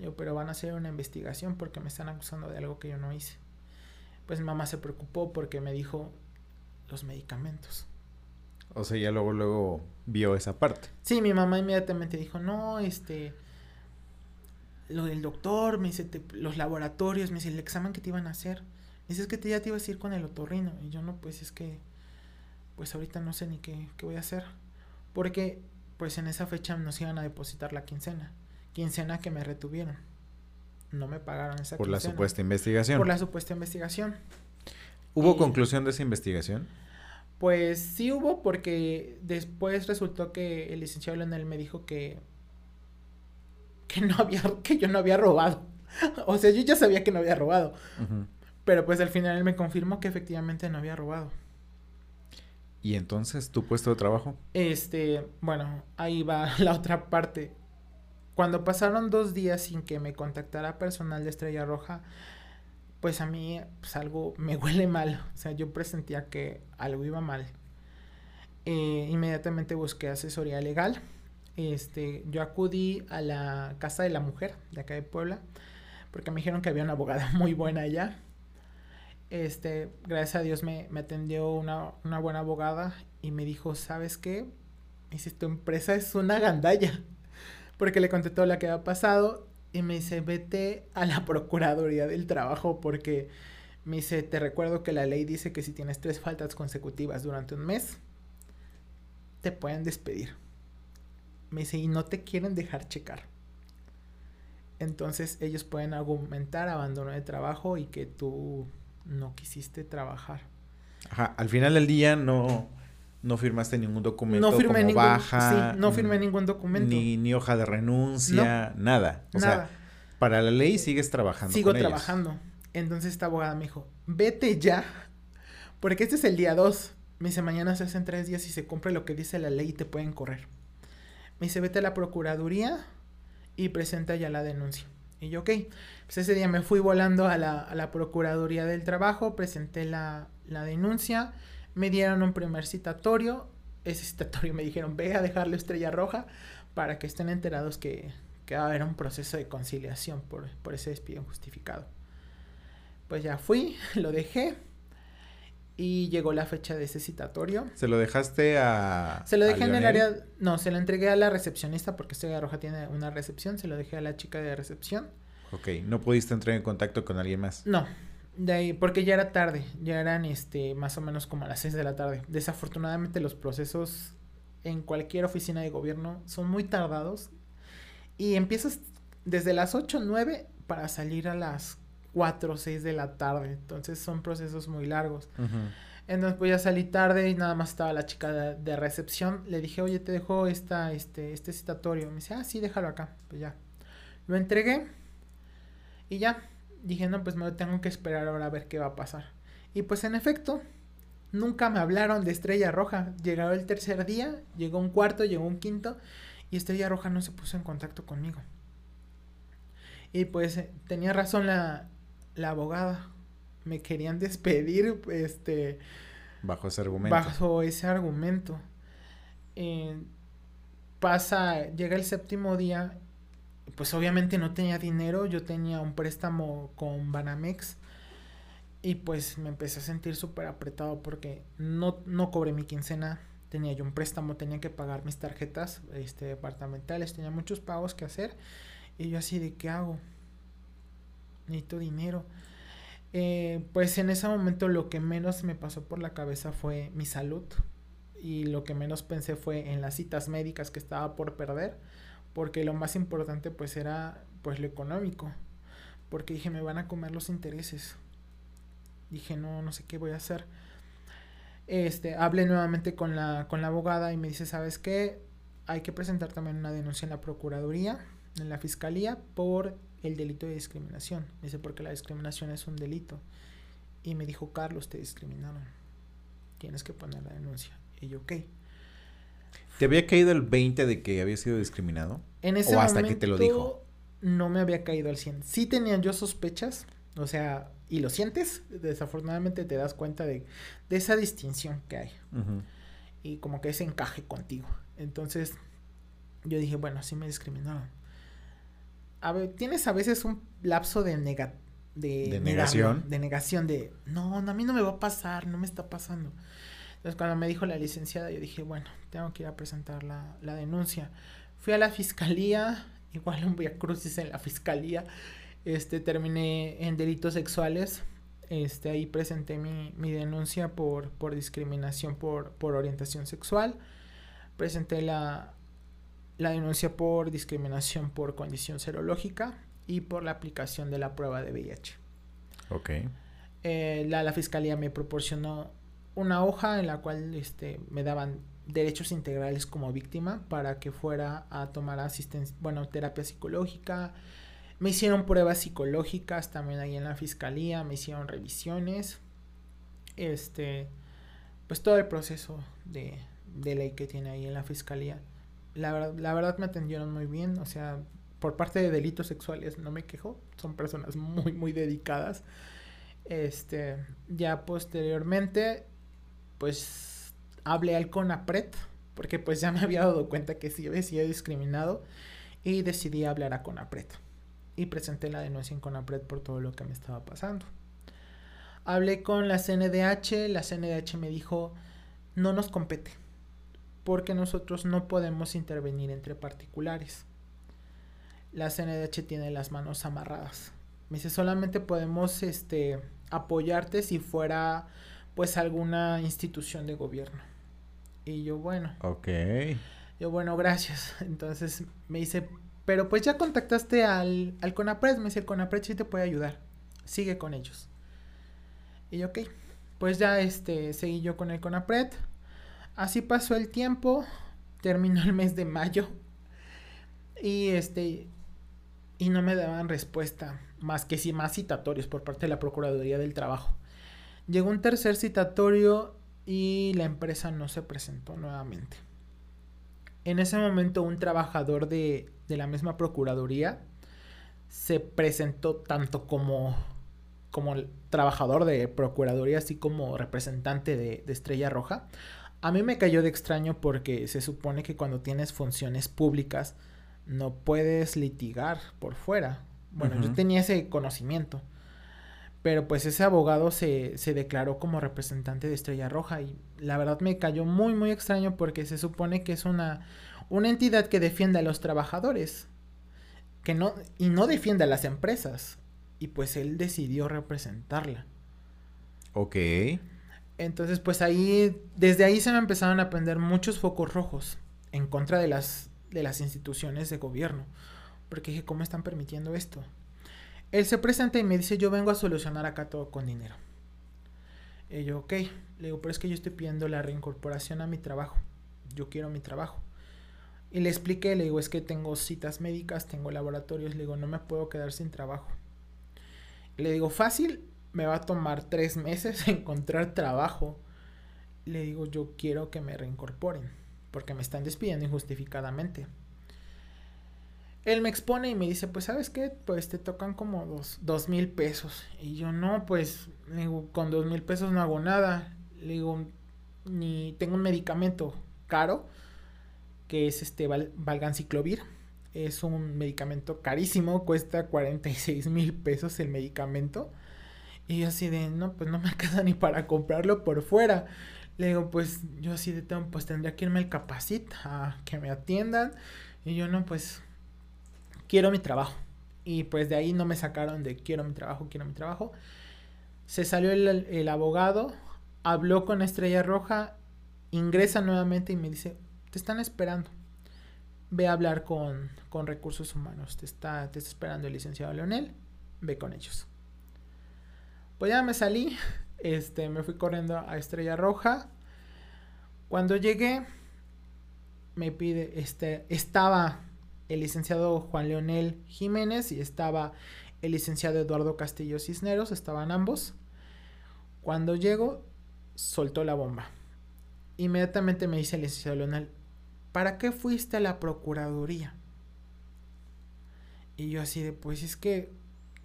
Digo, pero van a hacer una investigación porque me están acusando de algo que yo no hice. Pues mi mamá se preocupó porque me dijo los medicamentos. O sea, ya luego, luego vio esa parte. Sí, mi mamá inmediatamente dijo, no, este, lo del doctor, me dice, "te- los laboratorios, me dice, el examen que te iban a hacer. dice, es que te, ya te ibas a ir con el otorrino. Y yo no, pues es que, pues ahorita no sé ni qué, qué voy a hacer. Porque, pues en esa fecha nos iban a depositar la quincena. Quincena que me retuvieron. No me pagaron esa Por la quincena. supuesta investigación. Por la supuesta investigación. ¿Hubo y- conclusión de esa investigación? Pues sí hubo porque después resultó que el licenciado Leonel me dijo que que no había que yo no había robado. O sea, yo ya sabía que no había robado, pero pues al final él me confirmó que efectivamente no había robado. ¿Y entonces tu puesto de trabajo? Este, bueno, ahí va la otra parte. Cuando pasaron dos días sin que me contactara personal de Estrella Roja, pues a mí pues algo me huele mal. O sea, yo presentía que algo iba mal. Eh, inmediatamente busqué asesoría legal. Este, yo acudí a la casa de la mujer de acá de Puebla, porque me dijeron que había una abogada muy buena allá. Este, gracias a Dios me, me atendió una, una buena abogada y me dijo, ¿sabes qué? Me dice, tu empresa es una gandalla. Porque le conté todo lo que había pasado y me dice, vete a la Procuraduría del Trabajo porque me dice, te recuerdo que la ley dice que si tienes tres faltas consecutivas durante un mes, te pueden despedir. Me dice, y no te quieren dejar checar. Entonces ellos pueden argumentar abandono de trabajo y que tú no quisiste trabajar. Ajá, al final del día no, no firmaste ningún documento No firmé como ningún, baja. sí, no firmé ningún documento. Ni, ni hoja de renuncia, nada. O nada. sea, para la ley sigues trabajando. Sigo con ellos. trabajando. Entonces esta abogada me dijo, vete ya, porque este es el día 2. Me dice, mañana se hacen tres días y se cumple lo que dice la ley y te pueden correr. Me dice, vete a la Procuraduría y presenta ya la denuncia. Y yo, ok. Pues ese día me fui volando a la, a la Procuraduría del Trabajo, presenté la, la denuncia, me dieron un primer citatorio. Ese citatorio me dijeron, ve a dejarle estrella roja para que estén enterados que, que va a haber un proceso de conciliación por, por ese despido injustificado. Pues ya fui, lo dejé y llegó la fecha de ese citatorio. Se lo dejaste a. Se lo dejé en el área, no, se lo entregué a la recepcionista porque Estrella Roja tiene una recepción, se lo dejé a la chica de recepción. Ok, no pudiste entrar en contacto con alguien más. No, de ahí, porque ya era tarde, ya eran este más o menos como a las 6 de la tarde. Desafortunadamente los procesos en cualquier oficina de gobierno son muy tardados y empiezas desde las 8 o 9 para salir a las 4 o 6 de la tarde. Entonces son procesos muy largos. Entonces pues ya salí tarde y nada más estaba la chica de, de recepción. Le dije, oye, te dejo esta, este, este citatorio. Me dice, ah, sí, déjalo acá. Pues ya. Lo entregué y ya. Dije, no, pues me lo tengo que esperar ahora a ver qué va a pasar. Y pues en efecto, nunca me hablaron de Estrella Roja. Llegó el tercer día, llegó un cuarto, llegó un quinto y Estrella Roja no se puso en contacto conmigo. Y pues eh, tenía razón la, la abogada. Me querían despedir, este Bajo ese argumento. bajo ese argumento. Eh, pasa, llega el séptimo día, pues obviamente no tenía dinero, yo tenía un préstamo con Banamex y pues me empecé a sentir súper apretado porque no, no cobré mi quincena, tenía yo un préstamo, tenía que pagar mis tarjetas este, departamentales, tenía muchos pagos que hacer y yo así de qué hago, necesito dinero. Eh, pues en ese momento lo que menos me pasó por la cabeza fue mi salud y lo que menos pensé fue en las citas médicas que estaba por perder porque lo más importante pues era pues lo económico porque dije me van a comer los intereses dije no no sé qué voy a hacer este hablé nuevamente con la con la abogada y me dice sabes qué hay que presentar también una denuncia en la procuraduría en la fiscalía por el delito de discriminación. Dice, porque la discriminación es un delito. Y me dijo, Carlos, te discriminaron. Tienes que poner la denuncia. Y yo, ok. ¿Te había caído el 20 de que había sido discriminado? En ese ¿O hasta que momento te lo dijo? no me había caído al 100. Sí tenía yo sospechas, o sea, y lo sientes, desafortunadamente te das cuenta de, de esa distinción que hay. Y como que ese encaje contigo. Entonces, yo dije, bueno, sí me discriminaron. A ver, tienes a veces un lapso de nega de, ¿De negarlo, negación? de negación de no, no, a mí no me va a pasar, no me está pasando. Entonces cuando me dijo la licenciada, yo dije, bueno, tengo que ir a presentar la, la denuncia. Fui a la fiscalía, igual un via crucis en la fiscalía. Este terminé en delitos sexuales. Este, ahí presenté mi, mi denuncia por, por discriminación por, por orientación sexual. Presenté la, la denuncia por discriminación por condición serológica y por la aplicación de la prueba de VIH. Ok. Eh, la, la fiscalía me proporcionó una hoja en la cual este, me daban derechos integrales como víctima para que fuera a tomar asistencia, bueno, terapia psicológica. Me hicieron pruebas psicológicas también ahí en la fiscalía, me hicieron revisiones. Este, pues todo el proceso de, de ley que tiene ahí en la fiscalía. La, verdad- la verdad me atendieron muy bien, o sea, por parte de delitos sexuales no me quejo, son personas muy, muy dedicadas. Este, ya posteriormente, pues hablé al CONAPRED, porque pues ya me había dado cuenta que sí había sido discriminado y decidí hablar a CONAPRED y presenté la denuncia en CONAPRED por todo lo que me estaba pasando. Hablé con la CNDH, la CNDH me dijo, no nos compete, porque nosotros no podemos intervenir entre particulares. La CNDH tiene las manos amarradas. Me dice, solamente podemos este, apoyarte si fuera pues alguna institución de gobierno. Y yo, bueno, Ok. yo, bueno, gracias. Entonces me dice, pero pues ya contactaste al, al CONAPRED. Me dice, el CONAPRED sí te puede ayudar. Sigue con ellos. Y yo, ok. Pues ya este, seguí yo con el CONAPRED. Así pasó el tiempo. Terminó el mes de mayo. Y este. Y no me daban respuesta. Más que sí, más citatorios por parte de la Procuraduría del Trabajo. Llegó un tercer citatorio y la empresa no se presentó nuevamente. En ese momento un trabajador de, de la misma Procuraduría se presentó tanto como, como trabajador de Procuraduría, así como representante de, de Estrella Roja. A mí me cayó de extraño porque se supone que cuando tienes funciones públicas no puedes litigar por fuera. Bueno, yo tenía ese conocimiento. Pero pues ese abogado se, se declaró como representante de Estrella Roja y la verdad me cayó muy muy extraño porque se supone que es una, una entidad que defiende a los trabajadores que no, y no defiende a las empresas. Y pues él decidió representarla. Ok. Entonces, pues ahí, desde ahí se me empezaron a prender muchos focos rojos en contra de las, de las instituciones de gobierno. Porque dije, ¿cómo están permitiendo esto? Él se presenta y me dice, yo vengo a solucionar acá todo con dinero. Y yo, ok. Le digo, pero es que yo estoy pidiendo la reincorporación a mi trabajo. Yo quiero mi trabajo. Y le expliqué, le digo, es que tengo citas médicas, tengo laboratorios, le digo, no me puedo quedar sin trabajo. Le digo, fácil, me va a tomar tres meses encontrar trabajo. Le digo, yo quiero que me reincorporen, porque me están despidiendo injustificadamente. Él me expone y me dice, pues sabes qué, pues te tocan como dos, dos mil pesos. Y yo no, pues, digo, con dos mil pesos no hago nada. Le digo, ni tengo un medicamento caro, que es este Val- Valganciclovir. Es un medicamento carísimo, cuesta 46 mil pesos el medicamento. Y yo así de, no, pues no me alcanza ni para comprarlo por fuera. Le digo, pues yo así de, "Tengo- pues tendría que irme al capacit a que me atiendan. Y yo no, pues quiero mi trabajo. Y pues de ahí no me sacaron de quiero mi trabajo, quiero mi trabajo. Se salió el, el abogado, habló con Estrella Roja, ingresa nuevamente y me dice, te están esperando. Ve a hablar con, con recursos humanos. Te está, te está esperando el licenciado Leonel. Ve con ellos. Pues ya me salí. Este, me fui corriendo a Estrella Roja. Cuando llegué, me pide, este, estaba el licenciado Juan Leonel Jiménez y estaba el licenciado Eduardo Castillo Cisneros, estaban ambos. Cuando llego, soltó la bomba. Inmediatamente me dice el licenciado Leonel, ¿para qué fuiste a la Procuraduría? Y yo así de, pues es que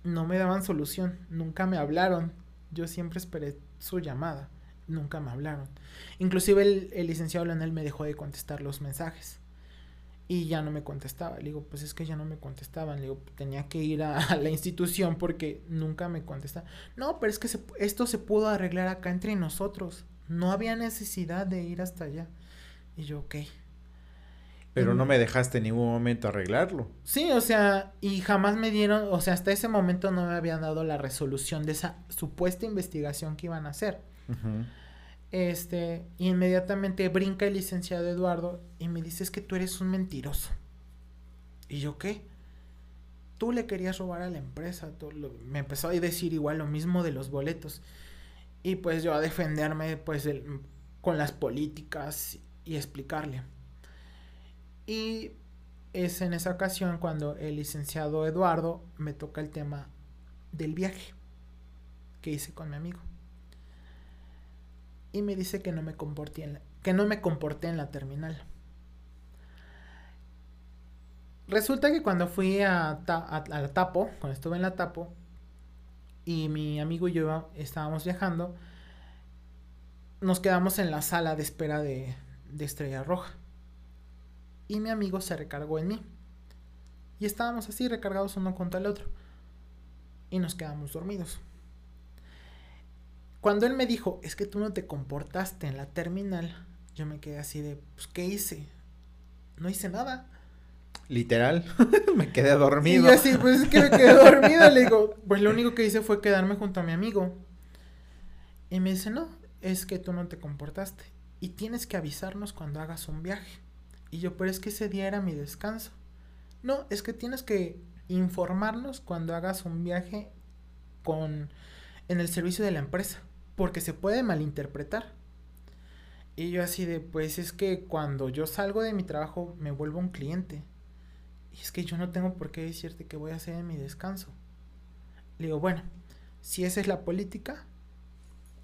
no me daban solución, nunca me hablaron. Yo siempre esperé su llamada, nunca me hablaron. Inclusive el, el licenciado Leonel me dejó de contestar los mensajes. Y ya no me contestaba. Le digo, pues es que ya no me contestaban. Le digo, tenía que ir a, a la institución porque nunca me contestaban. No, pero es que se- esto se pudo arreglar acá entre nosotros. No había necesidad de ir hasta allá. Y yo, ok. Pero no me dejaste en ningún momento arreglarlo. Sí, o sea, y jamás me dieron, o sea, hasta ese momento no me habían dado la resolución de esa supuesta investigación que iban a hacer. Este, y inmediatamente brinca el licenciado Eduardo y me dice, es que tú eres un mentiroso. ¿Y yo qué? Tú le querías robar a la empresa. tú Me empezó a decir igual lo mismo de los boletos. Y pues yo a defenderme pues del- con las políticas y explicarle. Y es en esa ocasión cuando el licenciado Eduardo me toca el tema del viaje que hice con mi amigo y me dice que no me comporté en la, que no me comporté en la terminal. Resulta que cuando fui a, Ta- la Tapo, cuando estuve en la Tapo, y mi amigo y yo estábamos viajando, nos quedamos en la sala de espera de, de Estrella Roja. Y mi amigo se recargó en mí. Y estábamos así recargados uno contra el otro. Y nos quedamos dormidos. Cuando él me dijo, es que tú no te comportaste en la terminal, yo me quedé así de, pues, ¿qué hice? No hice nada. Literal. me quedé Y dormido. yo así, pues es que me quedé dormido. Le digo, pues lo único que hice fue quedarme junto a mi amigo. Y me dice, no, es que tú no te comportaste. Y tienes que avisarnos cuando hagas un viaje. Y yo, pero es que ese día era mi descanso. No, es que tienes que informarnos cuando hagas un viaje con en el servicio de la empresa. Porque se puede malinterpretar. Y yo así de, pues es que cuando yo salgo de mi trabajo me vuelvo un cliente. Y es que yo no tengo por qué decirte que voy a hacer en mi descanso. Le digo, bueno, si esa es la política,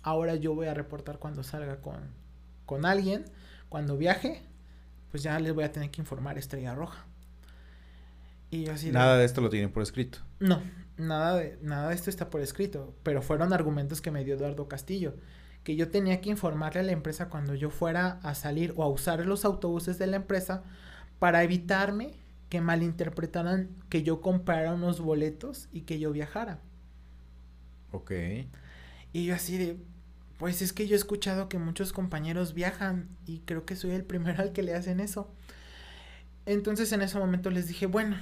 ahora yo voy a reportar cuando salga con, con alguien, cuando viaje, pues ya les voy a tener que informar Estrella Roja. Y yo así de, Nada de esto lo tienen por escrito. no, nada de, nada de esto está por escrito, pero fueron argumentos que me dio Eduardo Castillo, que yo tenía que informarle a la empresa cuando yo fuera a salir o a usar los autobuses de la empresa para evitarme que malinterpretaran que yo comprara unos boletos y que yo viajara. Ok. Y yo así de, pues es que yo he escuchado que muchos compañeros viajan y creo que soy el primero al que le hacen eso. Entonces en ese momento les dije, bueno,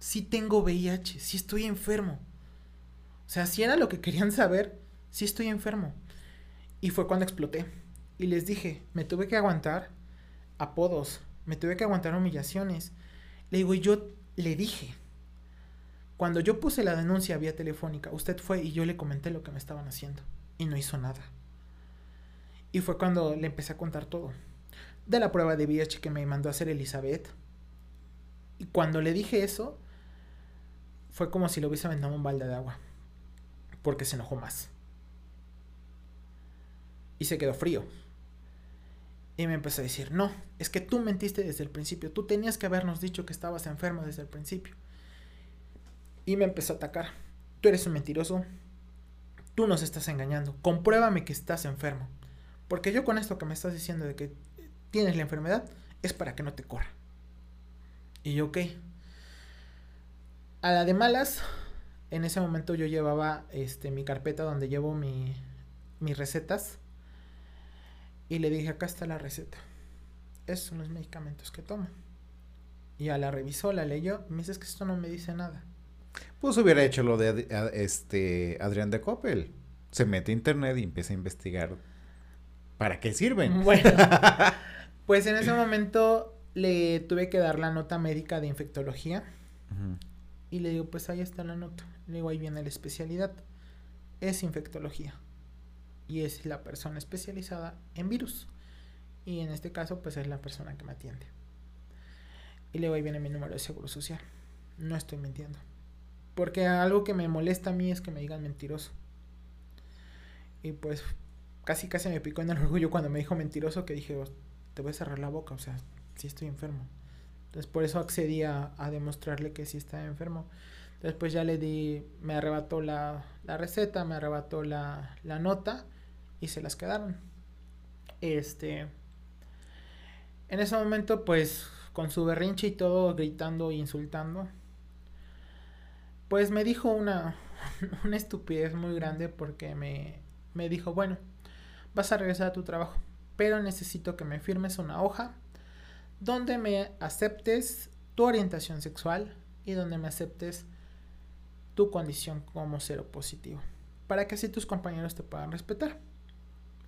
sí tengo VIH, sí estoy enfermo. O sea, si era lo que querían saber, sí estoy enfermo. Y fue cuando exploté. Y les dije, me tuve que aguantar apodos, me tuve que aguantar humillaciones. Le digo, y yo le dije, cuando yo puse la denuncia vía telefónica, usted fue y yo le comenté lo que me estaban haciendo. Y no hizo nada. Y fue cuando le empecé a contar todo. De la prueba de VIH que me mandó a hacer Elizabeth. Y cuando le dije eso, fue como si le hubiese aventado un balde de agua. Porque se enojó más. Y se quedó frío. Y me empezó a decir, no, es que tú mentiste desde el principio. Tú tenías que habernos dicho que estabas enfermo desde el principio. Y me empezó a atacar. Tú eres un mentiroso. Tú nos estás engañando. Compruébame que estás enfermo. Porque yo con esto que me estás diciendo de que tienes la enfermedad es para que no te corra. Y yo, ok. A la de malas, en ese momento yo llevaba este, mi carpeta donde llevo mi, mis recetas. Y le dije, acá está la receta. Esos son los medicamentos que tomo. Y ya la revisó, la leyó. Me dice, es que esto no me dice nada. Pues hubiera hecho lo de a- este Adrián de Coppel. Se mete a internet y empieza a investigar para qué sirven. Bueno, pues en ese momento le tuve que dar la nota médica de infectología. Ujú. Y le digo, pues ahí está la nota. Le digo, ahí viene la especialidad. Es infectología. Y es la persona especializada en virus. Y en este caso, pues es la persona que me atiende. Y luego ahí viene mi número de seguro social. No estoy mintiendo. Porque algo que me molesta a mí es que me digan mentiroso. Y pues casi casi me picó en el orgullo cuando me dijo mentiroso que dije, "Oh, te voy a cerrar la boca, o sea, sí estoy enfermo. Entonces por eso accedí a, demostrarle que sí estaba enfermo. Después ya le di, me arrebató la, la receta, me arrebató la, la nota y se las quedaron. Este, en ese momento pues con su berrinche y todo gritando e insultando, pues me dijo una, una estupidez muy grande porque me, me dijo, bueno, vas a regresar a tu trabajo, pero necesito que me firmes una hoja donde me aceptes tu orientación sexual y donde me aceptes tu condición como cero positivo. Para que así tus compañeros te puedan respetar.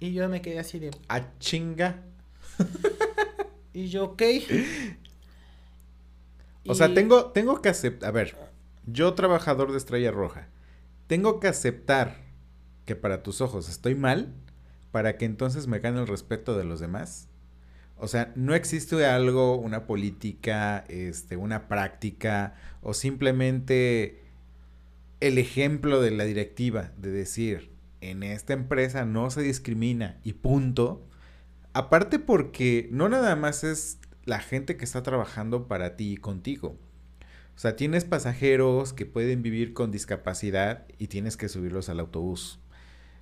Y yo me quedé así de... A chinga. Y yo, ok. O sea, tengo, tengo que aceptar. A ver, yo trabajador de Estrella Roja, tengo que aceptar que para tus ojos estoy mal para que entonces me gane el respeto de los demás. O sea, no existe algo, una política, este, una práctica o simplemente el ejemplo de la directiva de decir en esta empresa no se discrimina y punto. Aparte porque no nada más es la gente que está trabajando para ti y contigo. O sea, tienes pasajeros que pueden vivir con discapacidad y tienes que subirlos al autobús.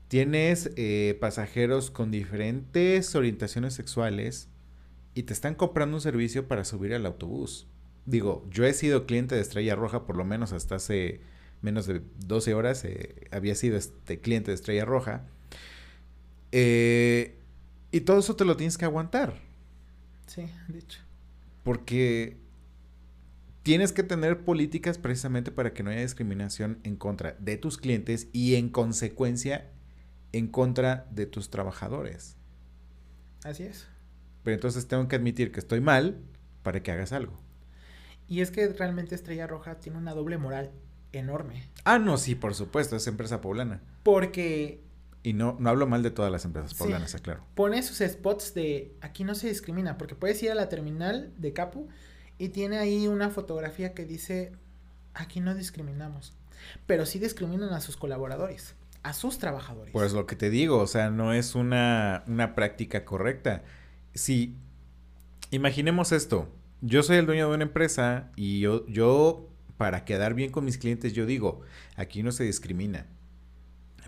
Tienes eh, pasajeros con diferentes orientaciones sexuales y te están comprando un servicio para subir al autobús. Digo, yo he sido cliente de Estrella Roja por lo menos hasta hace menos de 12 horas. eh, había sido este cliente de Estrella Roja. Eh, y todo eso te lo tienes que aguantar. Sí, de hecho. Porque tienes que tener políticas precisamente para que no haya discriminación en contra de tus clientes y en consecuencia en contra de tus trabajadores. Así es. Pero entonces tengo que admitir que estoy mal para que hagas algo. Y es que realmente Estrella Roja tiene una doble moral enorme. Ah, no, sí, por supuesto, es empresa poblana. Porque Y no, no hablo mal de todas las empresas Sí. poblanas, aclaro. pone sus spots de aquí no se discrimina. Porque puedes ir a la terminal de Capu y tiene ahí una fotografía que dice aquí no discriminamos. Pero sí discriminan a sus colaboradores, a sus trabajadores. Pues lo que te digo, o sea, no es una, una práctica correcta. Si, imaginemos esto, yo soy el dueño de una empresa y yo, yo, para quedar bien con mis clientes, yo digo, aquí no se discrimina.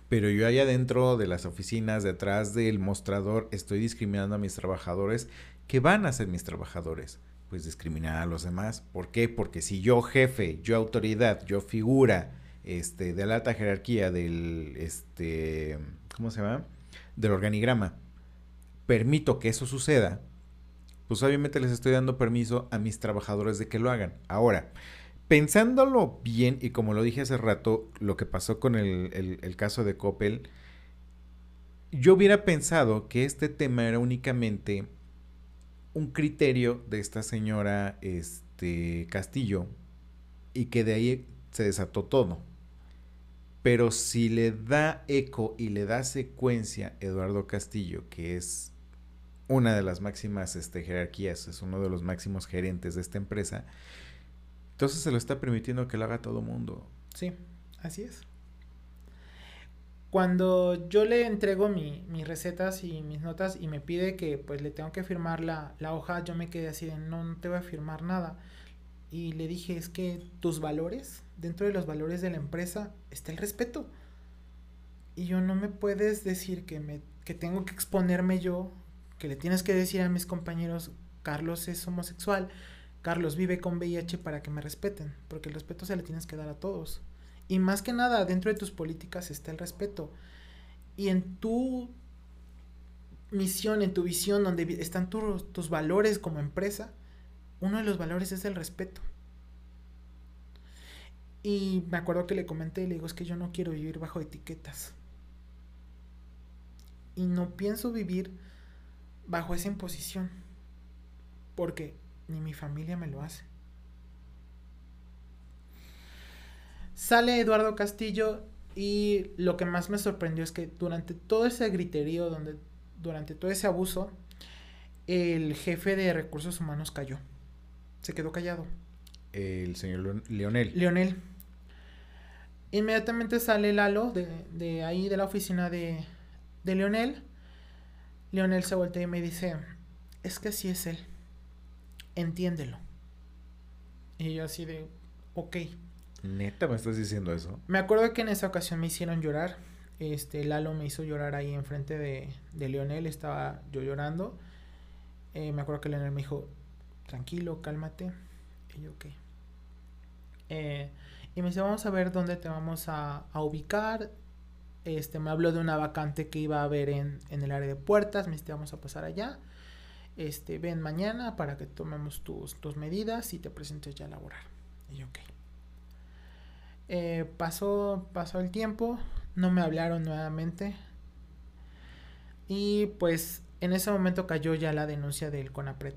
Pero yo allá dentro de las oficinas, detrás del mostrador, estoy discriminando a mis trabajadores que van a ser mis trabajadores. Pues discriminar a los demás. ¿Por qué? Porque si yo jefe, yo autoridad, yo figura este, de la alta jerarquía del, este, ¿cómo se llama? Del organigrama, permito que eso suceda, pues obviamente les estoy dando permiso a mis trabajadores de que lo hagan. Ahora, pensándolo bien, y como lo dije hace rato, lo que pasó con el, el- caso de Coppel, yo hubiera pensado que este tema era únicamente un criterio de esta señora este, Castillo y que de ahí se desató todo. Pero si le da eco y le da secuencia Eduardo Castillo, que es una de las máximas este, jerarquías, es uno de los máximos gerentes de esta empresa, entonces se lo está permitiendo que lo haga todo mundo. Sí, así es. Cuando yo le entrego mi- mis recetas y mis notas y me pide que pues le tengo que firmar la, la hoja, yo me quedé así de no, no te voy a firmar nada. Y le dije, es que tus valores, dentro de los valores de la empresa, está el respeto. Y yo no me puedes decir que, me, que tengo que exponerme yo, que le tienes que decir a mis compañeros, Carlos es homosexual, Carlos vive con VIH para que me respeten, porque el respeto se le tienes que dar a todos. Y más que nada, dentro de tus políticas está el respeto. Y en tu misión, en tu visión, donde están tu- tus valores como empresa, uno de los valores es el respeto. Y me acuerdo que le comenté, le digo, es que yo no quiero vivir bajo etiquetas. Y no pienso vivir bajo esa imposición. Porque ni mi familia me lo hace. Sale Eduardo Castillo y lo que más me sorprendió es que durante todo ese griterío, donde, durante todo ese abuso, el jefe de recursos humanos cayó. Se quedó callado. El señor Leon- Leonel. Leonel. Inmediatamente sale Lalo de, de ahí de la oficina de, de Leonel. Leonel se voltea y me dice, es que así es él. Entiéndelo. Y yo así de, ok. Neta, me estás diciendo eso. Me acuerdo que en esa ocasión me hicieron llorar. Este, Lalo me hizo llorar ahí enfrente de, de Leonel. Estaba yo llorando. Eh, me acuerdo que Leonel me dijo, tranquilo, cálmate. Y yo, ok. Eh, y me dice, vamos a ver dónde te vamos a, a ubicar. Este, me habló de una vacante que iba a haber en, en el área de puertas. Me dice, vamos a pasar allá. Este, ven mañana para que tomemos tus, tus medidas y te presentes ya a laborar. Y yo, ok. Eh, pasó, pasó el tiempo, no me hablaron nuevamente. Y pues en ese momento cayó ya la denuncia del CONAPRED.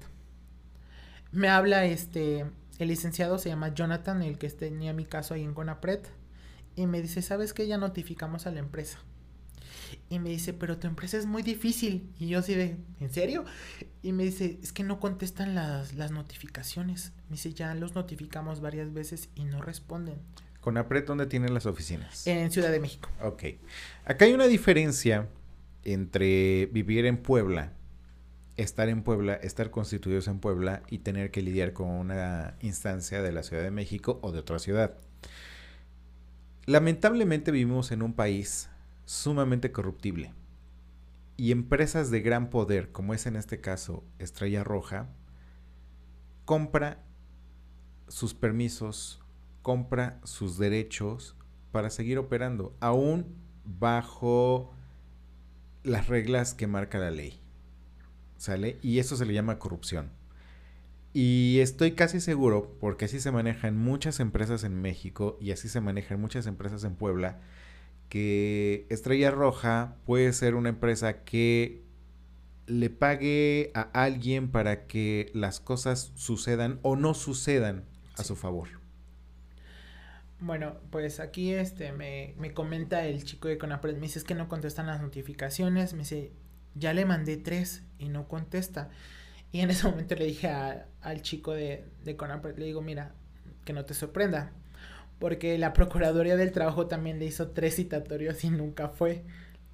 Me habla este, el licenciado se llama Jonathan, el que tenía mi caso ahí en CONAPRED. Y me dice, ¿sabes qué? Ya notificamos a la empresa. Y me dice, pero tu empresa es muy difícil. Y yo así de, ¿en serio? Y me dice, es que no contestan las, las notificaciones. Me dice, ya los notificamos varias veces y no responden. ¿Conapred dónde tienen las oficinas? En Ciudad de México. Ok. Acá hay una diferencia entre vivir en Puebla, estar en Puebla, estar constituidos en Puebla y tener que lidiar con una instancia de la Ciudad de México o de otra ciudad. Lamentablemente vivimos en un país sumamente corruptible y empresas de gran poder, como es en este caso Estrella Roja, compra sus permisos, compra sus derechos para seguir operando, aún bajo las reglas que marca la ley. ¿Sale? Y eso se le llama corrupción. Y estoy casi seguro, porque así se maneja en muchas empresas en México y así se maneja en muchas empresas en Puebla, que Estrella Roja puede ser una empresa que le pague a alguien para que las cosas sucedan o no sucedan a su favor. Bueno, pues aquí este me, me comenta el chico de Conapred, me dice es que no contestan las notificaciones, me dice, ya le mandé tres y no contesta. Y en ese momento le dije al chico de, de Conapred, le digo, mira, que no te sorprenda, porque la Procuraduría del Trabajo también le hizo tres citatorios y nunca fue.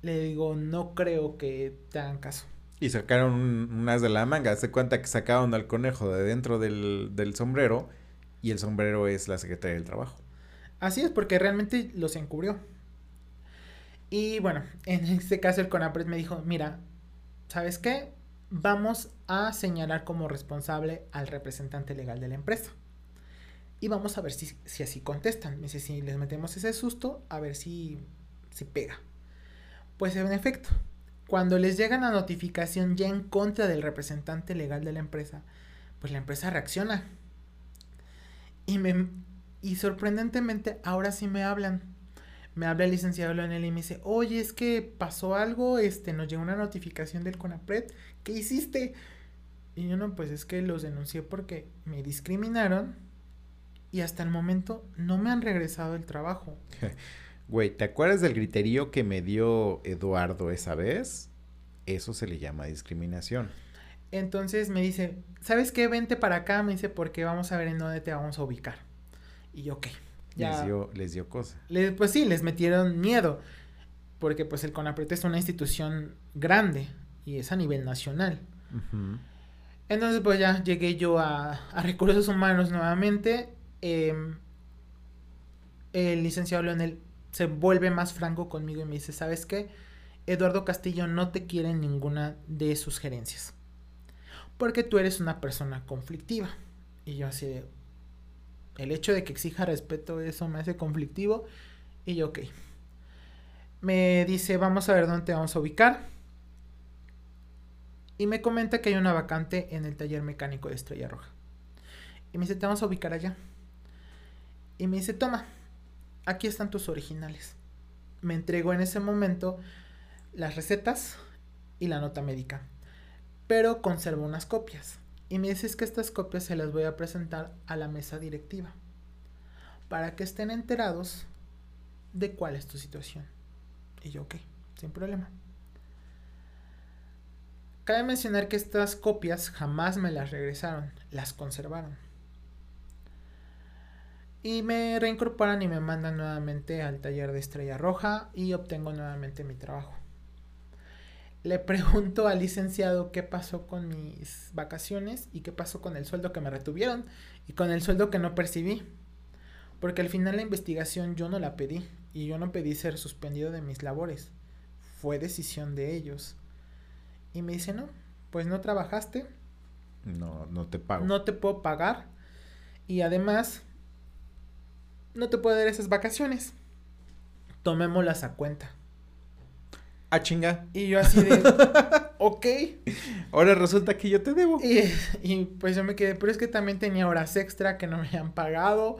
Le digo, no creo que te hagan caso. Y sacaron unas de la manga, se cuenta que sacaron al conejo de dentro del, del sombrero y el sombrero es la Secretaría del Trabajo. Así es, porque realmente los encubrió. Y bueno, en este caso el CONAPRED me dijo, mira, ¿sabes qué? Vamos a señalar como responsable al representante legal de la empresa. Y vamos a ver si, si así contestan. Dice, si les metemos ese susto, a ver si, si pega. Pues en efecto, cuando les llega la notificación ya en contra del representante legal de la empresa, pues la empresa reacciona. Y me, y sorprendentemente, ahora sí me hablan. Me habla el licenciado Leonel y me dice, oye, es que pasó algo, este, nos llegó una notificación del CONAPRED, ¿qué hiciste? Y yo no, pues es que los denuncié porque me discriminaron y hasta el momento no me han regresado el trabajo. Güey, ¿te acuerdas del griterío que me dio Eduardo esa vez? Eso se le llama discriminación. Entonces me dice, ¿sabes qué? Vente para acá, me dice, porque vamos a ver en dónde te vamos a ubicar. Y yo, ok. Ya, les, dio, les dio cosa. Pues sí, les metieron miedo. Porque pues el CONAPRED es una institución grande y es a nivel nacional. Entonces pues ya llegué yo a, a recursos humanos nuevamente. Eh, el licenciado Leonel se vuelve más franco conmigo y me dice, ¿sabes qué? Eduardo Castillo no te quiere en ninguna de sus gerencias. Porque tú eres una persona conflictiva. Y yo así, el hecho de que exija respeto, eso me hace conflictivo. Y yo, ok. Me dice, vamos a ver dónde te vamos a ubicar. Y me comenta que hay una vacante en el taller mecánico de Estrella Roja. Y me dice, te vamos a ubicar allá. Y me dice, toma, aquí están tus originales. Me entregó en ese momento las recetas y la nota médica. Pero conservo unas copias y me dices que estas copias se las voy a presentar a la mesa directiva para que estén enterados de cuál es tu situación. Y yo, ok, sin problema. Cabe mencionar que estas copias jamás me las regresaron, las conservaron. Y me reincorporan y me mandan nuevamente al taller de Estrella Roja y obtengo nuevamente mi trabajo le pregunto al licenciado qué pasó con mis vacaciones y qué pasó con el sueldo que me retuvieron y con el sueldo que no percibí. Porque al final la investigación yo no la pedí y yo no pedí ser suspendido de mis labores. Fue decisión de ellos. Y me dice, no, pues no trabajaste. No, no te pago. No te puedo pagar. Y además, no te puedo dar esas vacaciones. Tomémoslas a cuenta. Ah, chinga. Y yo así de, ok. Ahora resulta que yo te debo. Y, y, pues yo me quedé, pero es que también tenía horas extra que no me habían pagado.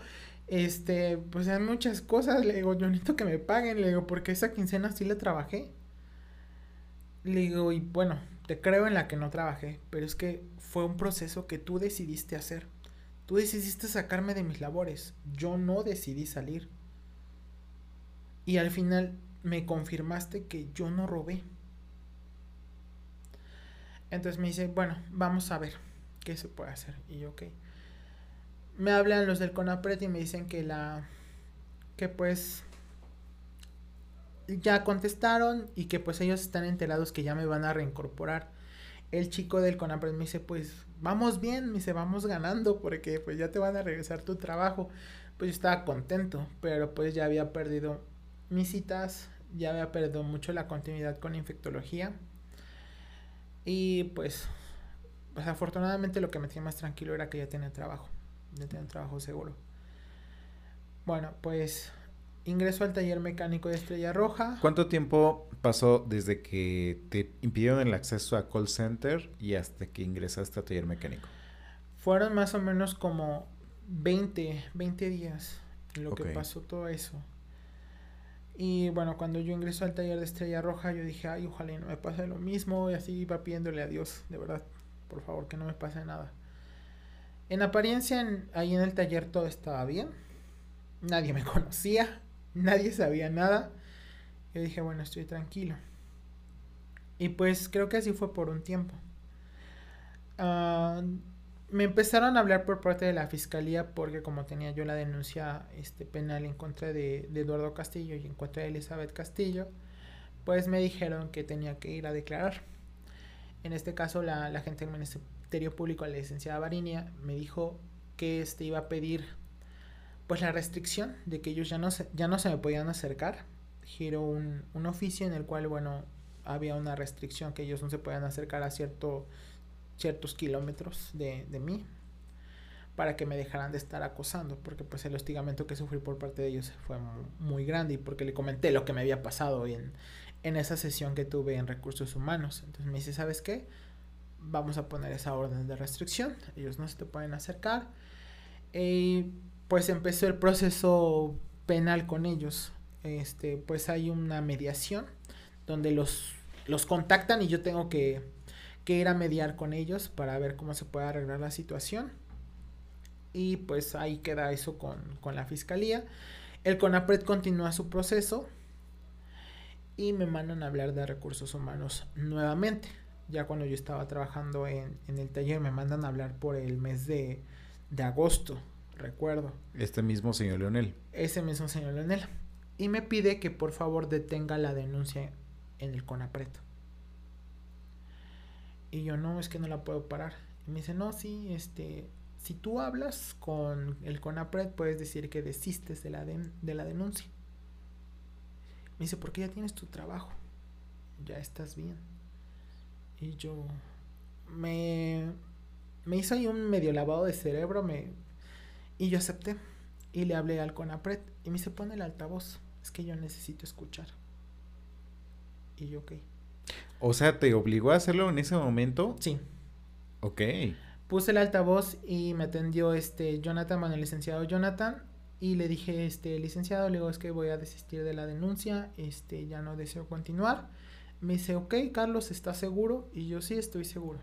Este, pues hay muchas cosas. Le digo, yo necesito que me paguen. Le digo, porque esa quincena sí le trabajé. Le digo, y bueno, te creo en la que no trabajé, pero es que fue un proceso que tú decidiste hacer. Tú decidiste sacarme de mis labores. Yo no decidí salir. Y al final me confirmaste que yo no robé. Entonces me dice, bueno, vamos a ver qué se puede hacer. Y yo, ok. Me hablan los del CONAPRED y me dicen que la... que pues... Ya contestaron y que pues ellos están enterados que ya me van a reincorporar. El chico del CONAPRED me dice, pues vamos bien, me dice, vamos ganando porque pues ya te van a regresar tu trabajo. Pues yo estaba contento, pero pues ya había perdido mis citas, ya había perdido mucho la continuidad con infectología y pues, pues afortunadamente lo que me tenía más tranquilo era que ya tenía trabajo, ya tenía trabajo seguro. Bueno, pues ingreso al taller mecánico de Estrella Roja. ¿Cuánto tiempo pasó desde que te impidieron el acceso a call center y hasta que ingresaste al taller mecánico? Fueron más o menos como 20, 20 días lo que pasó todo eso. Y bueno, cuando yo ingreso al taller de Estrella Roja, yo dije, ay, ojalá no me pase lo mismo. Y así iba pidiéndole a Dios, de verdad, por favor, que no me pase nada. En apariencia, ahí en el taller todo estaba bien. Nadie me conocía, nadie sabía nada. Yo dije, bueno, estoy tranquilo. Y pues creo que así fue por un tiempo. Uh, me empezaron a hablar por parte de la fiscalía porque como tenía yo la denuncia este, penal en contra de, Eduardo Castillo y en contra de Elizabeth Castillo, pues me dijeron que tenía que ir a declarar. En este caso la, la gente del Ministerio Público, la licenciada Varinia, me dijo que este iba a pedir pues la restricción de que ellos ya no se, ya no se me podían acercar. Giró un, un oficio en el cual, bueno, había una restricción que ellos no se podían acercar a cierto ciertos kilómetros de, de mí para que me dejaran de estar acosando, porque pues el hostigamiento que sufrí por parte de ellos fue muy, grande y porque le comenté lo que me había pasado en, en esa sesión que tuve en recursos humanos. Entonces me dice, ¿sabes qué? Vamos a poner esa orden de restricción, ellos no se te pueden acercar. Y pues empezó el proceso penal con ellos. Este, pues hay una mediación donde los, los contactan y yo tengo que que ir a mediar con ellos para ver cómo se puede arreglar la situación. Y pues ahí queda eso con, la fiscalía. El CONAPRED continúa su proceso y me mandan a hablar de recursos humanos nuevamente. Ya cuando yo estaba trabajando en, el taller me mandan a hablar por el mes de, de agosto, recuerdo. Este mismo señor Leonel. Ese mismo señor Leonel. Y me pide que por favor detenga la denuncia en el CONAPRED. Y yo, no, es que no la puedo parar. Y me dice, no, sí, este, si tú hablas con el CONAPRED, puedes decir que desistes de la, de la denuncia. Me dice, porque ya tienes tu trabajo, ya estás bien. Y yo, me, me hizo ahí un medio lavado de cerebro, me, y yo acepté. Y le hablé al CONAPRED y me dice, pone el altavoz, es que yo necesito escuchar. Y yo, ok. O sea, ¿te obligó a hacerlo en ese momento? Sí. Ok. Puse el altavoz y me atendió este Jonathan, bueno, el licenciado Jonathan, y le dije, este, licenciado, le digo, es que voy a desistir de la denuncia, este, ya no deseo continuar. Me dice, ok, Carlos, ¿estás seguro? Y yo sí, estoy seguro.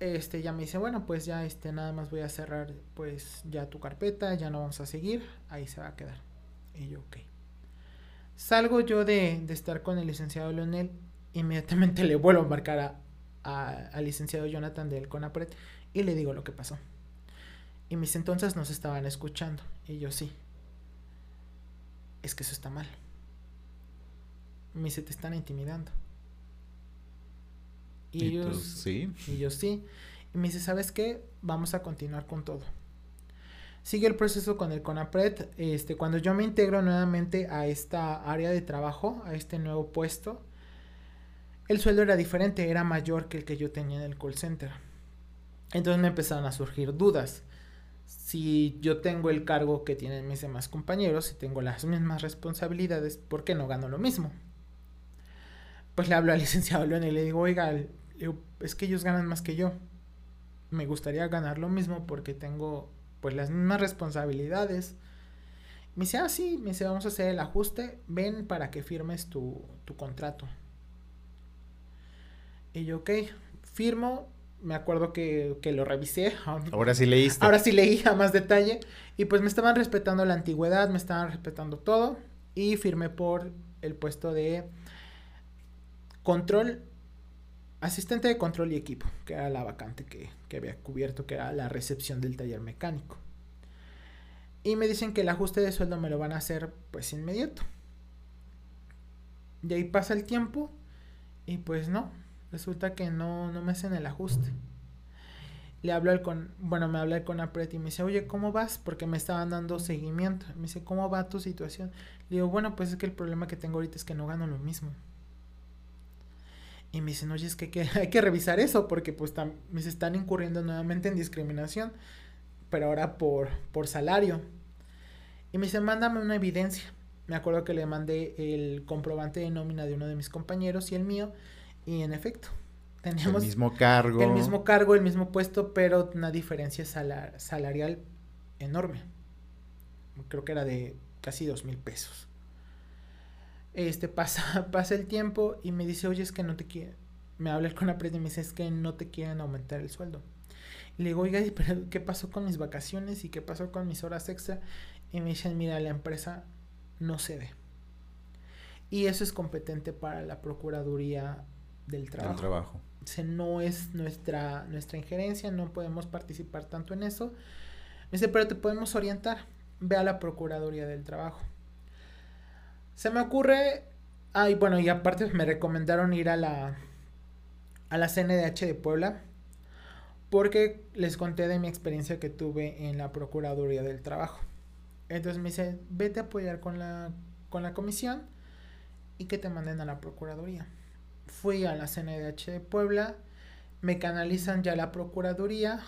Este, ya me dice, bueno, pues ya, este, nada más voy a cerrar, pues, ya tu carpeta, ya no vamos a seguir, ahí se va a quedar. Y yo, ok. Salgo yo de, estar con el licenciado Leonel, inmediatamente le vuelvo a marcar al licenciado Jonathan del CONAPRED y le digo lo que pasó. Y mis entonces nos estaban escuchando. Y yo sí. Es que eso está mal. Me dice, te están intimidando. Y, ellos, sí. Y yo sí. Y me dice, ¿sabes qué? Vamos a continuar con todo. Sigue el proceso con el CONAPRED. Este, cuando yo me integro nuevamente a esta área de trabajo, a este nuevo puesto, el sueldo era diferente, era mayor que el que yo tenía en el call center. Entonces me empezaron a surgir dudas. Si yo tengo el cargo que tienen mis demás compañeros, si tengo las mismas responsabilidades, ¿por qué no gano lo mismo? pues le hablo al licenciado León y le digo, oiga, es que ellos ganan más que yo. Me gustaría ganar lo mismo porque tengo pues las mismas responsabilidades. Me dice, ah, sí, me dice, vamos a hacer el ajuste, ven para que firmes tu, tu contrato. Y yo, ok, firmo, me acuerdo que, que, lo revisé. Ahora sí leíste. Ahora sí leí a más detalle. Y pues me estaban respetando la antigüedad, me estaban respetando todo. Y firmé por el puesto de control, asistente de control y equipo, que era la vacante que, que había cubierto, que era la recepción del taller mecánico. Y me dicen que el ajuste de sueldo me lo van a hacer pues inmediato. De ahí pasa el tiempo y pues no, resulta que no, no me hacen el ajuste. Le hablo al con, bueno, me habla el CONAPRED y me dice, oye, ¿cómo vas? Porque me estaban dando seguimiento. Me dice, ¿cómo va tu situación? Le digo, bueno, pues es que el problema que tengo ahorita es que no gano lo mismo. Y me dicen, oye, es que, hay que revisar eso porque pues me están incurriendo nuevamente en discriminación, pero ahora por, por salario. Y me dicen, mándame una evidencia. Me acuerdo que le mandé el comprobante de nómina de uno de mis compañeros y el mío. Y en efecto, Teníamos el mismo cargo. El mismo cargo, el mismo puesto, pero una diferencia salarial enorme. Creo que era de casi dos mil pesos. Este pasa, pasa el tiempo y me dice, oye, es que no te quieren. Me habla con la y me dice, es que no te quieren aumentar el sueldo. Y le digo, oiga, pero ¿qué pasó con mis vacaciones y qué pasó con mis horas extra? Y me dicen, mira, la empresa no cede. Y eso es competente para la Procuraduría del Trabajo. Del trabajo no es nuestra, nuestra injerencia, no podemos participar tanto en eso. Me dice, pero te podemos orientar, ve a la Procuraduría del Trabajo. Se me ocurre, ay, bueno, y aparte me recomendaron ir a la, a la CNDH de Puebla, porque les conté de mi experiencia que tuve en la Procuraduría del Trabajo. Entonces me dice, vete a apoyar con la, con la comisión y que te manden a la Procuraduría fui a la CNDH de Puebla, me canalizan ya a la Procuraduría,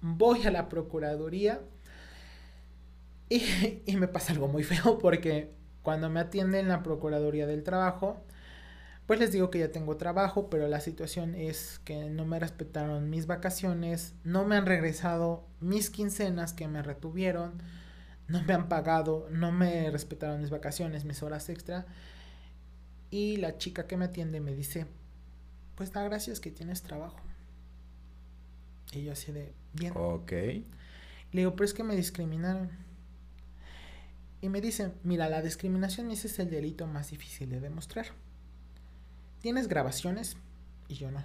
voy a la Procuraduría y, y, me pasa algo muy feo porque cuando me atienden la Procuraduría del Trabajo, pues les digo que ya tengo trabajo, pero la situación es que no me respetaron mis vacaciones, no me han regresado mis quincenas que me retuvieron, no me han pagado, no me respetaron mis vacaciones, mis horas extra. Y la chica que me atiende me dice, pues da gracias que tienes trabajo. Y yo así de, bien. Ok. Le digo, pero es que me discriminaron. Y me dice, mira, la discriminación ese es el delito más difícil de demostrar. ¿Tienes grabaciones? Y yo no.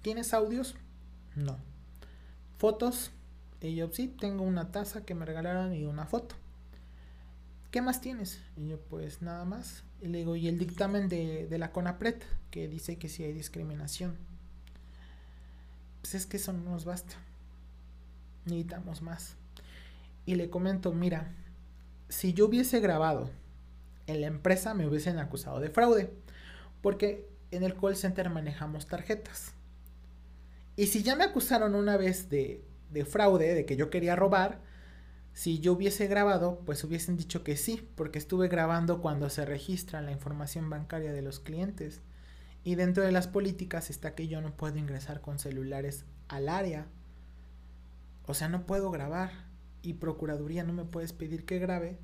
¿Tienes audios? No. ¿Fotos? Y yo sí, tengo una taza que me regalaron y una foto. ¿qué más tienes? Y yo, pues nada más. Y le digo, ¿y el dictamen de, de la CONAPRED? Que dice que si hay discriminación. Pues es que eso no nos basta. Necesitamos más. Y le comento, mira, si yo hubiese grabado en la empresa me hubiesen acusado de fraude. Porque en el call center manejamos tarjetas. Y si ya me acusaron una vez de, de fraude, de que yo quería robar, si yo hubiese grabado, pues hubiesen dicho que sí, porque estuve grabando cuando se registra la información bancaria de los clientes. Y dentro de las políticas está que yo no puedo ingresar con celulares al área. O sea, no puedo grabar. Y Procuraduría no me puedes pedir que grabe.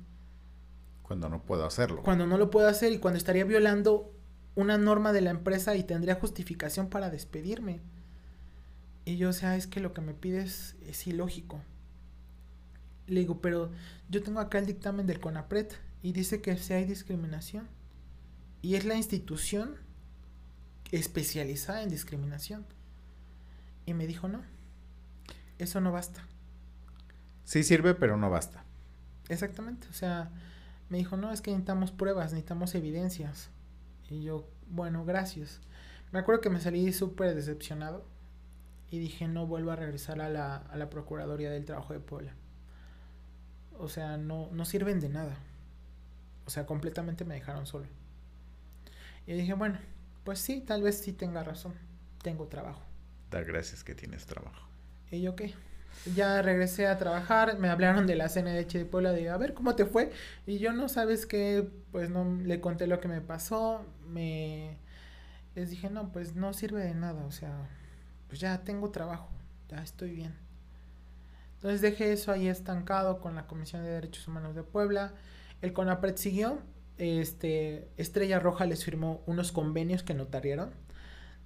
Cuando no puedo hacerlo. Cuando no lo puedo hacer y cuando estaría violando una norma de la empresa y tendría justificación para despedirme. Y yo, o sea, es que lo que me pides es ilógico. Le digo, pero yo tengo acá el dictamen del CONAPRED y dice que si hay discriminación. Y es la institución especializada en discriminación. Y me dijo, no, eso no basta. Sí sirve, pero no basta. Exactamente, o sea, me dijo, no, es que necesitamos pruebas, necesitamos evidencias. Y yo, bueno, gracias. Me acuerdo que me salí súper decepcionado y dije, no vuelvo a regresar a la, a la Procuraduría del Trabajo de Puebla o sea, no, no sirven de nada. O sea, completamente me dejaron solo. Y dije, bueno, pues sí, tal vez sí tenga razón. Tengo trabajo. Da gracias que tienes trabajo. Y yo, ¿qué? Ya regresé a trabajar, me hablaron de la CNH de Puebla, de a ver cómo te fue. Y yo no sabes qué, pues no le conté lo que me pasó, me les dije, no, pues no sirve de nada, o sea, pues ya tengo trabajo, ya estoy bien. Entonces dejé eso ahí estancado con la Comisión de Derechos Humanos de Puebla. El CONAPRED siguió, este, Estrella Roja les firmó unos convenios que notariaron,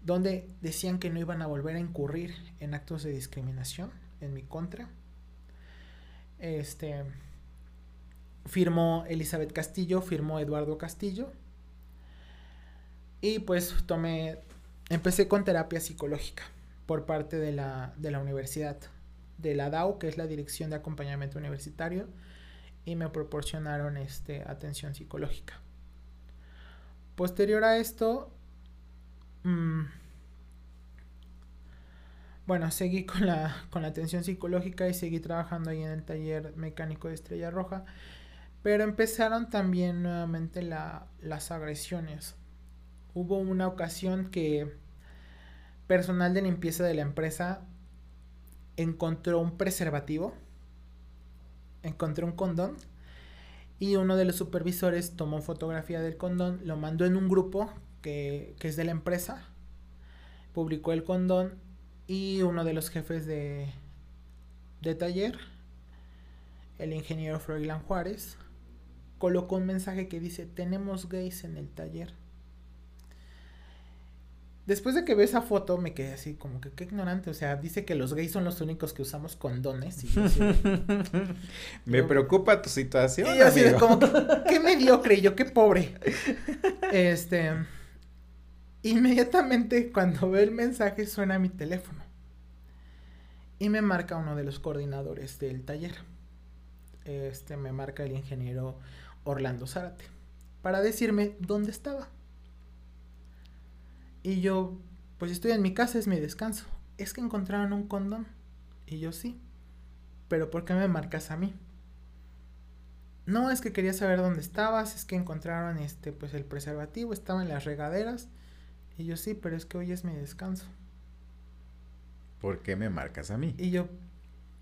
donde decían que no iban a volver a incurrir en actos de discriminación en mi contra. Este firmó Elizabeth Castillo, firmó Eduardo Castillo. Y pues tomé, empecé con terapia psicológica por parte de la, de la universidad, de la DAO, que es la Dirección de Acompañamiento Universitario, y me proporcionaron este, atención psicológica. Posterior a esto, mmm, bueno, seguí con la, con la atención psicológica y seguí trabajando ahí en el taller mecánico de Estrella Roja. Pero empezaron también nuevamente la, las agresiones. Hubo una ocasión que personal de limpieza de la empresa encontró un preservativo, encontró un condón y uno de los supervisores tomó fotografía del condón, lo mandó en un grupo que, que es de la empresa, publicó el condón y uno de los jefes de, de taller, el ingeniero Froilán Juárez, colocó un mensaje que dice, tenemos gays en el taller. Después de que ve esa foto me quedé así como que qué ignorante, o sea, dice que los gays son los únicos que usamos condones. Y así, me yo, preocupa tu situación. Y yo así de como, qué mediocre, y yo qué pobre. Este, inmediatamente cuando ve el mensaje suena mi teléfono. Y me marca uno de los coordinadores del taller. Este me marca el ingeniero Orlando Zárate. Para decirme dónde estaba. Y yo, pues estoy en mi casa, es mi descanso. Es que encontraron un condón. Y yo sí. Pero ¿por qué me marcas a mí? No, es que quería saber dónde estabas, es que encontraron este, pues el preservativo, estaba en las regaderas. Y yo sí, pero es que hoy es mi descanso. ¿Por qué me marcas a mí? Y yo,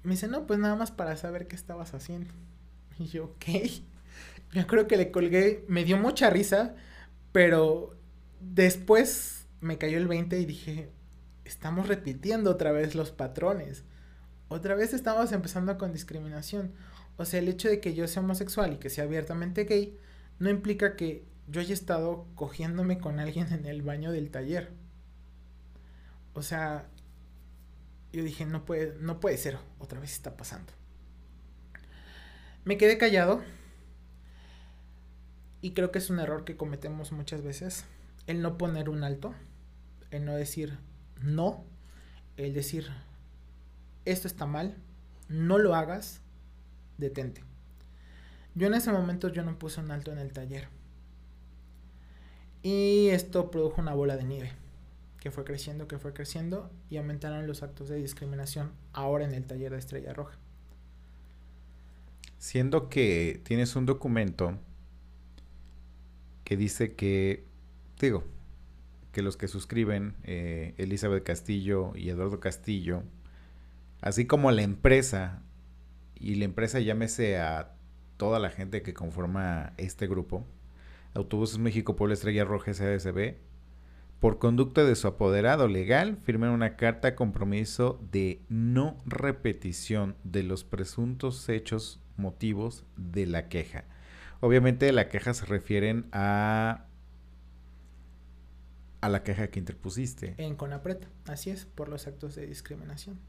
me dice, no, pues nada más para saber qué estabas haciendo. Y yo, ok. Yo creo que le colgué, me dio mucha risa, pero después me cayó el 20 y dije, estamos repitiendo otra vez los patrones. Otra vez estamos empezando con discriminación. O sea, el hecho de que yo sea homosexual y que sea abiertamente gay no implica que yo haya estado cogiéndome con alguien en el baño del taller. O sea, yo dije, no puede, no puede ser, otra vez está pasando. Me quedé callado. Y creo que es un error que cometemos muchas veces. El no poner un alto. El no decir no. El decir, esto está mal. No lo hagas. Detente. Yo en ese momento yo no puse un alto en el taller. Y esto produjo una bola de nieve. Que fue creciendo, que fue creciendo. Y aumentaron los actos de discriminación ahora en el taller de Estrella Roja. Siendo que tienes un documento que dice que, digo, que los que suscriben, eh, Elizabeth Castillo y Eduardo Castillo, así como la empresa, y la empresa llámese a toda la gente que conforma este grupo, Autobuses México Puebla Estrella Roja SADCB, por conducta de su apoderado legal, firman una carta de compromiso de no repetición de los presuntos hechos motivos de la queja. Obviamente la queja se refieren a a la queja que interpusiste. En Conapred, así es, por los actos de discriminación.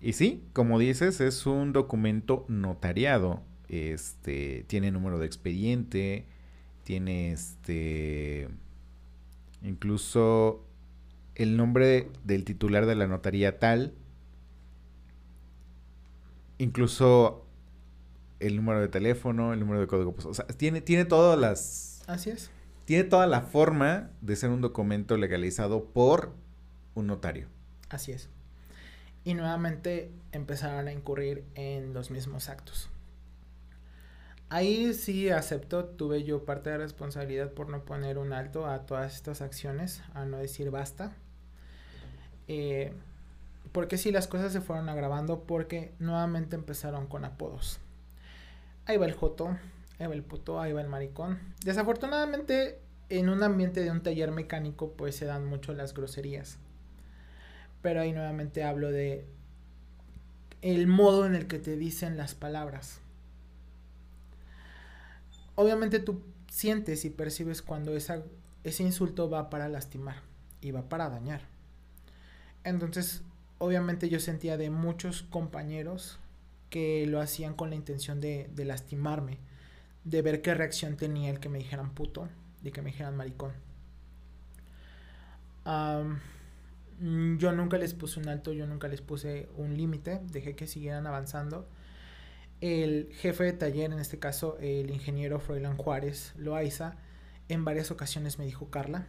Y sí, como dices, es un documento notariado. Este tiene número de expediente, tiene este incluso el nombre del titular de la notaría tal, incluso el número de teléfono, el número de código postal. O sea, tiene, tiene todas las. Así es. Tiene toda la forma de ser un documento legalizado por un notario. Así es. Y nuevamente empezaron a incurrir en los mismos actos. Ahí sí acepto, tuve yo parte de responsabilidad por no poner un alto a todas estas acciones, a no decir basta. Eh, porque sí, las cosas se fueron agravando porque nuevamente empezaron con apodos. Ahí va el Joto, ahí va el puto, ahí va el maricón. Desafortunadamente en un ambiente de un taller mecánico pues se dan mucho las groserías. Pero ahí nuevamente hablo de el modo en el que te dicen las palabras. Obviamente tú sientes y percibes cuando esa, ese insulto va para lastimar y va para dañar. Entonces, obviamente yo sentía de muchos compañeros que lo hacían con la intención de, de lastimarme, de ver qué reacción tenía el que me dijeran puto de que me dijeran maricón. yo nunca les puse un alto, yo nunca les puse un límite, dejé que siguieran avanzando. El jefe de taller, en este caso el ingeniero Froilán Juárez Loaiza, en varias ocasiones me dijo Carla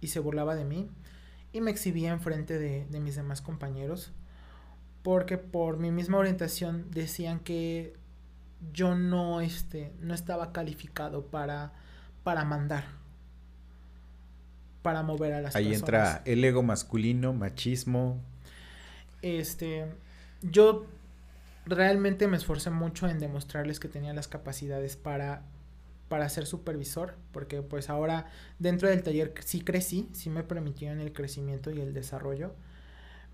y se burlaba de mí y me exhibía enfrente de, de mis demás compañeros porque por mi misma orientación decían que yo no, este, no estaba calificado para para mandar, para mover a las Ahí entra el ego masculino, machismo. Este, yo realmente me esforcé mucho en demostrarles que tenía las capacidades para para ser supervisor, porque pues ahora dentro del taller sí crecí, sí me permitieron el crecimiento y el desarrollo,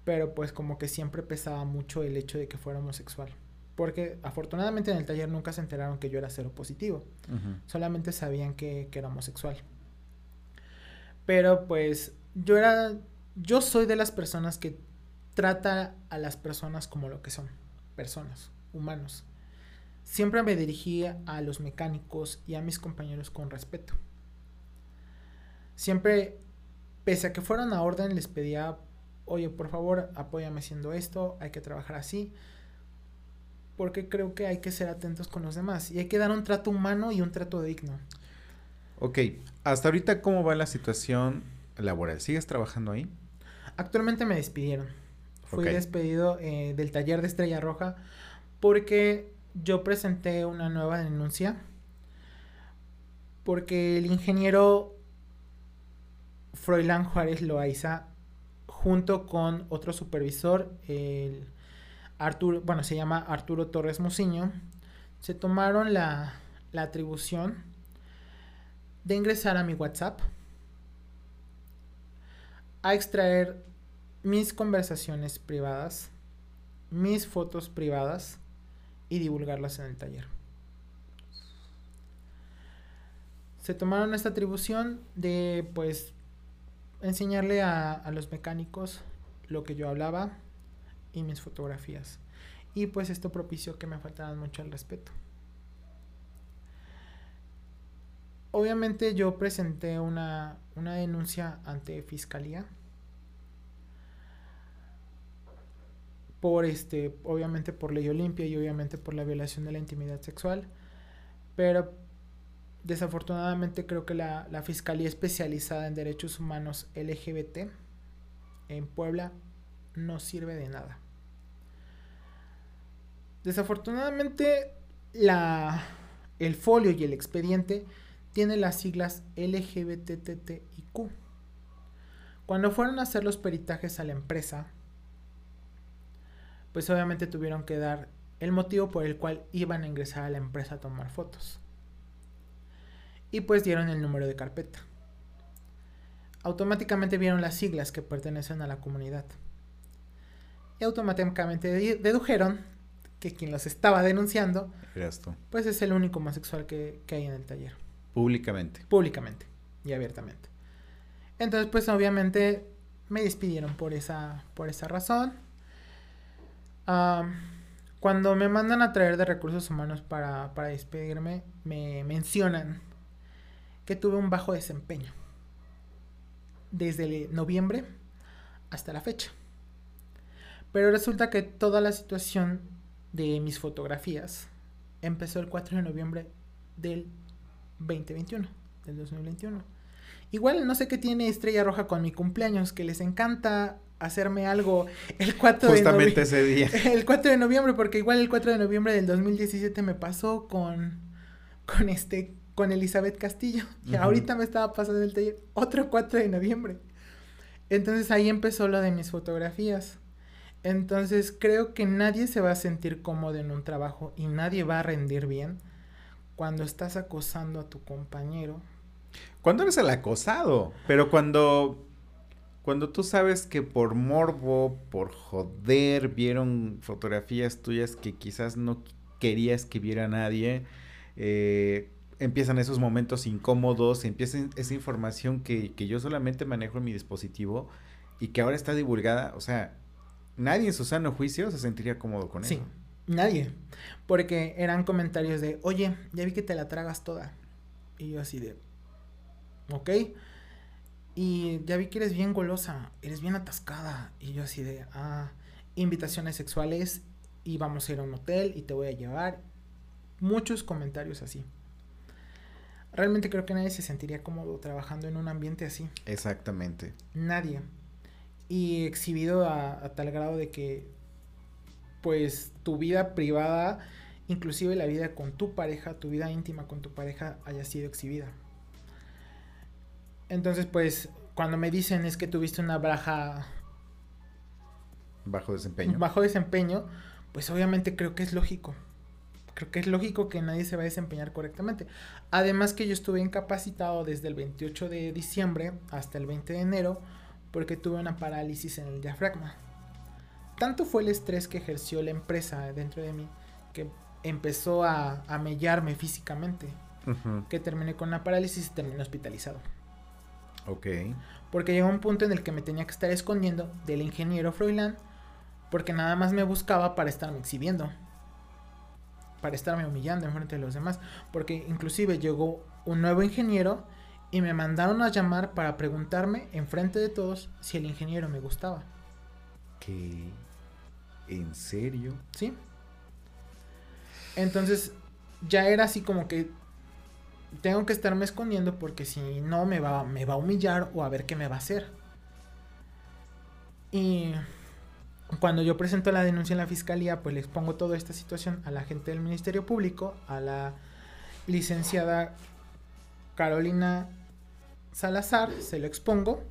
pero pues como que siempre pesaba mucho el hecho de que fuera homosexual porque afortunadamente en el taller nunca se enteraron que yo era cero positivo, solamente sabían que, que, era homosexual. Pero pues yo era, yo soy de las personas que trata a las personas como lo que son, personas, humanos. Siempre me dirigía a los mecánicos y a mis compañeros con respeto. Siempre, pese a que fueran a orden, les pedía, oye, por favor, apóyame haciendo esto, hay que trabajar así porque creo que hay que ser atentos con los demás y hay que dar un trato humano y un trato digno. Ok, hasta ahorita cómo va la situación laboral, ¿sigues trabajando ahí? Actualmente me despidieron. Fui despedido eh, del taller de Estrella Roja porque yo presenté una nueva denuncia porque el ingeniero Froilán Juárez Loaiza junto con otro supervisor, el Arturo, bueno, se llama Arturo Torres Mociño, se tomaron la, la atribución de ingresar a mi WhatsApp a extraer mis conversaciones privadas, mis fotos privadas y divulgarlas en el taller. Se tomaron esta atribución de pues enseñarle a, a los mecánicos lo que yo hablaba, y mis fotografías. Y pues esto propició que me faltaran mucho el respeto. Obviamente yo presenté una, una denuncia ante fiscalía. Por este, obviamente por ley Olimpia y obviamente por la violación de la intimidad sexual. Pero desafortunadamente creo que la, la Fiscalía Especializada en Derechos Humanos LGBT en Puebla no sirve de nada. Desafortunadamente, la, el folio y el expediente tiene las siglas LGBTTIQ. Cuando fueron a hacer los peritajes a la empresa, pues obviamente tuvieron que dar el motivo por el cual iban a ingresar a la empresa a tomar fotos. Y pues dieron el número de carpeta. Automáticamente vieron las siglas que pertenecen a la comunidad y automáticamente dedujeron que quien los estaba denunciando pues es el único homosexual que, que hay en el taller. Públicamente. Públicamente y abiertamente. Entonces pues obviamente me despidieron por esa, por esa razón. Cuando me mandan a traer de recursos humanos para, para despedirme, me mencionan que tuve un bajo desempeño desde noviembre hasta la fecha. Pero resulta que toda la situación de mis fotografías empezó el 4 de noviembre del 2021, del 2021. Igual no sé qué tiene Estrella Roja con mi cumpleaños, que les encanta hacerme algo el 4 de noviembre. ese día. El 4 de noviembre, porque igual el 4 de noviembre del 2017 me pasó con, con este, con Elizabeth Castillo. Y ahorita me estaba pasando el taller otro 4 de noviembre. Entonces ahí empezó lo de mis fotografías. Entonces creo que nadie se va a sentir cómodo en un trabajo y nadie va a rendir bien cuando estás acosando a tu compañero Cuando eres el acosado, pero cuando cuando tú sabes que por morbo, por joder, vieron fotografías tuyas que quizás no querías que viera nadie, eh, empiezan esos momentos incómodos, empieza esa información que, que, yo solamente manejo en mi dispositivo y que ahora está divulgada, o sea, nadie en su sano juicio se sentiría cómodo con sí, eso. Nadie, porque eran comentarios de, oye, ya vi que te la tragas toda. Y yo así de, ok. Y ya vi que eres bien golosa, eres bien atascada. Y yo así de, ah, invitaciones sexuales y vamos a ir a un hotel y te voy a llevar. Muchos comentarios así. Realmente creo que nadie se sentiría cómodo trabajando en un ambiente así. Exactamente. Nadie. Y exhibido a, a tal grado de que, pues, tu vida privada, inclusive la vida con tu pareja, tu vida íntima con tu pareja, haya sido exhibida. Entonces, pues, cuando me dicen es que tuviste una baja... Bajo desempeño. Bajo desempeño, pues obviamente creo que es lógico. Creo que es lógico que nadie se va a desempeñar correctamente. Además que yo estuve incapacitado desde el 28 de diciembre hasta el 20 de enero porque tuve una parálisis en el diafragma. Tanto fue el estrés que ejerció la empresa dentro de mí que empezó a, a mellarme físicamente. Uh -huh. Que terminé con una parálisis y terminé hospitalizado. Ok. Porque llegó un punto en el que me tenía que estar escondiendo del ingeniero Froilán porque nada más me buscaba para estarme exhibiendo. Para estarme humillando en frente de los demás. Porque inclusive llegó un nuevo ingeniero y me mandaron a llamar para preguntarme en frente de todos si el ingeniero me gustaba. ¿Qué? ¿En serio? Sí. Entonces ya era así como que tengo que estarme escondiendo porque si no me va, me va a humillar o a ver qué me va a hacer. Y cuando yo presento la denuncia en la fiscalía, pues le expongo toda esta situación a la gente del Ministerio Público, a la licenciada Carolina Salazar, se lo expongo.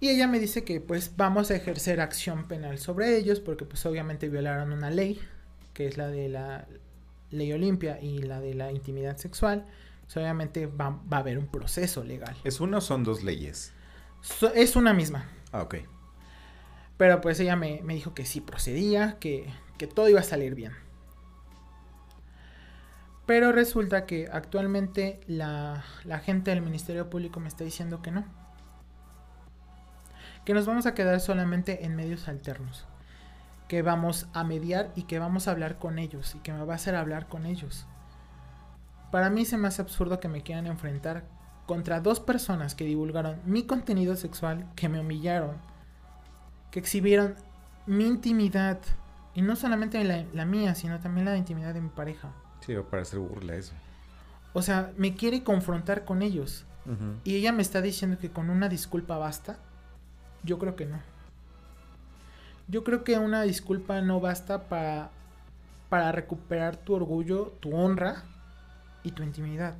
Y ella me dice que pues vamos a ejercer acción penal sobre ellos porque pues obviamente violaron una ley, que es la de la ley Olimpia y la de la intimidad sexual, pues obviamente va, va, a haber un proceso legal. ¿Es una o son dos leyes? So, es una misma. Ah, ok. Pero pues ella me, me dijo que sí procedía, que, que, todo iba a salir bien. Pero resulta que actualmente la, la gente del Ministerio Público me está diciendo que no. Que nos vamos a quedar solamente en medios alternos que vamos a mediar y que vamos a hablar con ellos y que me va a hacer hablar con ellos. Para mí se me hace absurdo que me quieran enfrentar contra dos personas que divulgaron mi contenido sexual, que me humillaron, que exhibieron mi intimidad y no solamente la, la mía, sino también la intimidad de mi pareja. Sí, para hacer burla eso. O sea, me quiere confrontar con ellos. Uh -huh. Y ella me está diciendo que con una disculpa basta. Yo creo que no. Yo creo que una disculpa no basta para, para recuperar tu orgullo, tu honra y tu intimidad.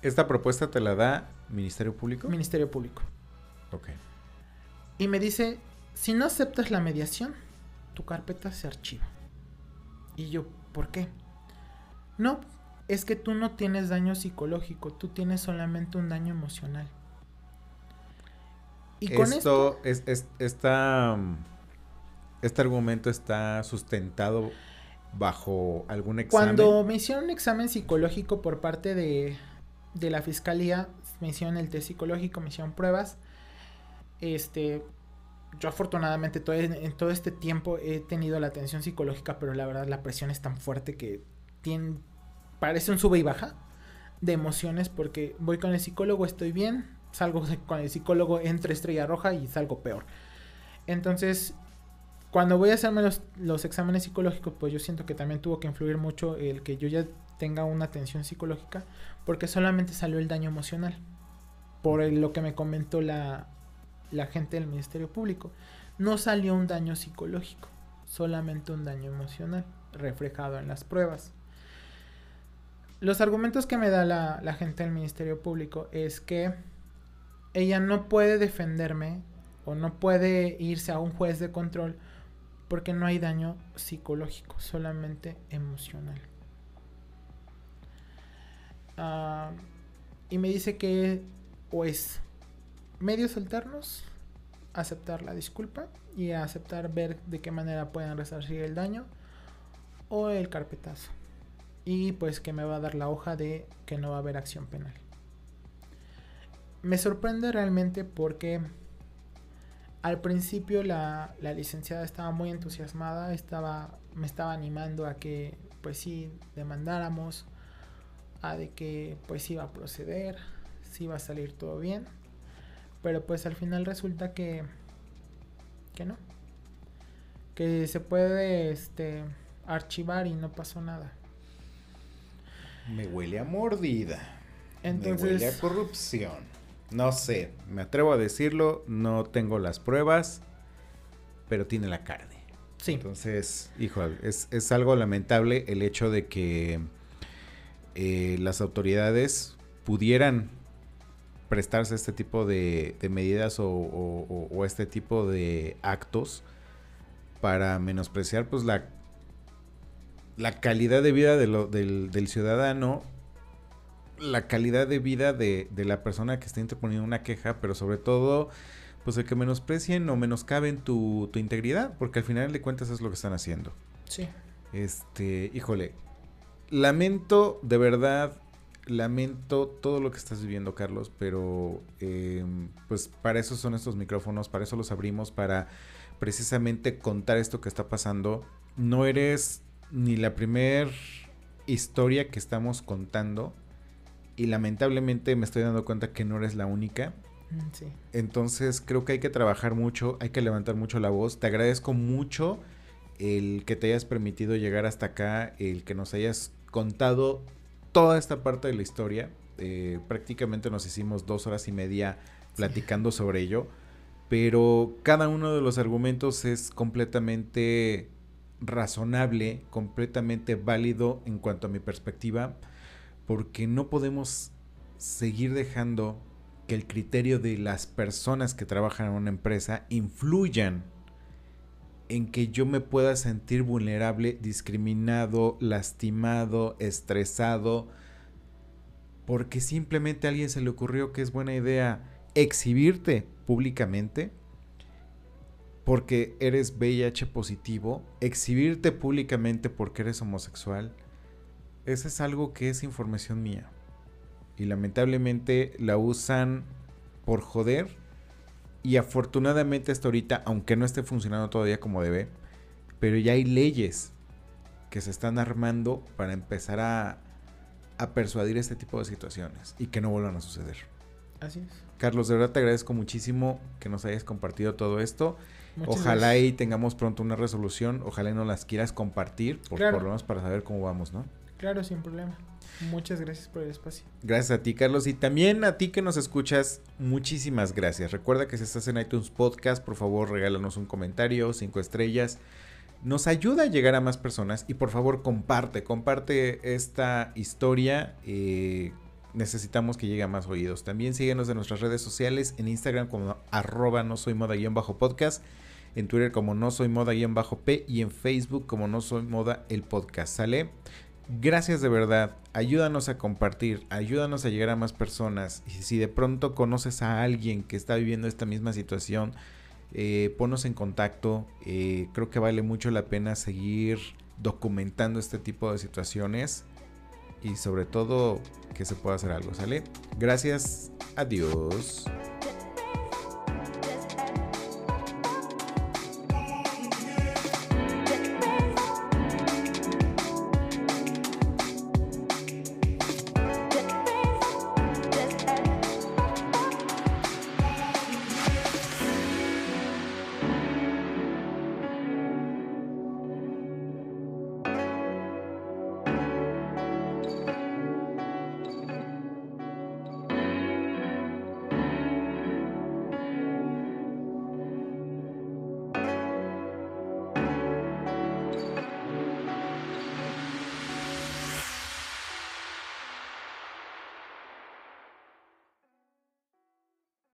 ¿Esta propuesta te la da Ministerio Público? Ministerio Público. Ok. Y me dice, si no aceptas la mediación, tu carpeta se archiva. Y yo, ¿por qué? No, es que tú no tienes daño psicológico, tú tienes solamente un daño emocional. Y con esto, esto es, es, esta, este argumento está sustentado bajo algún examen. Cuando me hicieron un examen psicológico por parte de, de la fiscalía, me hicieron el test psicológico, me hicieron pruebas. Este, yo afortunadamente todo, en todo este tiempo he tenido la atención psicológica, pero la verdad la presión es tan fuerte que tiene, parece un sube y baja de emociones porque voy con el psicólogo, estoy bien, salgo con el psicólogo entre estrella roja y salgo peor. Entonces, cuando voy a hacerme los, los, exámenes psicológicos, pues yo siento que también tuvo que influir mucho el que yo ya tenga una atención psicológica, porque solamente salió el daño emocional, por lo que me comentó la, la gente del Ministerio Público. No salió un daño psicológico, solamente un daño emocional, reflejado en las pruebas. Los argumentos que me da la, la gente del Ministerio Público es que ella no puede defenderme o no puede irse a un juez de control porque no hay daño psicológico, solamente emocional. Ah, y me dice que o es medio soltarnos, aceptar la disculpa y aceptar ver de qué manera pueden resarcir el daño o el carpetazo. Y pues que me va a dar la hoja de que no va a haber acción penal. Me sorprende realmente porque al principio la, la licenciada estaba muy entusiasmada, estaba, me estaba animando a que pues sí demandáramos, a de que pues iba a proceder, si iba a salir todo bien. Pero pues al final resulta que que no. Que se puede este archivar y no pasó nada. Me huele a mordida. Entonces, me huele a corrupción. No sé, me atrevo a decirlo, no tengo las pruebas, pero tiene la carne. sí, Entonces, hijo, es, es algo lamentable el hecho de que eh, las autoridades pudieran prestarse este tipo de, de medidas o, o- o- o este tipo de actos para menospreciar pues la, la calidad de vida de lo- del, del ciudadano, la calidad de vida de, de la persona que está interponiendo una queja, pero sobre todo pues el que menosprecien o menoscaben tu, tu integridad, porque al final de cuentas es lo que están haciendo. sí. Este, híjole, lamento, de verdad, lamento todo lo que estás viviendo, Carlos, pero eh, pues para eso son estos micrófonos, para eso los abrimos, para precisamente contar esto que está pasando. No eres ni la primer historia que estamos contando y lamentablemente me estoy dando cuenta que no eres la única. Mm, Sí. Entonces creo que hay que trabajar mucho, hay que levantar mucho la voz. Te agradezco mucho el que te hayas permitido llegar hasta acá, el que nos hayas contado toda esta parte de la historia. Eh, prácticamente nos hicimos dos horas y media platicando sobre ello, pero cada uno de los argumentos es completamente razonable, completamente válido en cuanto a mi perspectiva, porque no podemos seguir dejando que el criterio de las personas que trabajan en una empresa influyan en que yo me pueda sentir vulnerable, discriminado, lastimado, estresado, porque simplemente a alguien se le ocurrió que es buena idea exhibirte públicamente porque eres VIH positivo, exhibirte públicamente porque eres homosexual, eso es algo que es información mía. Y lamentablemente la usan por joder. Y afortunadamente hasta ahorita, aunque no esté funcionando todavía como debe, pero ya hay leyes que se están armando para empezar a, a persuadir este tipo de situaciones y que no vuelvan a suceder. Así es. Carlos, de verdad te agradezco muchísimo que nos hayas compartido todo esto. Muchas Ojalá gracias. y tengamos pronto una resolución. Ojalá y nos las quieras compartir, por, Claro. por lo menos para saber cómo vamos, ¿no? Claro, sin problema. Muchas gracias por el espacio. Gracias a ti, Carlos. Y también a ti que nos escuchas, muchísimas gracias. Recuerda que si estás en iTunes Podcast, por favor, regálanos un comentario, cinco estrellas. Nos ayuda a llegar a más personas y por favor comparte, comparte esta historia. eh, necesitamos que llegue a más oídos. También síguenos en nuestras redes sociales, en Instagram como arroba no soy moda guion bajo podcast, en Twitter como no soy moda guion bajo P y en Facebook como no soy moda el podcast. ¿Sale? Gracias de verdad. Ayúdanos a compartir, ayúdanos a llegar a más personas. Y si de pronto conoces a alguien que está viviendo esta misma situación, eh, ponnos en contacto. Eh, creo que vale mucho la pena seguir documentando este tipo de situaciones. Y sobre todo que se pueda hacer algo, ¿sale? Gracias. Adiós.